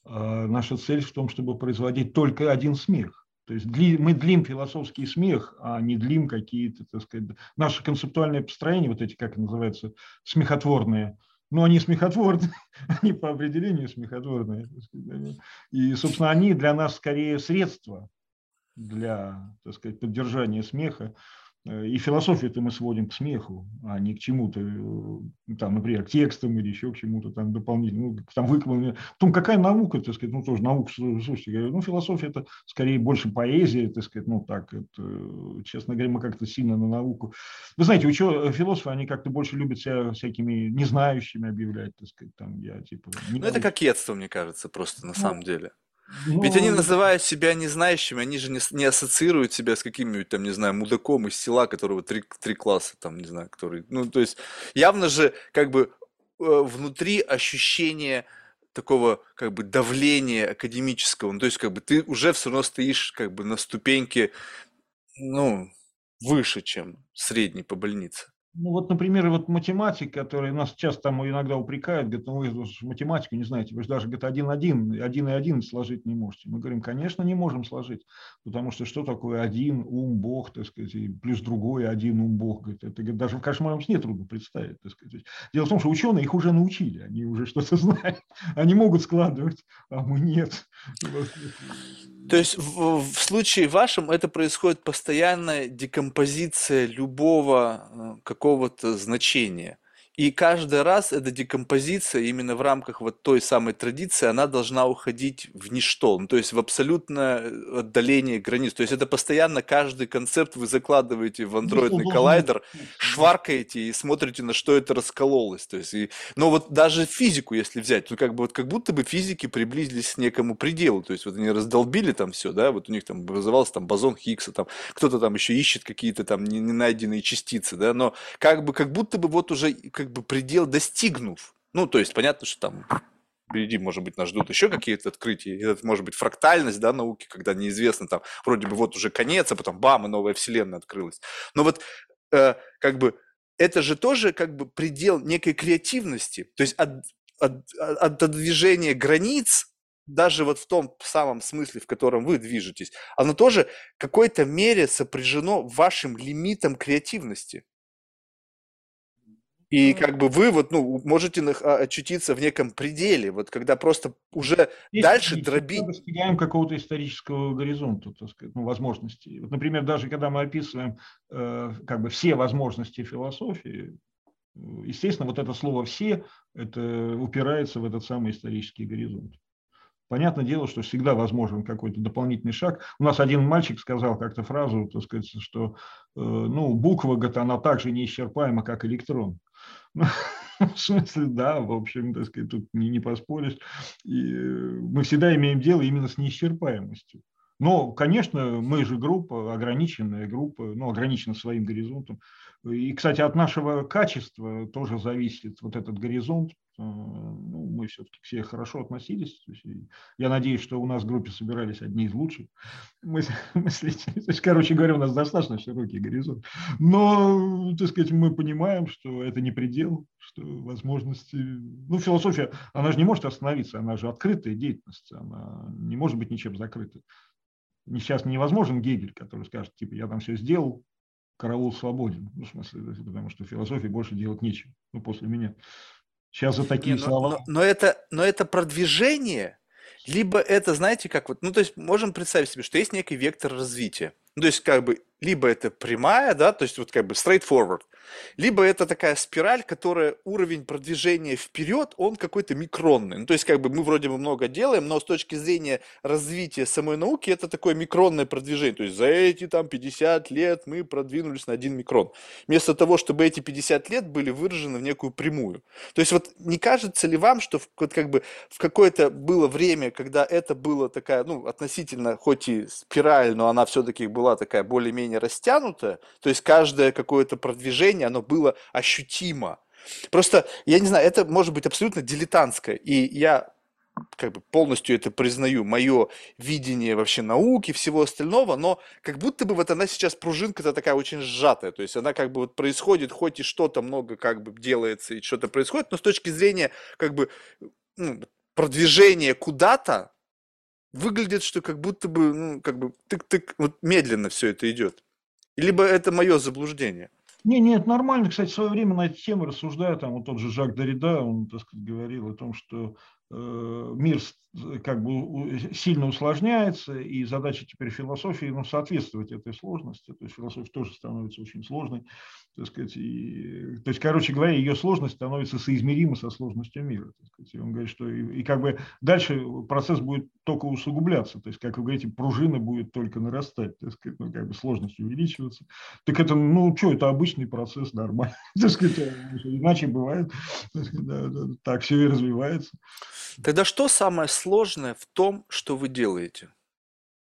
а наша цель в том, чтобы производить только один смех. То есть дли, мы длим философский смех, а не длим какие-то, так сказать, наши концептуальные построения, вот эти, как называется, смехотворные, но они смехотворные, (laughs) они по определению смехотворные. И, собственно, они для нас скорее средства для, так сказать, поддержания смеха. Э, и философию-то мы сводим к смеху, а не к чему-то, э, там, например, к текстам или еще к чему-то там дополнительному, ну, там выкладывание. Потом какая наука, так сказать, ну тоже наука, слушайте, говорю, ну философия это скорее больше поэзия, так сказать, ну так, это, честно говоря, мы как-то сильно на науку. Вы знаете, учё, философы, они как-то больше любят себя всякими незнающими объявлять, так сказать, там, я типа... Ну это кокетство, мне кажется, просто на ну, самом деле. Ну, Ведь они называют себя незнающими, они же не, не ассоциируют себя с каким-нибудь там, не знаю, мудаком из села, которого три, три класса, там, не знаю, который... Ну, то есть явно же как бы э, внутри ощущение такого как бы давления академического, ну, то есть как бы ты уже все равно стоишь как бы на ступеньке, ну, выше, чем средний по больнице. Ну вот, например, вот математик, который нас часто там иногда упрекают, говорит, ну вы математику не знаете, вы же даже, говорит, один один, один и один сложить не можете. Мы говорим, конечно, не можем сложить, потому что что такое один ум Бог, так сказать, и плюс другой один ум Бог, говорит, это говорит, даже в кошмарном сне трудно представить, так сказать. Дело в том, что ученые их уже научили, они уже что-то (laughs) знают, они могут складывать, а мы нет. То есть в, в случае вашем это происходит постоянная декомпозиция любого э, какого-то значения. И каждый раз эта декомпозиция именно в рамках вот той самой традиции, она должна уходить в ничто, ну, то есть в абсолютное отдаление границ. То есть это постоянно каждый концепт вы закладываете в андроидный коллайдер, шваркаете и смотрите, на что это раскололось. То есть, и, но вот даже физику, если взять, то как бы вот как будто бы физики приблизились к некому пределу. То есть вот они раздолбили там все, да, вот у них там вызывался там бозон Хиггса, там кто-то там еще ищет какие-то там не, не найденные частицы, да, но как бы как будто бы вот уже как как бы предел достигнув. Ну, то есть понятно, что там впереди, может быть, нас ждут еще какие-то открытия. Это может быть фрактальность, да, науки, когда неизвестно, там, вроде бы вот уже конец, а потом бам, и новая вселенная открылась. Но вот э, как бы это же тоже как бы предел некой креативности. То есть от, от, от, от движения границ, даже вот в том самом смысле, в котором вы движетесь, оно тоже в какой-то мере сопряжено вашим лимитом креативности. И как бы вы вот, ну, можете а, очутиться в неком пределе, вот когда просто уже Здесь дальше дробить. Мы достигаем какого-то исторического горизонта, так сказать, ну, возможностей. Вот, например, даже когда мы описываем э, как бы все возможности философии, естественно, вот это слово «все» это упирается в этот самый исторический горизонт. Понятное дело, что всегда возможен какой-то дополнительный шаг. У нас один мальчик сказал как-то фразу, так сказать, что э, ну, буква, говорит, она так же неисчерпаема, как электрон. (laughs) в смысле, да, в общем, так сказать, тут не, не поспоришь. И э, мы всегда имеем дело именно с неисчерпаемостью. Но, конечно, мы же группа, ограниченная группа, ну, ограничена своим горизонтом. И, кстати, от нашего качества тоже зависит вот этот горизонт. Э, ну, мы все-таки все хорошо относились. я надеюсь, что у нас в группе собирались одни из лучших (laughs) мыслителей. То есть, короче говоря, у нас достаточно широкий горизонт. Но, так сказать, мы понимаем, что это не предел, что возможности... Ну, философия, она же не может остановиться, она же открытая деятельность, она не может быть ничем закрыта сейчас невозможен Гегель, который скажет, типа, я там все сделал, караул свободен. Ну, в смысле, потому что философии больше делать нечего, ну, после меня. Сейчас за такие Не, но, слова... Но, но, это, но это продвижение, либо это, знаете, как вот, ну, то есть можем представить себе, что есть некий вектор развития. Ну, то есть, как бы, либо это прямая, да, то есть вот как бы straightforward, либо это такая спираль, которая уровень продвижения вперед, он какой-то микронный. Ну, то есть, как бы мы вроде бы много делаем, но с точки зрения развития самой науки это такое микронное продвижение. То есть за эти там 50 лет мы продвинулись на один микрон. Вместо того, чтобы эти 50 лет были выражены в некую прямую. То есть вот не кажется ли вам, что вот как бы в какое-то было время, когда это было такая, ну, относительно, хоть и спираль, но она все-таки была такая более-менее растянутая, то есть каждое какое-то продвижение движение, оно было ощутимо. Просто, я не знаю, это может быть абсолютно дилетантское, и я как бы полностью это признаю, мое видение вообще науки, всего остального, но как будто бы вот она сейчас пружинка-то такая очень сжатая, то есть она как бы вот происходит, хоть и что-то много как бы делается и что-то происходит, но с точки зрения как бы ну, продвижения куда-то, выглядит, что как будто бы, ну, как бы тык-тык, вот медленно все это идет. Либо это мое заблуждение. Не, нет, нормально. Кстати, в свое время на эту тему рассуждаю, там вот тот же Жак Дорида, он, так сказать, говорил о том, что мир как бы сильно усложняется, и задача теперь философии ну, соответствовать этой сложности. То есть философия тоже становится очень сложной. Так сказать, и, то есть, короче говоря, ее сложность становится соизмерима со сложностью мира. Так сказать. И он говорит, что и, и как бы дальше процесс будет только усугубляться. То есть, как вы говорите, пружина будет только нарастать, так сказать, ну, как бы сложность увеличиваться. Так это, ну, что, это обычный процесс, нормально. (laughs) Так сказать, иначе бывает. Так, (laughs) сказать, да, да, так все и развивается. Тогда что самое сложное в том, что вы делаете?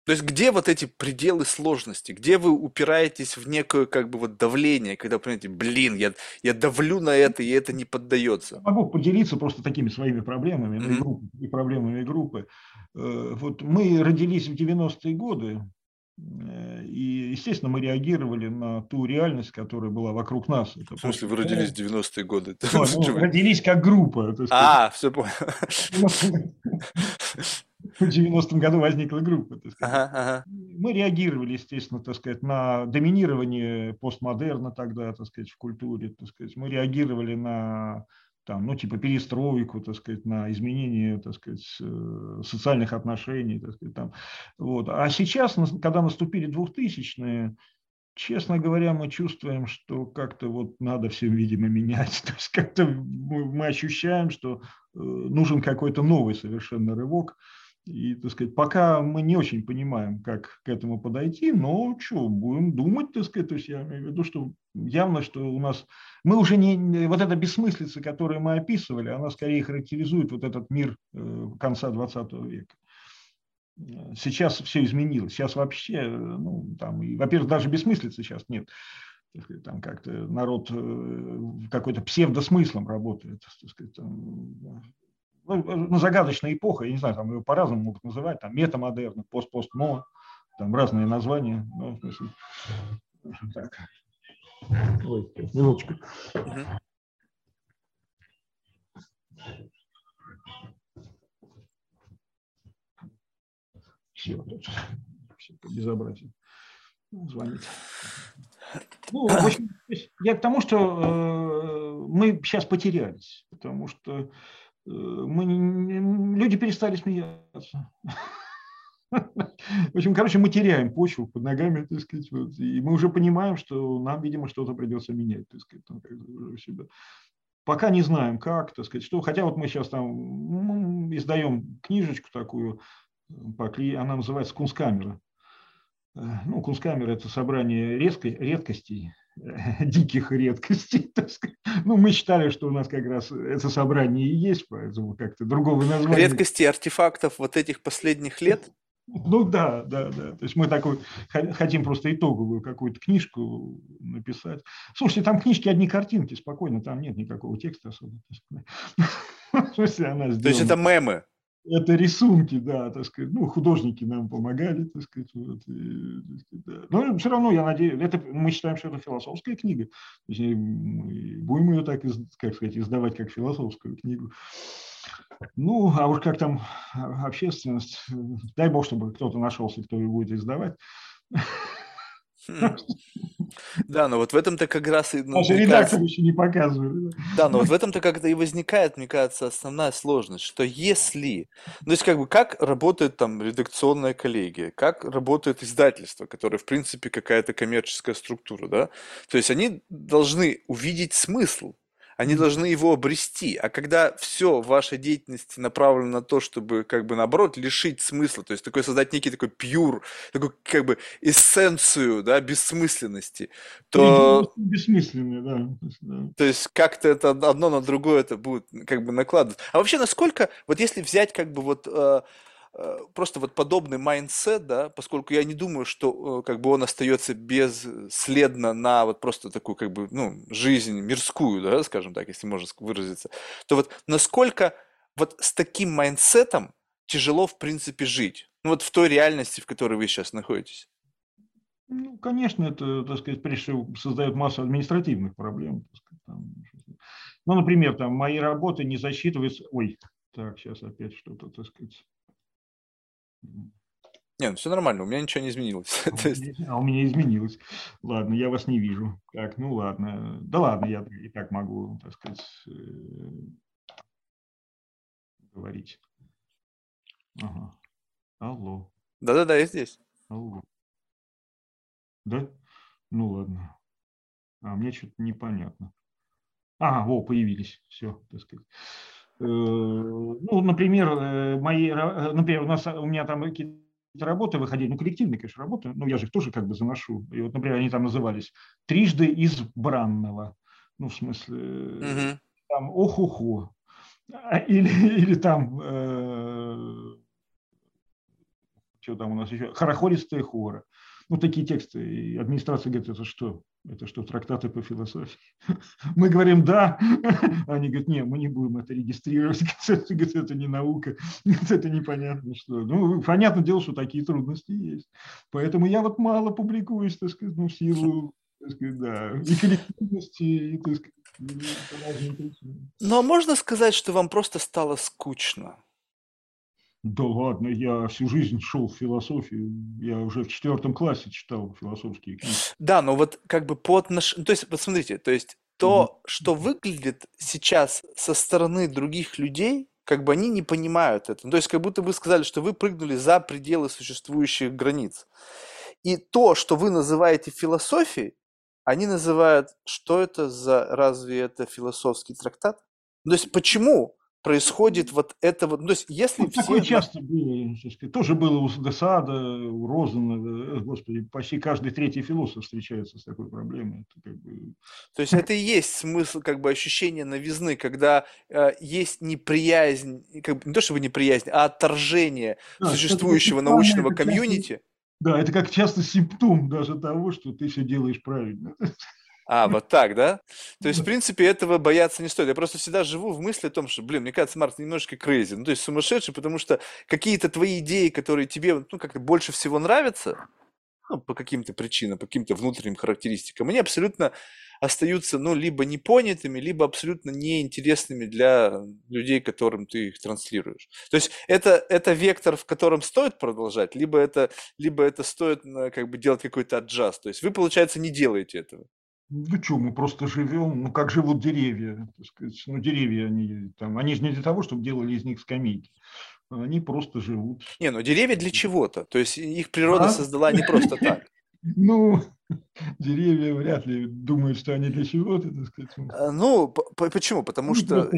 То есть где вот эти пределы сложности? Где вы упираетесь в некое как бы вот давление, когда понимаете, блин, я, я давлю на это, и это не поддается? Могу поделиться просто такими своими проблемами mm-hmm. и, группы, и проблемами группы. Э, вот мы родились в 90-е годы, и, естественно, мы реагировали на ту реальность, которая была вокруг нас. Это в смысле, вы родились в 90-е годы? Ну, ну, родились как группа. А, все понял. В 90-м году возникла группа. Ага, ага. Мы реагировали, естественно, так сказать, на доминирование постмодерна тогда, так сказать, в культуре. Так сказать. Мы реагировали на там, ну, типа перестройку, так сказать, на изменение, так сказать, э, социальных отношений, так сказать, там. Вот. А сейчас, когда наступили 2000-е, честно говоря, мы чувствуем, что как-то вот надо все, видимо, менять. (laughs) То есть как-то мы ощущаем, что э, нужен какой-то новый совершенно рывок. И, так сказать, пока мы не очень понимаем, как к этому подойти, но что, будем думать, так сказать, то есть я имею в виду, что явно, что у нас, мы уже не, вот эта бессмыслица, которую мы описывали, она скорее характеризует вот этот мир э, конца 20 века. Сейчас все изменилось, сейчас вообще, ну, там, во-первых, даже бессмыслицы сейчас нет, там как-то народ э, какой-то псевдосмыслом работает, так сказать, там, ну, ну, загадочная эпоха, я не знаю, там ее по-разному могут называть, там метамодерн, пост-постмо, там разные названия. Ну, в смысле, (laughs) так. Ой, минуточку. Все, тут все безобразие. Звонит. Ну, в общем, я к тому, что э, мы сейчас потерялись, потому что Э, мы, люди перестали смеяться. В общем, короче, мы теряем почву под ногами, так сказать, вот, и мы уже понимаем, что нам, видимо, что-то придется менять, так сказать, там, как себя. Пока не знаем, как, так сказать, что, хотя вот мы сейчас там ну, издаем книжечку такую, она называется «Кунсткамера». Э, ну, Кунсткамера – это собрание редкостей, (laughs) диких редкостей. (laughs) Ну, мы считали, что у нас как раз это собрание и есть, поэтому как-то другого названия. Редкости артефактов вот этих последних лет? Ну да, да, да. То есть мы такой хотим просто итоговую какую-то книжку написать. Слушайте, там книжки одни картинки, спокойно, там нет никакого текста особо. (laughs) То есть это мемы? Это рисунки, да, так сказать, ну, художники нам помогали, так сказать, вот, и, да. но все равно, я надеюсь, это, мы считаем, что это философская книга, то есть мы будем ее так, как сказать, издавать как философскую книгу. Ну, а уж как там общественность, дай бог, чтобы кто-то нашелся, кто ее будет издавать. (laughs) Да, но вот в этом-то как раз и... Ну, редактор еще не показывали. Да, но вот в этом-то как-то и возникает, мне кажется, основная сложность, что если... Ну, то есть как бы как работает там редакционная коллегия, как работает издательство, которое, в принципе, какая-то коммерческая структура, да? То есть они должны увидеть смысл они должны его обрести. А когда все в вашей деятельности направлено на то, чтобы, как бы, наоборот, лишить смысла, то есть такой создать некий такой pure, такой, как бы, эссенцию, да, бессмысленности, то... Бессмысленный, да. То есть как-то это одно на другое это будет, как бы, накладываться. А вообще, насколько, вот если взять, как бы, вот Э, просто вот подобный mindset, да, поскольку я не думаю, что э, как бы он остается бесследно на вот просто такую как бы, ну, жизнь мирскую, да, скажем так, если можно выразиться, то вот насколько вот с таким mindset ом тяжело, в принципе, жить? Ну, вот в той реальности, в которой вы сейчас находитесь. Ну, конечно, это, так сказать, прежде всего создает массу административных проблем. Сказать, там, ну, например, там мои работы не засчитываются... Ой, так, сейчас опять что-то, так сказать, Не, ну все нормально, у меня ничего не изменилось. (laughs) А у, меня, а у меня изменилось. Ладно, я вас не вижу. Так, ну ладно. Да ладно, я и так могу, так сказать, э, говорить. Ага. Алло. Да-да-да, я здесь. Алло. Да? Ну ладно. А мне что-то непонятно. А, во, появились. Все, так сказать. Э, ну, например, э, мои, например, у нас у меня там какие-то работы выходили, ну, коллективные, конечно, работы, но я же их тоже как бы заношу. И вот, например, они там назывались «Трижды избранного». Ну, в смысле, угу. там «Ох-охо». А, или, (laughs) или там, э, что там у нас еще, «Хорохористые хоры». Ну, такие тексты. И администрация говорит, это что? Это что, трактаты по философии? (laughs) Мы говорим «да», (laughs) они говорят, нет, мы не будем это регистрировать, (laughs) это не наука, это непонятно что. Ну, понятное дело, что такие трудности есть. Поэтому я вот мало публикуюсь, так сказать, ну, в силу да, и коллективности, и, так сказать, Но можно сказать, что вам просто стало скучно? Да ладно, я всю жизнь шел в философию. Я уже в четвертом классе читал философские книги. Да, но вот как бы по отношению... То есть, посмотрите, то есть то, что выглядит сейчас со стороны других людей, как бы они не понимают это. То есть как будто вы сказали, что вы прыгнули за пределы существующих границ. И то, что вы называете философией, они называют, что это за, разве это философский трактат? То есть почему происходит вот это вот, то есть если ну, все... Такое часто было, тоже было у Десада, у Розена, господи, почти каждый третий философ встречается с такой проблемой. Это как бы... То есть это и есть смысл, как бы ощущение новизны, когда э, есть неприязнь, как бы, не то чтобы неприязнь, а отторжение да, существующего научного комьюнити. Часто, да, это как часто симптом даже того, что ты все делаешь правильно. (laughs) А, вот так, да? То есть, в принципе, этого бояться не стоит. Я просто всегда живу в мысли о том, что, блин, мне кажется, Март немножко крейзи, ну, то есть сумасшедший, потому что какие-то твои идеи, которые тебе, ну, как-то больше всего нравятся, ну, по каким-то причинам, по каким-то внутренним характеристикам, они абсолютно остаются, ну, либо непонятыми, либо абсолютно неинтересными для людей, которым ты их транслируешь. То есть это, это вектор, в котором стоит продолжать, либо это, либо это стоит как бы делать какой-то аджаст. То есть вы, получается, не делаете этого. Ну что, мы просто живем, ну как живут деревья, так сказать. Ну деревья, они, там, они же не для того, чтобы делали из них скамейки. Они просто живут. Не, ну деревья для чего-то. То есть их природа а? создала не просто так. (laughs) Ну, деревья вряд ли думают, что они для чего-то, так сказать. А, ну, почему? Потому ну, что...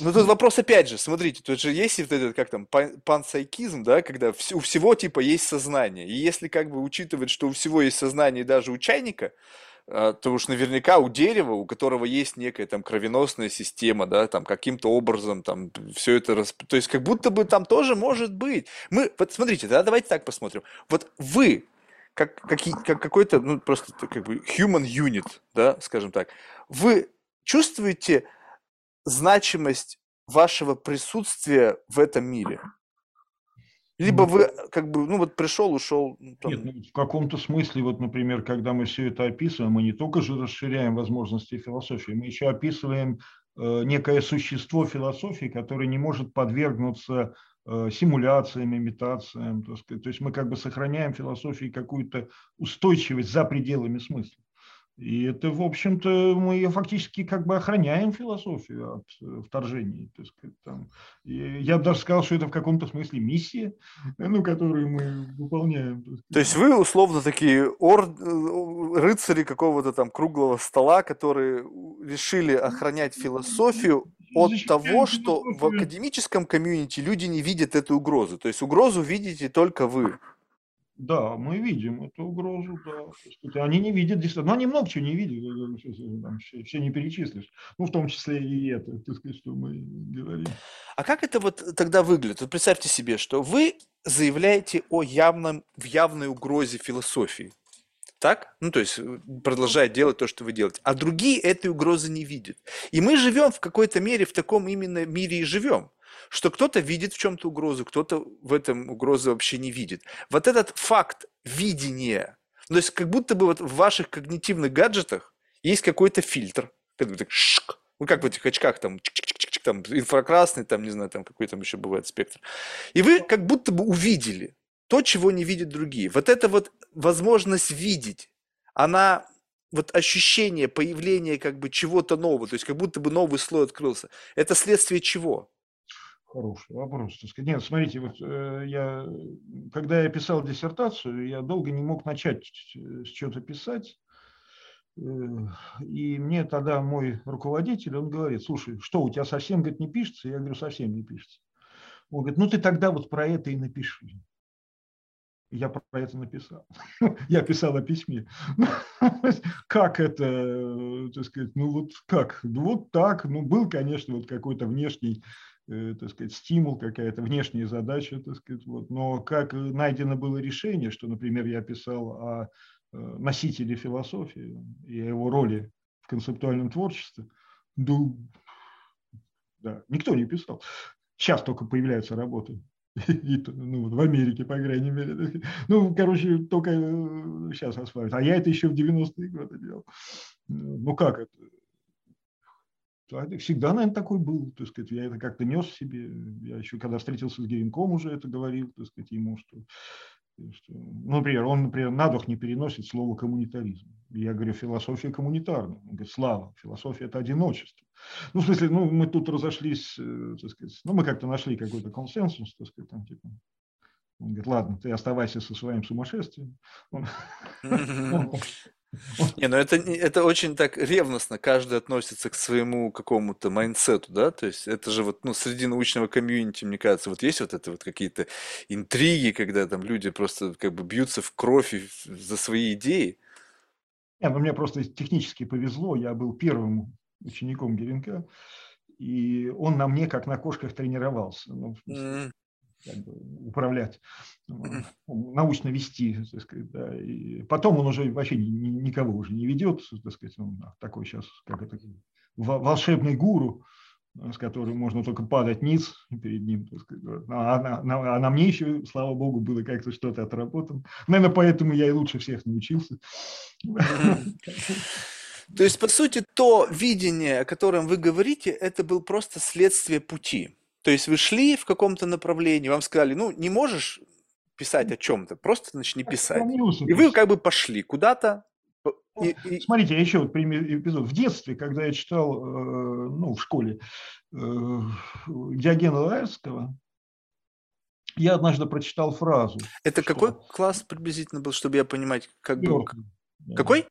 Ну, тут вопрос опять же, смотрите, тут же есть вот этот, как там, пансайкизм, да, когда у всего типа есть сознание. И если как бы учитывать, что у всего есть сознание даже у чайника, то уж наверняка у дерева, у которого есть некая там кровеносная система, да, там каким-то образом там все это, расп... то есть как будто бы там тоже может быть. Мы, вот смотрите, да, давайте так посмотрим. Вот вы, как, как, как какой-то, ну, просто как бы human unit, да, скажем так, вы чувствуете значимость вашего присутствия в этом мире? Либо вы как бы, ну вот пришел, ушел. Ну, там... Нет, ну, в каком-то смысле, вот, например, когда мы все это описываем, мы не только же расширяем возможности философии, мы еще описываем э, некое существо философии, которое не может подвергнуться э, симуляциям, имитациям. То есть мы как бы сохраняем философии какую-то устойчивость за пределами смысла. И это, в общем-то, мы фактически как бы охраняем философию от э, вторжений. Так сказать, там. Я бы даже сказал, что это в каком-то смысле миссия, ну, которую мы выполняем. То есть вы условно такие ор... Э, рыцари какого-то там круглого стола, которые решили охранять философию от того, что в академическом комьюнити люди не видят эту угрозу. То есть угрозу видите только вы. Да, мы видим эту угрозу, да. Они не видят, но ну, они много чего не видят, там, все, все не перечислишь. Ну, в том числе и это, так сказать, что мы говорим. А как это вот тогда выглядит? Вот представьте себе, что вы заявляете о явном, в явной угрозе философии. Так? Ну, то есть э, продолжает делать то, что вы делаете. А другие этой угрозы не видят. И мы живем в какой-то мере, в таком именно мире и живем что кто-то видит в чем-то угрозу, кто-то в этом угрозы вообще не видит. Вот этот факт видения, то есть как будто бы вот в ваших когнитивных гаджетах есть какой-то фильтр, который так шик, Ну, как в этих очках, там, там инфракрасный, там, не знаю, там какой там еще бывает спектр. И вы как будто бы увидели то, чего не видят другие. Вот эта вот возможность видеть, она вот ощущение появления как бы чего-то нового, то есть как будто бы новый слой открылся. Это следствие чего? Хороший вопрос. Нет, смотрите, вот э, я, когда я писал диссертацию, я долго не мог начать с чего-то писать. Э, и мне тогда мой руководитель, он говорит, слушай, что, у тебя совсем, говорит, не пишется? Я говорю, совсем не пишется. Он говорит, ну ты тогда вот про это и напиши. Я про это написал. (laughs) Я писал о письме. (laughs) Как это, так сказать, ну вот как? Ну вот так. Ну был, конечно, вот какой-то внешний Э, так сказать, стимул, какая-то внешняя задача, так сказать, вот. но как найдено было решение, что, например, я писал о э, носителе философии и о его роли в концептуальном творчестве, да, да, никто не писал. Сейчас только появляются работы. (laughs) И, ну, в Америке, по крайней мере. (laughs) Ну, короче, только сейчас э, осваивают. А я это еще в 90-е годы делал. Ну, как это? Всегда, наверное, такой был, так сказать, я это как-то нес себе. Я еще, когда встретился с Геренком, уже это говорил, так сказать, ему, что, что ну, например, он, например, на дух не переносит слово коммунитаризм. Я говорю, философия коммунитарная. Он говорит, слава, философия – это одиночество. Ну, в смысле, ну, мы тут разошлись, э, так сказать, ну, мы как-то нашли какой-то консенсус, так сказать, там, типа, он говорит, ладно, ты оставайся со своим сумасшествием. Он, (laughs) он, (laughs) не, ну это, это очень так ревностно. Каждый относится к своему какому-то mindset у, да, то есть это же вот, ну, среди научного комьюнити, мне кажется, вот есть вот это вот какие-то интриги, когда там люди просто как бы бьются в кровь за свои идеи. Не, ну мне просто технически повезло, я был первым учеником Геренка, и он на мне как на кошках тренировался. Ну, как бы, управлять, научно вести, так сказать, да. И потом он уже вообще никого уже не ведет, так сказать, он такой сейчас, как это, волшебный гуру, с которым можно только падать ниц перед ним. Так сказать. А, на, а на мне еще, слава богу, было как-то что-то отработано. Наверное, поэтому я и лучше всех научился. То есть, по сути, то видение, о котором вы говорите, это был просто следствие пути. То есть вы шли в каком-то направлении, вам сказали, ну, не можешь писать о чем-то, просто начни писать. И вы как бы пошли куда-то. И, и... Смотрите, еще вот пример эпизод. В детстве, когда я читал, э, ну, в школе э, Диогена Лаевского, я однажды прочитал фразу. Это что... какой класс приблизительно был, чтобы я понимать, как бы... Какой?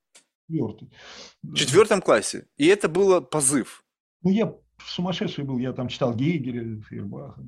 Четвертый. В четвертом классе. И это было позыв. Ну, я сумасшедший был, я там читал Гейгеля, Фейербаха.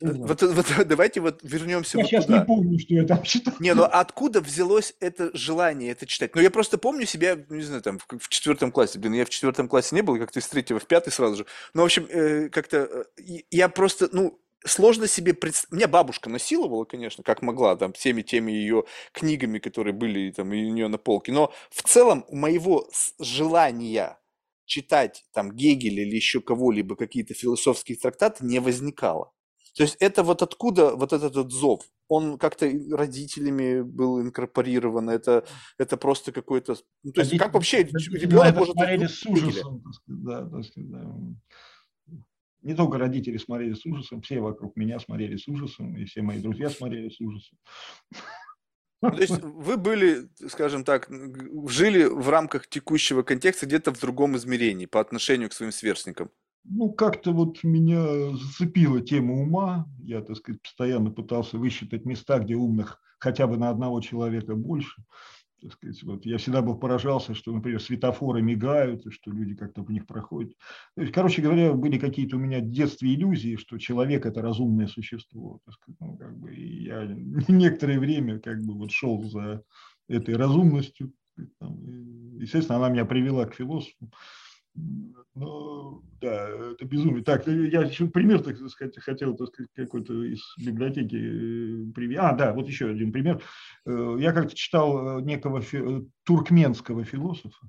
Ну, вот, вот, давайте вот вернемся я вот сейчас туда. не помню, что я там читал. Не, ну откуда взялось это желание это читать? Ну я просто помню себя, не знаю, там в, в четвертом классе. Блин, я в четвертом классе не был, как-то из третьего в пятый сразу же. Ну, в общем, э, как-то э, я просто, ну, сложно себе представить. Меня бабушка насиловала, конечно, как могла, там, всеми теми ее книгами, которые были там у нее на полке. Но в целом у моего желания читать там Гегеля или еще кого-либо, какие-то философские трактаты, не возникало. То есть это вот откуда вот этот вот зов? Он как-то родителями был инкорпорирован, это, это просто какой-то... Ну, то есть Родители, как вообще ребенок может... смотрели с ужасом, да, да, да. Не только родители смотрели с ужасом, все вокруг меня смотрели с ужасом, и все мои друзья смотрели с ужасом. Ну, то есть вы были, скажем так, жили в рамках текущего контекста где-то в другом измерении по отношению к своим сверстникам. Ну, как-то вот меня зацепила тема ума. Я, так сказать, постоянно пытался высчитать места, где умных хотя бы на одного человека больше так сказать, вот я всегда был поражался, что, например, светофоры мигают, и что люди как-то по них проходят. То есть, короче говоря, были какие-то у меня в детстве иллюзии, что человек – это разумное существо. Сказать, ну, как бы, и я (laughs) некоторое время как бы вот шел за этой разумностью. Естественно, она меня привела к философу. Ну, да, это безумие. Так, э, я еще пример, так сказать, хотел, так сказать, какой-то из библиотеки э, привести. А, да, вот еще один пример. Э, я как-то читал некого фи... туркменского философа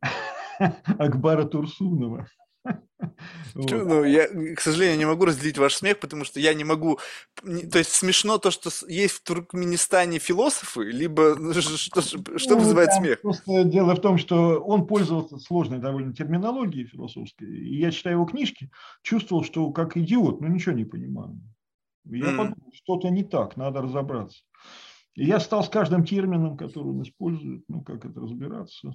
(laughs) Акбара Турсунова. (laughs) Ну, я, к сожалению, не могу разделить ваш смех, потому что я не могу... То есть смешно то, что есть в Туркменистане философы, либо ну, что, что ну, вызывает смех? Просто дело в том, что он пользовался сложной довольно терминологией философской, и я читаю его книжки, чувствовал, что как идиот, ну ничего не понимаю. Я mm. подумал, что-то не так, надо разобраться. Я стал с каждым термином, который он использует, ну, как это разбираться.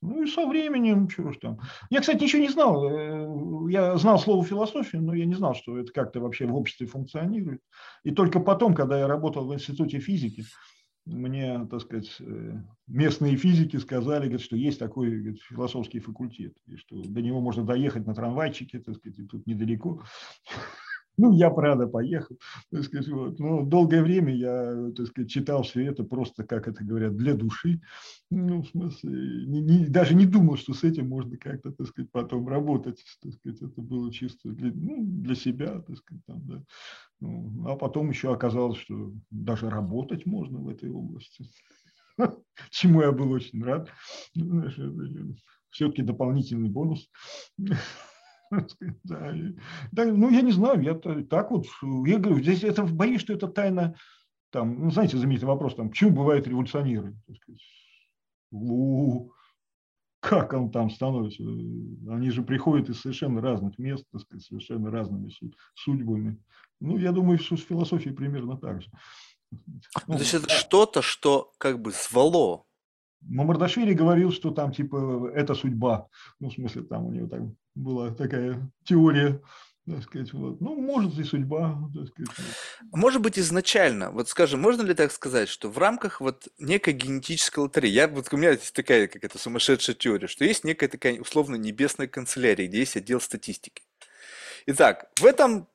Ну, и со временем, чего ж там. Я, кстати, ничего не знал. Э, я знал слово философия, но я не знал, что это как-то вообще в обществе функционирует. И только потом, когда я работал в институте физики, мне, так сказать, э, местные физики сказали, говорят, что есть такой говорит, философский факультет, и что до него можно доехать на трамвайчике, так сказать, и тут недалеко. Ну, я, правда, поехал. Так сказать, вот. Но долгое время я так сказать, читал все это просто, как это говорят, для души. Ну, в смысле, не, не, даже не думал, что с этим можно как-то, так сказать, потом работать. Так сказать, это было чисто для, ну, для себя, так сказать, там, да. Ну, а потом еще оказалось, что даже работать можно в этой области. (laughs) Чему я был очень рад. Все-таки дополнительный бонус. (laughs) (laughs) Да, да, ну, я не знаю, я так вот, я говорю, здесь это боюсь, что это тайна, там, ну, знаете, знаменитый вопрос, там, почему бывают революционеры? У, как он там становится? Они же приходят из совершенно разных мест, так сказать, совершенно разными судьбами. Ну, я думаю, с философией примерно так же. Ну, то есть это что-то, что как бы звало Мамардашвили говорил, что там типа это судьба. Ну, в смысле, там у него там была такая теория так сказать, вот. Ну, может и судьба, так сказать. Может быть, изначально, вот скажем, можно ли так сказать, что в рамках вот некой генетической лотереи, я, вот у меня есть такая какая-то сумасшедшая теория, что есть некая такая условно небесная канцелярия, где есть отдел статистики. Итак, в этом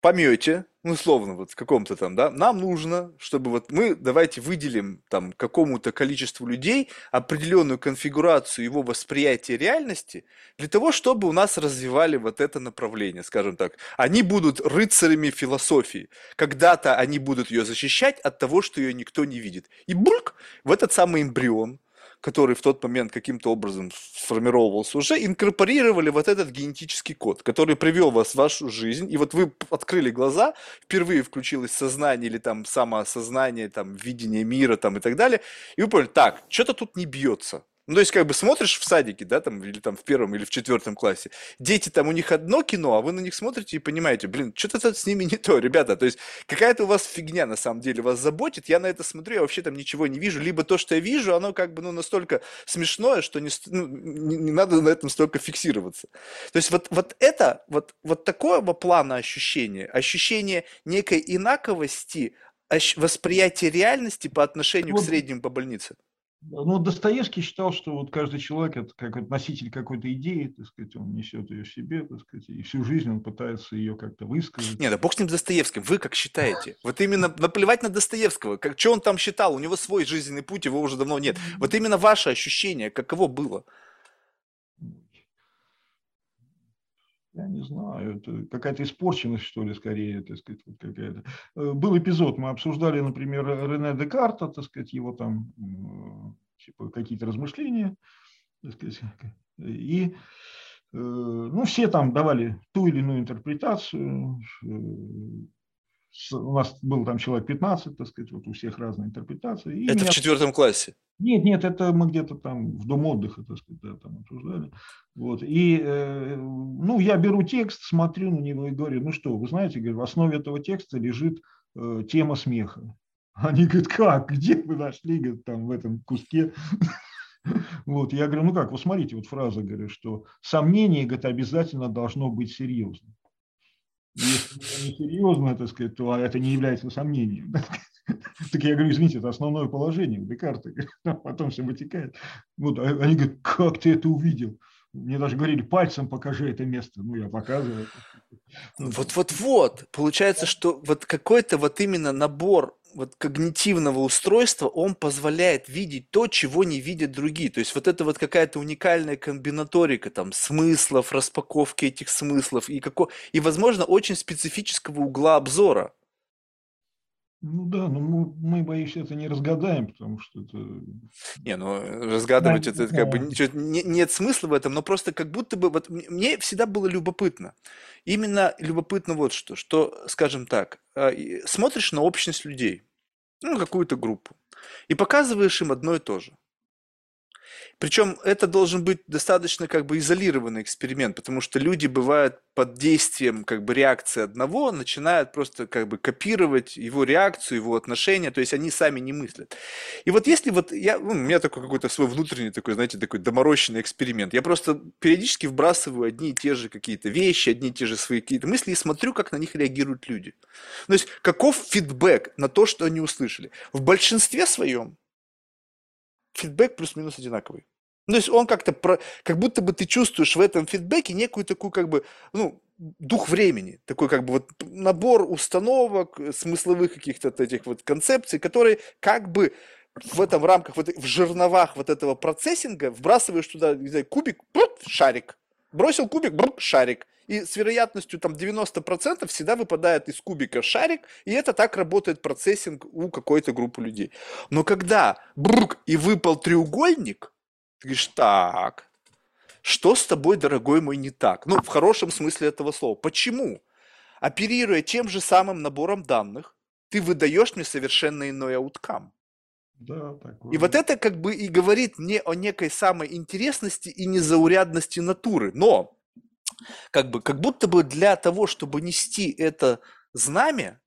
помете, ну, условно, вот в каком-то там, да, нам нужно, чтобы вот мы давайте выделим там какому-то количеству людей определенную конфигурацию его восприятия реальности для того, чтобы у нас развивали вот это направление, скажем так. Они будут рыцарями философии. Когда-то они будут ее защищать от того, что ее никто не видит. И бульк в этот самый эмбрион – который в тот момент каким-то образом сформировался уже, инкорпорировали вот этот генетический код, который привел вас в вашу жизнь, и вот вы открыли глаза, впервые включилось сознание или там самоосознание, там видение мира там и так далее, и вы поняли, так, что-то тут не бьется, ну, то есть, как бы смотришь в садике, да, там, или там в первом, или в четвертом классе, дети там, у них одно кино, а вы на них смотрите и понимаете, блин, что-то с ними не то, ребята, то есть, какая-то у вас фигня, на самом деле, вас заботит, я на это смотрю, я вообще там ничего не вижу, либо то, что я вижу, оно как бы, ну, настолько смешное, что не, ну, не, не надо на этом столько фиксироваться. То есть, вот, вот это, вот, вот такого плана ощущения, ощущение некой инаковости, восприятие реальности по отношению вот. к среднему по больнице. Ну, Достоевский считал, что вот каждый человек – это как носитель какой-то идеи, так сказать, он несет ее в себе, так сказать, и всю жизнь он пытается ее как-то высказать. Нет, да бог с ним Достоевским, вы как считаете? Вот именно наплевать на Достоевского, как, что он там считал, у него свой жизненный путь, его уже давно нет. Вот именно ваше ощущение, каково было? Я не знаю, это какая-то испорченность, что ли, скорее, так сказать, вот какая-то. Э, был эпизод, мы обсуждали, например, Рене Декарта, так сказать, его там, типа, какие-то размышления, так сказать, и э, ну, все там давали ту или иную интерпретацию, э, у нас был там человек 15, так сказать, вот у всех разные интерпретации. И это меня... в четвертом классе? Нет, нет, это мы где-то там в дом отдыха, так сказать, да, там обсуждали. Вот. И, э, ну, я беру текст, смотрю на него и говорю, ну что, вы знаете, говорю, в основе этого текста лежит э, тема смеха. Они говорят, как, где вы нашли, говорят, там в этом куске? (laughs) Вот, я говорю, ну как, вы смотрите, вот фраза, говорю, что сомнение, говорит, обязательно должно быть серьезным. Если не серьезно, так сказать, то это не является сомнением. (laughs) Так я говорю, извините, это основное положение у Декарта, (laughs) потом все вытекает. Вот, а они говорят, как ты это увидел? Мне даже говорили, пальцем покажи это место. Ну, я показываю. Вот-вот-вот. Получается, что вот какой-то вот именно набор вот когнитивного устройства, он позволяет видеть то, чего не видят другие. То есть вот это вот какая-то уникальная комбинаторика там смыслов, распаковки этих смыслов и, како... и возможно, очень специфического угла обзора. Ну да, но мы, мы, боюсь, это не разгадаем, потому что это... Не, ну разгадывать да, это да. как бы ничего, не, нет смысла в этом, но просто как будто бы... Вот мне всегда было любопытно. Именно любопытно вот что, что, скажем так, а, смотришь на общность людей, ну, какую-то группу, и показываешь им одно и то же. Причем это должен быть достаточно как бы изолированный эксперимент, потому что люди бывают под действием как бы реакции одного, начинают просто как бы копировать его реакцию, его отношения, то есть они сами не мыслят. И вот если вот я, ну, у меня такой какой-то свой внутренний такой, знаете, такой доморощенный эксперимент, я просто периодически вбрасываю одни и те же какие-то вещи, одни и те же свои какие-то мысли и смотрю, как на них реагируют люди. То есть каков фидбэк на то, что они услышали. В большинстве своем фидбэк плюс-минус одинаковый. Ну, то есть он как-то, про, как будто бы ты чувствуешь в этом фидбэке некую такую как бы, ну, дух времени, такой как бы вот набор установок, смысловых каких-то этих вот концепций, которые как бы в этом рамках, вот, в жерновах вот этого процессинга вбрасываешь туда, не знаю, кубик, шарик, бросил кубик, шарик. И с вероятностью там 90% всегда выпадает из кубика шарик, и это так работает процессинг у какой-то группы людей. Но когда брук и выпал треугольник, ты говоришь, так, что с тобой, дорогой мой, не так? Ну, в хорошем смысле этого слова. Почему? Оперируя тем же самым набором данных, ты выдаешь мне совершенно иной ауткам. Да, такое. И вот это как бы и говорит не о некой самой интересности и незаурядности натуры. Но как бы как будто бы для того, чтобы нести это знамя,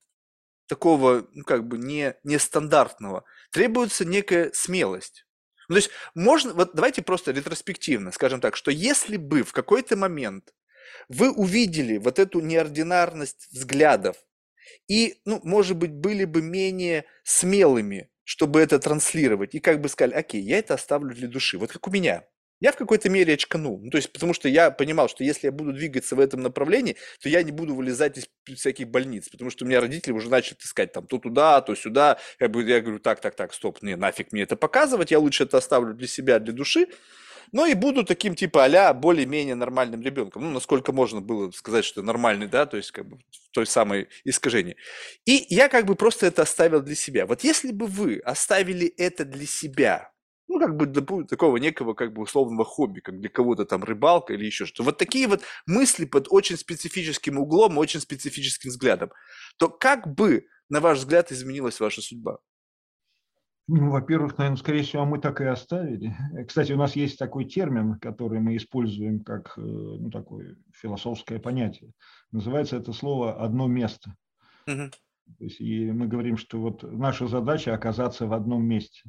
такого, ну, как бы не, нестандартного, требуется некая смелость. Ну, то есть можно, вот давайте просто ретроспективно скажем так, что если бы в какой-то момент вы увидели вот эту неординарность взглядов и, ну, может быть, были бы менее смелыми, чтобы это транслировать, и как бы сказали, окей, я это оставлю для души, вот как у меня – я в какой-то мере очканул. Ну, то есть, потому что я понимал, что если я буду двигаться в этом направлении, то я не буду вылезать из всяких больниц, потому что у меня родители уже начали искать там то туда, то сюда. Я, я говорю, так, так, так, стоп, не, нафиг мне это показывать, я лучше это оставлю для себя, для души. Но и буду таким типа а более-менее нормальным ребенком. Ну, насколько можно было сказать, что нормальный, да, то есть как бы в той самой искажении. И я как бы просто это оставил для себя. Вот если бы вы оставили это для себя, ну, как бы такого некого, как бы условного хобби, как для кого-то там рыбалка или еще что. Вот такие вот мысли под очень специфическим углом, очень специфическим взглядом. То как бы, на ваш взгляд, изменилась ваша судьба? Ну, во-первых, наверное, скорее всего, мы так и оставили. Кстати, у нас есть такой термин, который мы используем как э, ну, такое философское понятие. Называется это слово «одно место». Угу. То есть, и мы говорим, что вот наша задача оказаться в одном месте.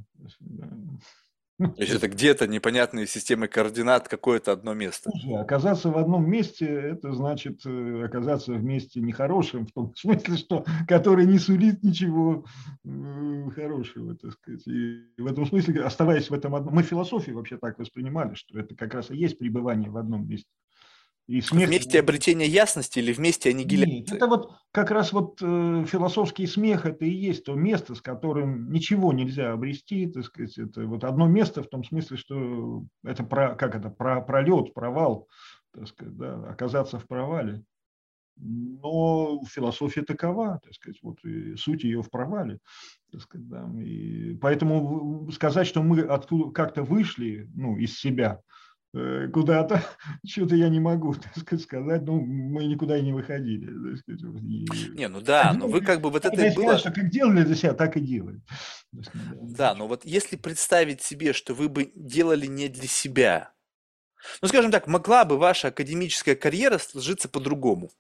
То есть это где-то непонятные системы координат, какое-то одно место. Оказаться в одном месте, это значит э, оказаться в месте нехорошем, в том (laughs) смысле, что который не сулит ничего э, хорошего, так сказать. И в этом смысле, оставаясь в этом одном... Мы философии вообще так воспринимали, что это как раз и есть пребывание в одном месте. И смех... Вместе обретения ясности или вместе аннигиляции? Нет, это вот как раз вот э, философский смех это и есть то место, с которым ничего нельзя обрести, так сказать, это вот одно место в том смысле, что это про, как это, про, пролет, провал, так сказать, да, оказаться в провале. Но философия такова, так сказать, вот и суть ее в провале. Так сказать, да. и поэтому сказать, что мы откуда как-то вышли ну, из себя, куда-то, (laughs) что-то я не могу (laughs) так сказать, ну, мы никуда и не выходили. Не, ну да, но вы как бы вот это и было... что как делали для себя, так и делаем. Да, но вот если представить себе, что вы бы делали не для себя, ну, скажем так, могла бы ваша академическая карьера сложиться по-другому.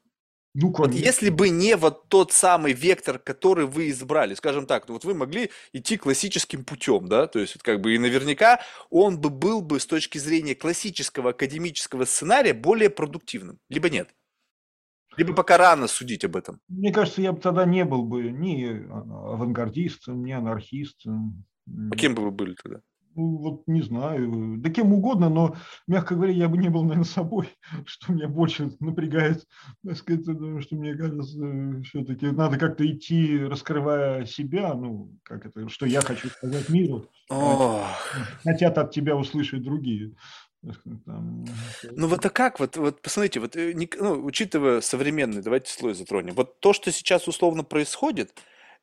Ну, вот если бы не вот тот самый вектор, который вы избрали, скажем так, вот вы могли идти классическим путем, да, то есть вот как бы и наверняка он бы был бы с точки зрения классического академического сценария более продуктивным, либо нет. Либо пока рано судить об этом. Мне кажется, я бы тогда не был бы ни авангардистом, ни анархистом. А кем бы вы были тогда? Ну, вот не знаю, да кем угодно, но, мягко говоря, я бы не был, наверное, собой, (laughs) что меня больше напрягает, так сказать, что мне кажется, все-таки надо как-то идти, раскрывая себя, ну, как это, что я хочу сказать миру, О. хотят от тебя услышать другие. Там... Ну вот а как, вот, вот посмотрите, вот, э, ну, учитывая современный, давайте слой затронем, вот то, что сейчас условно происходит,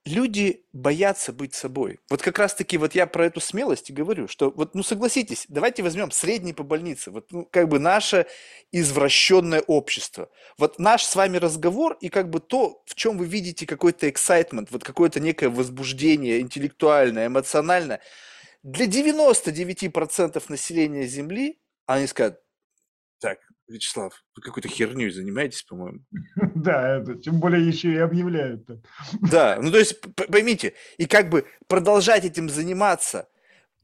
люди боятся быть собой. Вот как раз-таки вот я про эту смелость и говорю, что вот, ну согласитесь, давайте возьмем средний по больнице, вот ну, как бы наше извращенное общество. Вот наш с вами разговор и как бы то, в чем вы видите какой-то excitement, вот какое-то некое возбуждение интеллектуальное, эмоциональное, для 99% населения Земли они скажут, так, Вячеслав, вы какой-то херней занимаетесь, по-моему. (laughs) Да, это, тем более еще и объявляют. Да, ну то есть поймите, и как бы продолжать этим заниматься,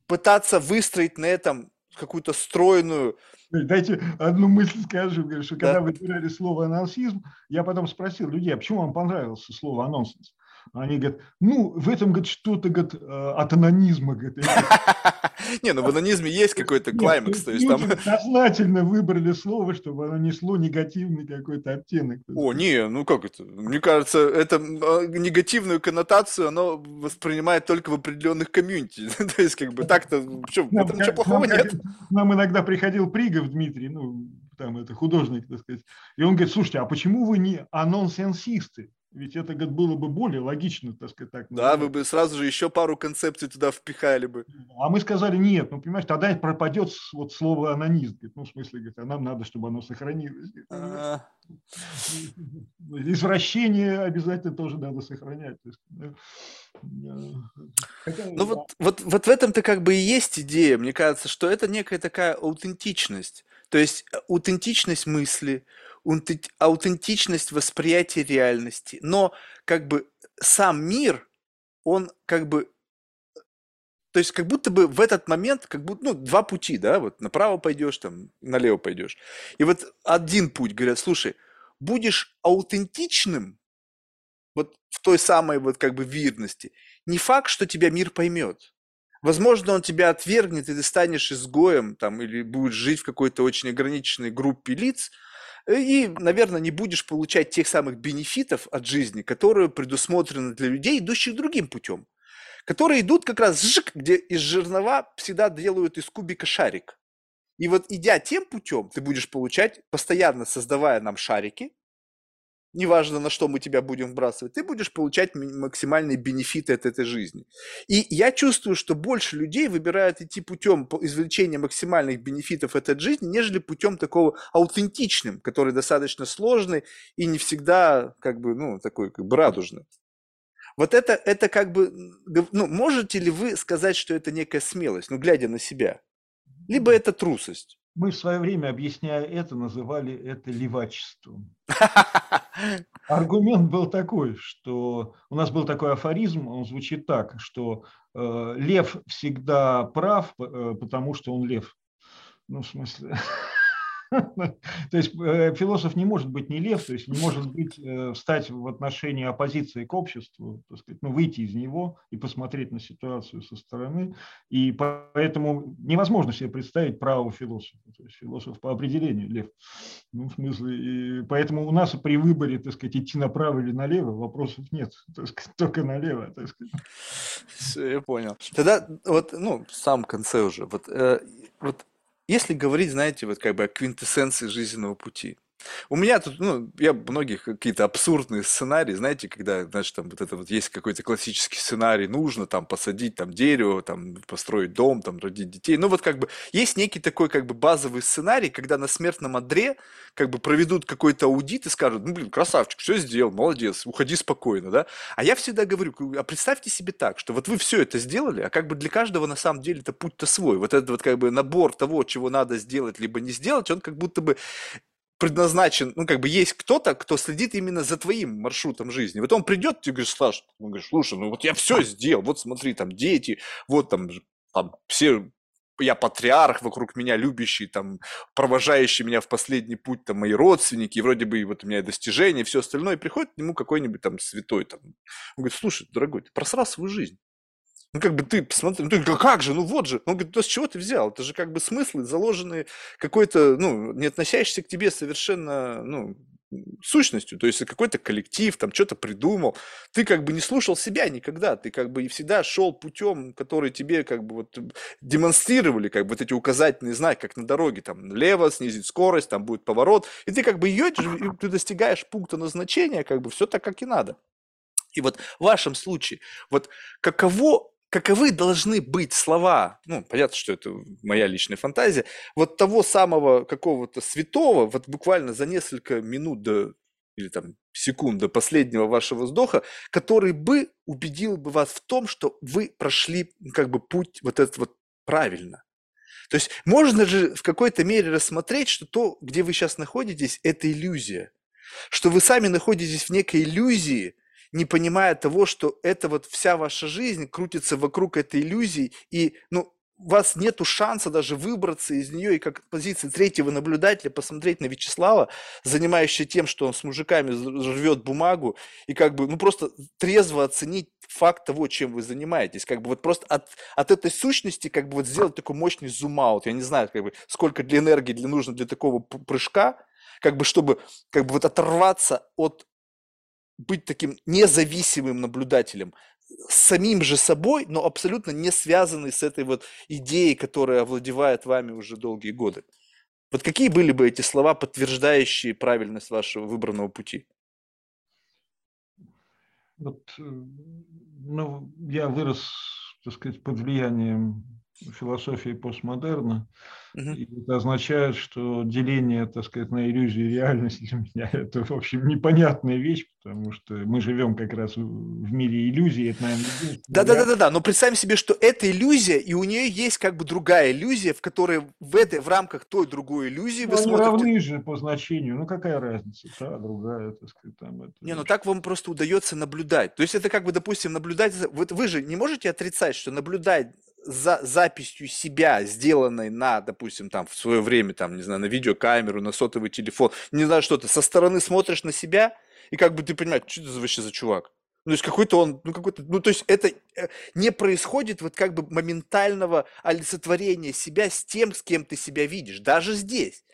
пытаться выстроить на этом какую-то стройную... Дайте одну мысль скажу, что когда да. выбирали слово анонсизм, я потом спросил людей, а почему вам понравилось слово анонсис? Они говорят, ну, в этом, говорит, что-то, говорит, э, от анонизма, говорит. (laughs) Не, ну в анонизме есть какой-то клаймакс, то есть там... Сознательно выбрали слово, чтобы оно несло негативный какой-то оттенок. О, не, ну как это? Мне кажется, это а, негативную коннотацию оно воспринимает только в определенных комьюнити. (laughs) То есть как бы так-то, в ничего плохого нет. Нам иногда приходил Пригов Дмитрий, ну, там это художник, так сказать, и он говорит, слушайте, а почему вы не анонсенсисты? Ведь это говорит, было бы более логично, так сказать, так. Да, вы бы сразу же еще пару концепций туда впихали бы. А мы сказали, нет, ну, понимаешь, тогда пропадет вот слово анонизм. Ну, в смысле, говорит, а нам надо, чтобы оно сохранилось. А. Извращение обязательно тоже надо сохранять. Хотя, ну, да. вот, вот, вот в этом-то как бы и есть идея. Мне кажется, что это некая такая аутентичность. То есть э, аутентичность мысли, аутентичность восприятия реальности. Но как бы сам мир, он как бы то есть как будто бы в этот момент, как будто, ну, два пути, да, вот направо пойдешь, там, налево пойдешь. И вот один путь, говорят, слушай, будешь аутентичным, вот в той самой вот как бы вирности, не факт, что тебя мир поймет. Возможно, он тебя отвергнет, и ты станешь изгоем, там, или будешь жить в какой-то очень ограниченной группе лиц, и, наверное, не будешь получать тех самых бенефитов от жизни, которые предусмотрены для людей, идущих другим путем, которые идут как раз жик, где из жернова всегда делают из кубика шарик. И вот идя тем путем, ты будешь получать, постоянно создавая нам шарики, неважно на что мы тебя будем вбрасывать, ты будешь получать максимальные бенефиты от этой жизни. И я чувствую, что больше людей выбирают идти путем извлечения максимальных бенефитов от этой жизни, нежели путем такого аутентичным, который достаточно сложный и не всегда как бы, ну, такой как бы радужный. Вот это, это как бы, ну, можете ли вы сказать, что это некая смелость, ну, глядя на себя? Либо это трусость? Мы в свое время, объясняя это, называли это левачеством. (laughs) Аргумент был такой, что у нас был такой афоризм, он звучит так, что э, лев всегда прав, э, потому что он лев. Ну, в смысле, (laughs) То есть э, философ не может быть не лев, то есть не может быть э, встать в отношении оппозиции к обществу, так сказать, ну, выйти из него и посмотреть на ситуацию со стороны. И поэтому невозможно себе представить правого философа. То есть философ по определению лев. Ну, в смысле, и поэтому у нас при выборе, так сказать, идти направо или налево вопросов нет, (laughs) так сказать, только налево, так сказать. Все, я понял. Тогда вот, ну, в самом конце уже, вот, э, вот если говорить, знаете, вот как бы о квинтэссенции жизненного пути, у меня тут, ну, я многих какие-то абсурдные сценарии, знаете, когда, значит, там вот это вот есть какой-то классический сценарий, нужно там посадить там дерево, там построить дом, там родить детей. Ну вот как бы есть некий такой как бы базовый сценарий, когда на смертном одре как бы проведут какой-то аудит и скажут, ну, блин, красавчик, все сделал, молодец, уходи спокойно, да. А я всегда говорю, а представьте себе так, что вот вы все это сделали, а как бы для каждого на самом деле это путь-то свой. Вот этот вот как бы набор того, чего надо сделать, либо не сделать, он как будто бы предназначен, ну, как бы есть кто-то, кто следит именно за твоим маршрутом жизни. Вот он придет, ты говоришь, Саш, он говорит, слушай, ну вот я все сделал, вот смотри, там дети, вот там, там все я патриарх, вокруг меня любящий, там, провожающий меня в последний путь, там, мои родственники, и вроде бы вот у меня достижения, и все остальное, и приходит к нему какой-нибудь там святой, там, он говорит, слушай, дорогой, ты просрал свою жизнь. Ну, как бы ты посмотри, ну, ты, как же, ну вот же. Он говорит, то с чего ты взял? Это же как бы смыслы, заложенные какой-то, ну, не относящийся к тебе совершенно, ну, сущностью, то есть какой-то коллектив, там что-то придумал, ты как бы не слушал себя никогда, ты как бы и всегда шел путем, который тебе как бы вот демонстрировали, как бы вот эти указательные знаки, как на дороге, там налево, снизить скорость, там будет поворот, и ты как бы и ты достигаешь пункта назначения, как бы все так, как и надо. И вот в вашем случае, вот каково, каковы должны быть слова, ну, понятно, что это моя личная фантазия, вот того самого какого-то святого, вот буквально за несколько минут до или там секунд до последнего вашего вздоха, который бы убедил бы вас в том, что вы прошли как бы путь вот этот вот правильно. То есть можно же в какой-то мере рассмотреть, что то, где вы сейчас находитесь, это иллюзия. Что вы сами находитесь в некой иллюзии, не понимая того, что это вот вся ваша жизнь крутится вокруг этой иллюзии, и, ну, у вас нету шанса даже выбраться из нее и как позиции третьего наблюдателя посмотреть на Вячеслава, занимающегося тем, что он с мужиками рвет бумагу, и как бы, ну, просто трезво оценить факт того, чем вы занимаетесь. Как бы вот просто от, от этой сущности как бы вот сделать такой мощный зум-аут. Я не знаю, как бы, сколько для энергии для, нужно для такого прыжка, как бы чтобы как бы вот оторваться от быть таким независимым наблюдателем, самим же собой, но абсолютно не связанный с этой вот идеей, которая овладевает вами уже долгие годы. Вот какие были бы эти слова, подтверждающие правильность вашего выбранного пути? Вот, э, ну, я вырос, так сказать, под влиянием философии постмодерна. Угу. И это означает, что деление, так сказать, на иллюзию и реальность для меня это, в общем, непонятная вещь, потому что мы живем как раз в мире иллюзий. Это, наверное, да, да, да, да, да. Но представим себе, что это иллюзия, и у нее есть как бы другая иллюзия, в которой в этой в рамках той другой иллюзии вы смотрите. равны же по значению. Ну какая разница? Та, другая, так сказать, там это. Не, ну так вам просто удается наблюдать. То есть это как бы, допустим, наблюдать. Вы, вы же не можете отрицать, что наблюдать за записью себя, сделанной на, допустим, там в свое время, там, не знаю, на видеокамеру, на сотовый телефон, не знаю, что ты со стороны смотришь на себя, и как бы ты понимаешь, что это вообще за чувак? Ну, то есть какой-то он, ну, какой-то, ну, то есть это э, не происходит вот как бы моментального олицетворения себя с тем, с кем ты себя видишь, даже здесь.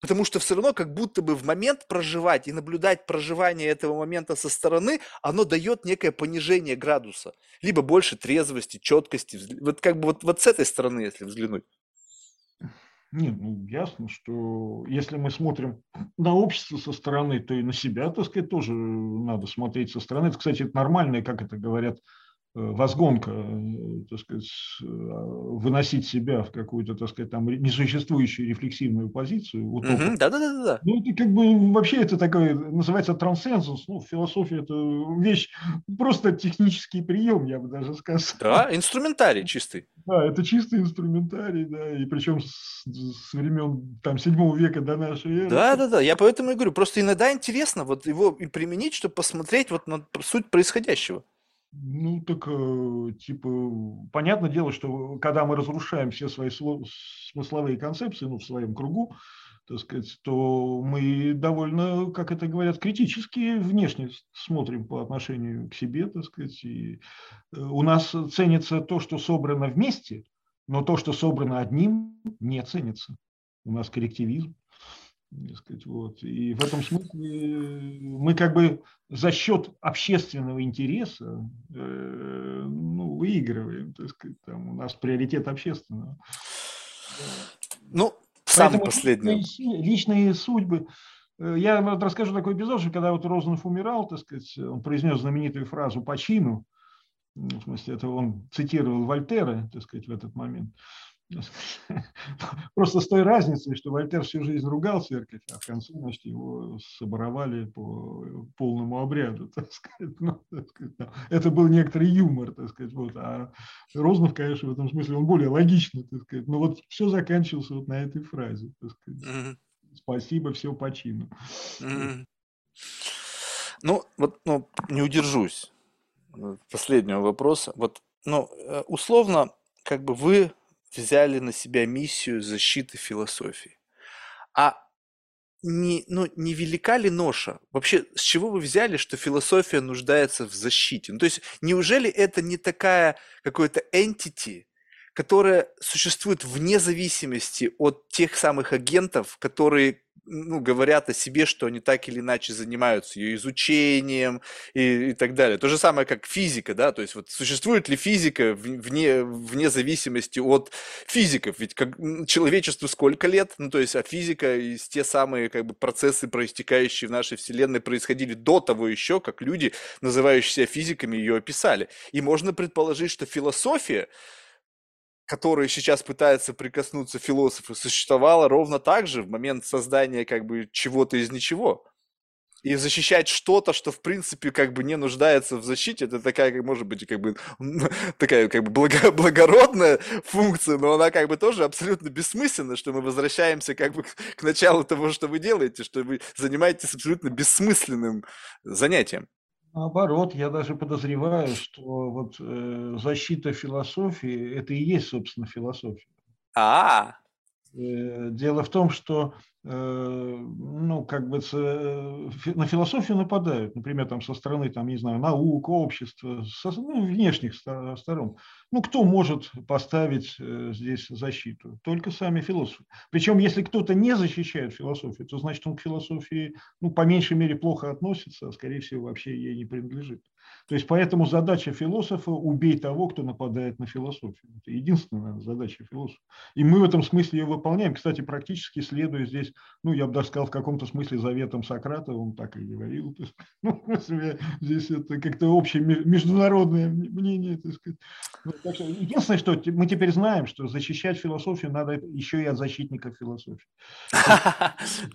Потому что все равно как будто бы в момент проживать и наблюдать проживание этого момента со стороны, оно дает некое понижение градуса. Либо больше трезвости, четкости. Вот как бы вот, вот с этой стороны, если взглянуть. Нет, ну ясно, что если мы смотрим на общество со стороны, то и на себя, так сказать, тоже надо смотреть со стороны. Это, кстати, это нормально, как это говорят возгонка, э, так сказать, э, выносить себя в какую-то, так сказать, там несуществующую рефлексивную позицию. Вот угу, да, да, да, да. Ну, это как бы вообще это такой, называется трансцензус, ну, философия это вещь, просто технический прием, я бы даже сказал. Да, инструментарий чистый. Да, это чистый инструментарий, да, и причем с, с времен там седьмого века до нашей эры. Да, да, да, я поэтому и говорю, просто иногда интересно вот его и применить, чтобы посмотреть вот на суть происходящего. Ну, так, э, типа, понятное дело, что когда мы разрушаем все свои смысловые концепции, ну, в своем кругу, так сказать, то мы довольно, как это говорят, критически внешне смотрим по отношению к себе, так сказать. И э, у нас ценится то, что собрано вместе, но то, что собрано одним, не ценится. У нас коллективизм. Сказать, вот. И в этом смысле мы как бы за счет общественного интереса э, ну, выигрываем, так сказать, там у нас приоритет общественного. Ну, самое последнее. Личные, личные судьбы. Э, я вот расскажу такой эпизод, что когда вот Розанов умирал, так сказать, он произнес знаменитую фразу «по чину», в смысле, это он цитировал Вольтера, так сказать, в этот момент. (laughs) Просто с той разницей, что Вольтер всю жизнь ругал церковь, а в конце, значит, его соборовали по полному обряду, (laughs) так сказать. Ну, так сказать Это был некоторый юмор, так сказать. Вот. А Рознов, конечно, в этом смысле, он более логичный, так сказать. Но вот все заканчивалось вот на этой фразе, так сказать. Mm-hmm. Спасибо, все по чину. Mm-hmm. Ну, вот ну, не удержусь последнего вопроса. Вот, ну, э, условно, как бы вы взяли на себя миссию защиты философии. А не, ну, не велика ли ноша? Вообще, с чего вы взяли, что философия нуждается в защите? Ну, то есть, неужели это не такая какой-то entity, которая существует вне зависимости от тех самых агентов, которые ну, говорят о себе, что они так или иначе занимаются ее изучением и, и так далее. То же самое, как физика, да, то есть вот существует ли физика вне, вне зависимости от физиков, ведь как, человечеству сколько лет, ну, то есть, а физика и те самые как бы процессы, проистекающие в нашей Вселенной, происходили до того еще, как люди, называющие себя физиками, ее описали. И можно предположить, что философия, которые сейчас пытаются прикоснуться философы, существовала ровно так же в момент создания как бы чего-то из ничего. И защищать что-то, что в принципе как бы не нуждается в защите, это такая, как может быть, как бы (laughs) такая как бы благо, (laughs) благородная функция, но она как бы тоже абсолютно бессмысленна, что мы возвращаемся как бы к, к началу того, что вы делаете, что вы занимаетесь абсолютно бессмысленным занятием. Наоборот, я даже подозреваю, что вот э, защита философии – это и есть, собственно, философия. А, Э, дело в том, что ну, как бы э, на философию нападают, например, там со стороны, там, не знаю, наук, общества, со, ну, внешних сторон. Ну, кто может поставить здесь защиту? Только сами философы. Причем, если кто-то не защищает философию, то значит он к философии, ну, по меньшей мере, плохо относится, а, скорее всего, вообще ей не принадлежит. То есть поэтому задача философа – убей того, кто нападает на философию. Это единственная задача философа. И мы в этом смысле ее выполняем. Кстати, практически следуя здесь, ну, я бы даже сказал, в каком-то смысле заветом Сократа, он так и говорил. То есть, ну, здесь это как-то общее международное мнение. Так сказать. Ну, так что, единственное, что мы теперь знаем, что защищать философию надо еще и от защитников философии.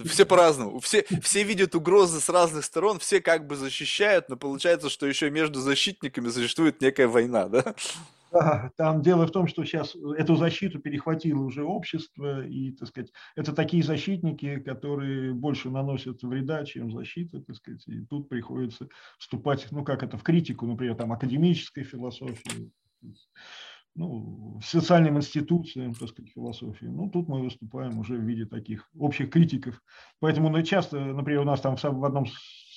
Все по-разному. Все, все видят угрозы с разных сторон, все как бы защищают, но получается, что еще между защитниками существует некая война, да? Да, там дело в том, что сейчас эту защиту перехватило уже общество, и, так сказать, это такие защитники, которые больше наносят вреда, чем защита, так сказать, и тут приходится вступать, ну, как это, в критику, например, там, академической философии, ну, социальным институциям, так сказать, философии. Ну, тут мы выступаем уже в виде таких общих критиков. Поэтому ну, часто, например, у нас там в одном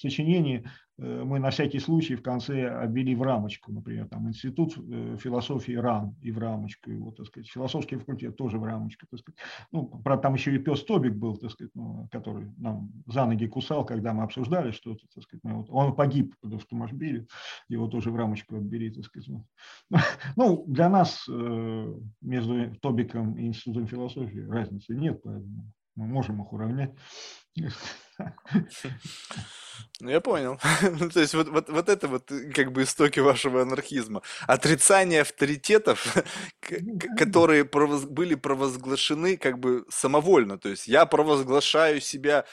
сочинении мы на всякий случай в конце обвели в рамочку, например, там институт э, философии РАН и в рамочку его, так сказать, философский факультет тоже в рамочку, так сказать. Ну, правда, там еще и пес Тобик был, так сказать, ну, который нам за ноги кусал, когда мы обсуждали что-то, так сказать. Ну, вот, он погиб, потому что Машбили, его тоже в рамочку оббери, так сказать. (laughs) Ну, для нас э, между Тобиком и институтом философии разницы нет, поэтому мы можем их уравнять. (laughs) Ну, я понял. (laughs) Ну, то есть вот, вот, вот это вот как бы истоки вашего анархизма. Отрицание авторитетов, (laughs) ну которые провоз, были провозглашены как бы самовольно. То есть я провозглашаю себя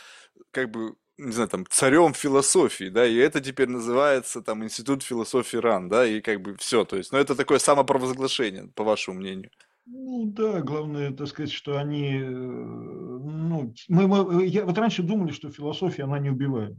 как бы не знаю, там, царем философии, да, и это теперь называется там Институт философии РАН, да, и как бы все, то есть, ну, это такое самопровозглашение, по вашему мнению. Ну да, главное, так сказать, что они, э, ну, мы, мы, я, вот раньше думали, что философия, она не убивает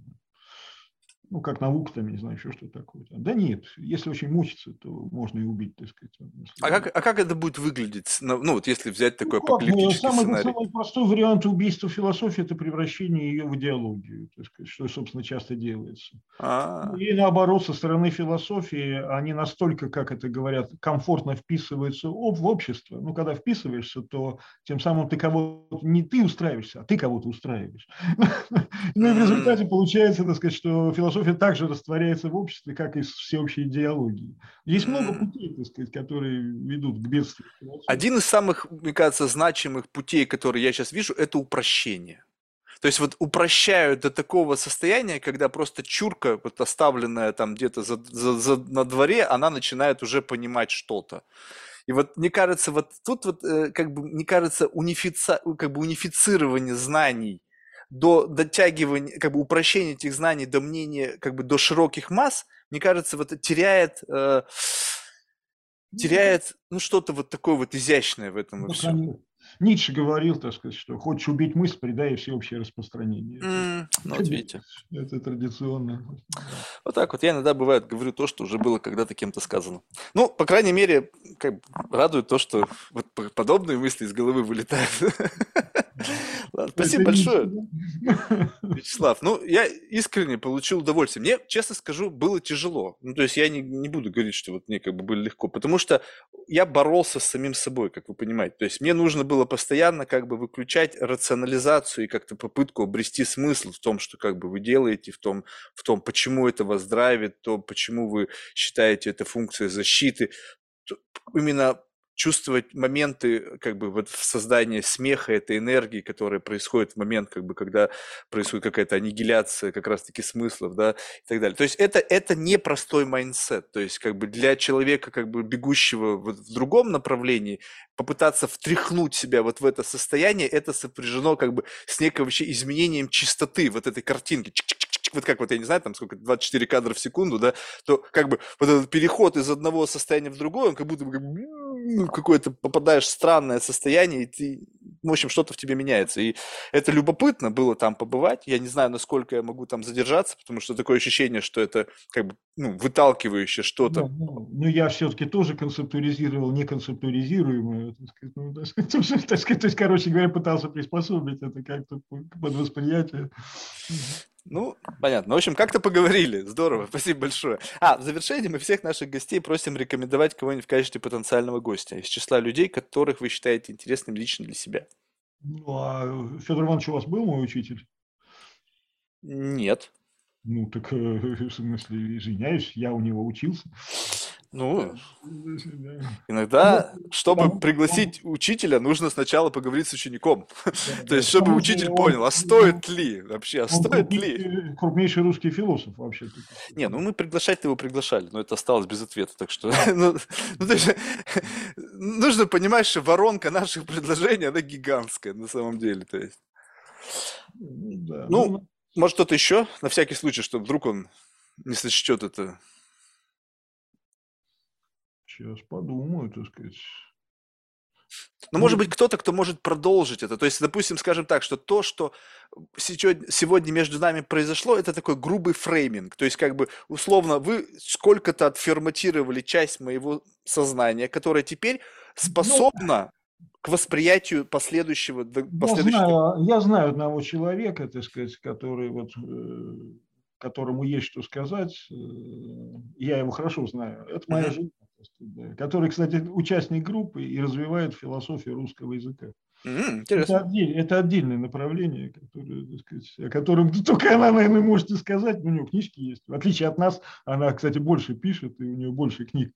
ну, как наука, там, не знаю, еще что-то такое. Да нет, если очень мучиться, то можно и убить, так сказать. А как, а как это будет выглядеть, ну, вот если взять такой ну, апокалиптический самый, сценарий? Самый простой вариант убийства философии – это превращение ее в идеологию, так сказать, что, собственно, часто делается. А-а-а. И наоборот, со стороны философии они настолько, как это говорят, комфортно вписываются в общество. Ну, когда вписываешься, то тем самым ты кого-то, не ты устраиваешься, а ты кого-то устраиваешь. (laughs) Ну, и в результате получается, так сказать, что философия философия также растворяется в обществе, как и всеобщей идеологии. Есть много путей, так сказать, которые ведут к бедствию. Один из самых, мне кажется, значимых путей, которые я сейчас вижу, это упрощение. То есть вот упрощают до такого состояния, когда просто чурка, вот оставленная там где-то за, за, за, на дворе, она начинает уже понимать что-то. И вот мне кажется, вот тут вот э, как бы, мне кажется, унифици... как бы унифицирование знаний до дотягивания, как бы упрощения этих знаний до мнения, как бы до широких масс, мне кажется, вот теряет, э, теряет, ну, что-то вот такое вот изящное в этом ну, всем. Ницше говорил, так сказать, что хочешь убить мысль, придай всеобщее распространение. Mm, ну, вот (laughs) видите. Это традиционно. Вот так вот. Я иногда, бывает, говорю то, что уже было когда-то кем-то сказано. Ну, по крайней мере, как радует то, что вот подобные мысли из головы вылетают. Спасибо большое, (laughs) Вячеслав. Ну, я искренне получил удовольствие. Мне, честно скажу, было тяжело. Ну, то есть я не, не буду говорить, что вот мне как бы было легко, потому что я боролся с самим собой, как вы понимаете. То есть мне нужно было постоянно как бы выключать рационализацию и как-то попытку обрести смысл в том, что как бы вы делаете, в том, в том, почему это вас драйвит, то, почему вы считаете это функцией защиты. Именно чувствовать моменты как бы вот в создании смеха, этой энергии, которая происходит в момент, как бы, когда происходит какая-то аннигиляция как раз-таки смыслов, да, и так далее. То есть это, это непростой mindset, то есть как бы для человека, как бы бегущего вот в другом направлении, попытаться встряхнуть себя вот в это состояние, это сопряжено как бы с неким вообще изменением чистоты вот этой картинки. Вот как вот, я не знаю, там сколько, 24 кадра в секунду, да, то как бы вот этот переход из одного состояния в другое, он как будто бы ну, какое-то попадаешь в странное состояние, и ты, в общем, что-то в тебе меняется. И это любопытно было там побывать. Я не знаю, насколько я могу там задержаться, потому что такое ощущение, что это как бы ну, выталкивающее что-то. Ну, ну, ну я все-таки тоже концептуализировал неконцептуализируемое. Ну, (laughs) так сказать, то есть, короче говоря, пытался приспособить это как-то под восприятие. Ну, понятно. В общем, как-то поговорили. Здорово. Спасибо большое. А, в завершении мы всех наших гостей просим рекомендовать кого-нибудь в качестве потенциального гостя из числа людей, которых вы считаете интересным лично для себя. Ну, а Федор Иванович у вас был мой учитель? Нет. Ну, так, э, (laughs) в смысле, извиняюсь, я у него учился. Ну, (laughs) иногда, чтобы пригласить учителя, нужно сначала поговорить с учеником. (laughs) То есть, чтобы учитель понял, а стоит ли вообще, а стоит ли? Крупнейший русский философ вообще. Не, ну мы приглашать его приглашали, но это осталось без ответа, так что... (laughs) Ну, ну, то есть, нужно понимать, что воронка наших предложений, она гигантская на самом деле. То есть. Ну, ну может, кто-то еще, на всякий случай, чтобы вдруг он не сочтет это Сейчас подумаю, так сказать. Ну, может быть, кто-то, кто может продолжить это. То есть, допустим, скажем так, что то, что сегодня между нами произошло, это такой грубый фрейминг. То есть, как бы, условно, вы сколько-то отформатировали часть моего сознания, которая теперь ну, способна ну, к восприятию последующего. последующего... Я, знаю, я знаю одного человека, так сказать, который вот э, которому есть что сказать, э, я его хорошо знаю. Это моя жена который, кстати, участник группы и развивает философию русского языка. Mm, это, отдель, это отдельное направление, которое, так сказать, о котором (laughs) только она, наверное, может сказать. У нее книжки есть. В отличие от нас, она, кстати, больше пишет, и у нее больше книг.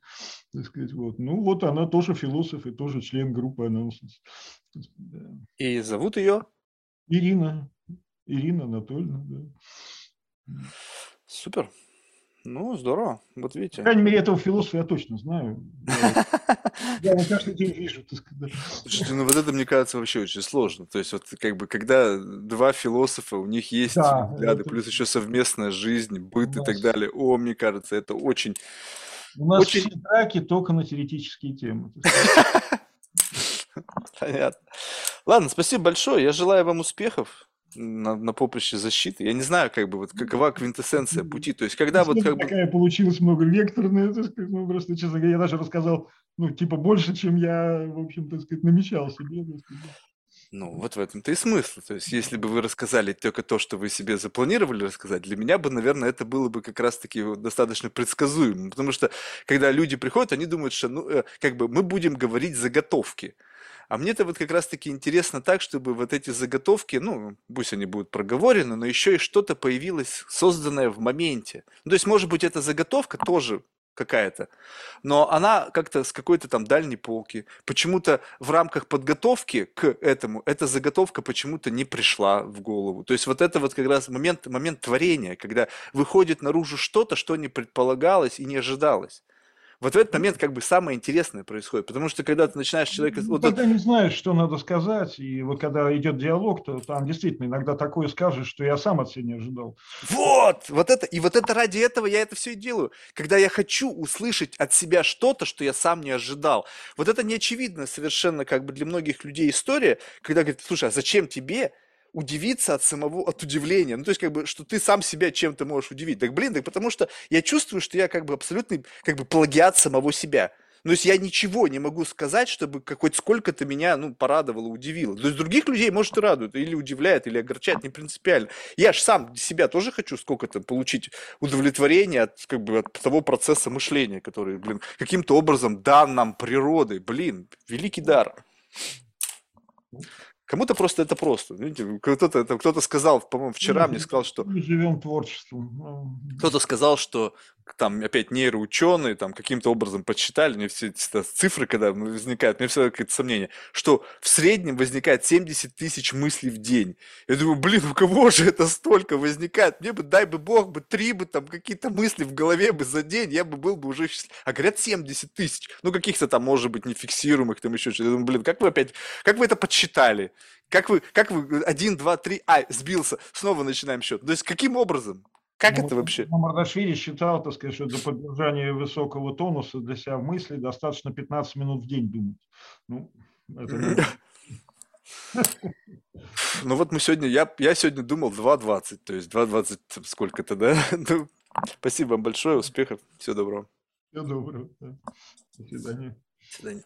Так сказать, вот. Ну вот она тоже философ и тоже член группы Анонсис. И зовут ее? Ирина. Ирина Анатольевна. Да. Супер. Ну, здорово. Вот видите. По крайней мере, этого философа я точно знаю. (laughs) Я его каждый день вижу. Слушайте, ну вот это, мне кажется, вообще очень сложно. То есть вот как бы, когда два философа, у них есть да, взгляды, это... плюс еще совместная жизнь, быт и так далее. О, мне кажется, это очень... У нас очень... все драки только на теоретические темы. (laughs) Понятно. Ладно, спасибо большое. Я желаю вам успехов на, на поприще защиты. Я не знаю, как бы, вот какова квинтэссенция пути. То есть, когда вот как бы... Такая получилась много векторная, так сказать, ну, просто, честно говоря, я даже рассказал, ну, типа, больше, чем я, в общем, так сказать, намечал себе. Ну, вот в этом-то и смысл. То есть, если бы вы рассказали только то, что вы себе запланировали рассказать, для меня бы, наверное, это было бы как раз-таки достаточно предсказуемо. Потому что, когда люди приходят, они думают, что, ну, э, как бы, мы будем говорить заготовки. А мне-то вот как раз-таки интересно так, чтобы вот эти заготовки, ну, пусть они будут проговорены, но еще и что-то появилось, созданное в моменте. Ну, то есть, может быть, эта заготовка тоже какая-то, но она как-то с какой-то там дальней полки. Почему-то в рамках подготовки к этому эта заготовка почему-то не пришла в голову. То есть вот это вот как раз момент, момент творения, когда выходит наружу что-то, что не предполагалось и не ожидалось вот в этот момент как бы самое интересное происходит, потому что когда ты начинаешь человека... Ну, вот когда это... не знаешь, что надо сказать, и вот когда идет диалог, то там действительно иногда такое скажешь, что я сам от себя не ожидал. Вот, вот это, и вот это ради этого я это все и делаю. Когда я хочу услышать от себя что-то, что я сам не ожидал. Вот это неочевидно совершенно как бы для многих людей история, когда говорят, слушай, а зачем тебе удивиться от самого, от удивления. Ну, то есть, как бы, что ты сам себя чем-то можешь удивить. Так, блин, так потому что я чувствую, что я как бы абсолютный, как бы, плагиат самого себя. Ну, то есть я ничего не могу сказать, чтобы хоть сколько-то меня, ну, порадовало, удивило. То есть других людей, может, и радует, или удивляет, или огорчает, не принципиально. Я же сам себя тоже хочу сколько-то получить удовлетворение от, как бы, от того процесса мышления, который, блин, каким-то образом дан нам природой. Блин, великий дар. Кому-то просто это просто. Кто-то, кто-то сказал, по-моему, вчера мне сказал, что... Мы живем творчеством. Ну, Кто-то сказал, что там опять нейроученые там каким-то образом подсчитали, мне все эти цифры, когда возникают, мне все какие-то сомнения, что в среднем возникает 70 тысяч мыслей в день. Я думаю, блин, у кого же это столько возникает? Мне бы, дай бы бог, бы три бы там какие-то мысли в голове бы за день, я бы был бы уже счастлив. А говорят 70 тысяч. Ну, каких-то там, может быть, нефиксируемых, там еще что-то. Я думаю, блин, как вы опять, как вы это подсчитали? Как вы, как вы, один, два, три, ай, сбился, снова начинаем счет. То есть каким образом? Как ну, это вообще? Мардашвили считал, так сказать, что для поддержания высокого тонуса для себя в мысли достаточно 15 минут в день думать. Ну, это Ну вот мы сегодня, я, я сегодня думал 2.20, то есть 2.20 сколько-то, да? (laughs) Ну, спасибо вам большое, успехов, всего доброго. Всего доброго. До свидания. До свидания.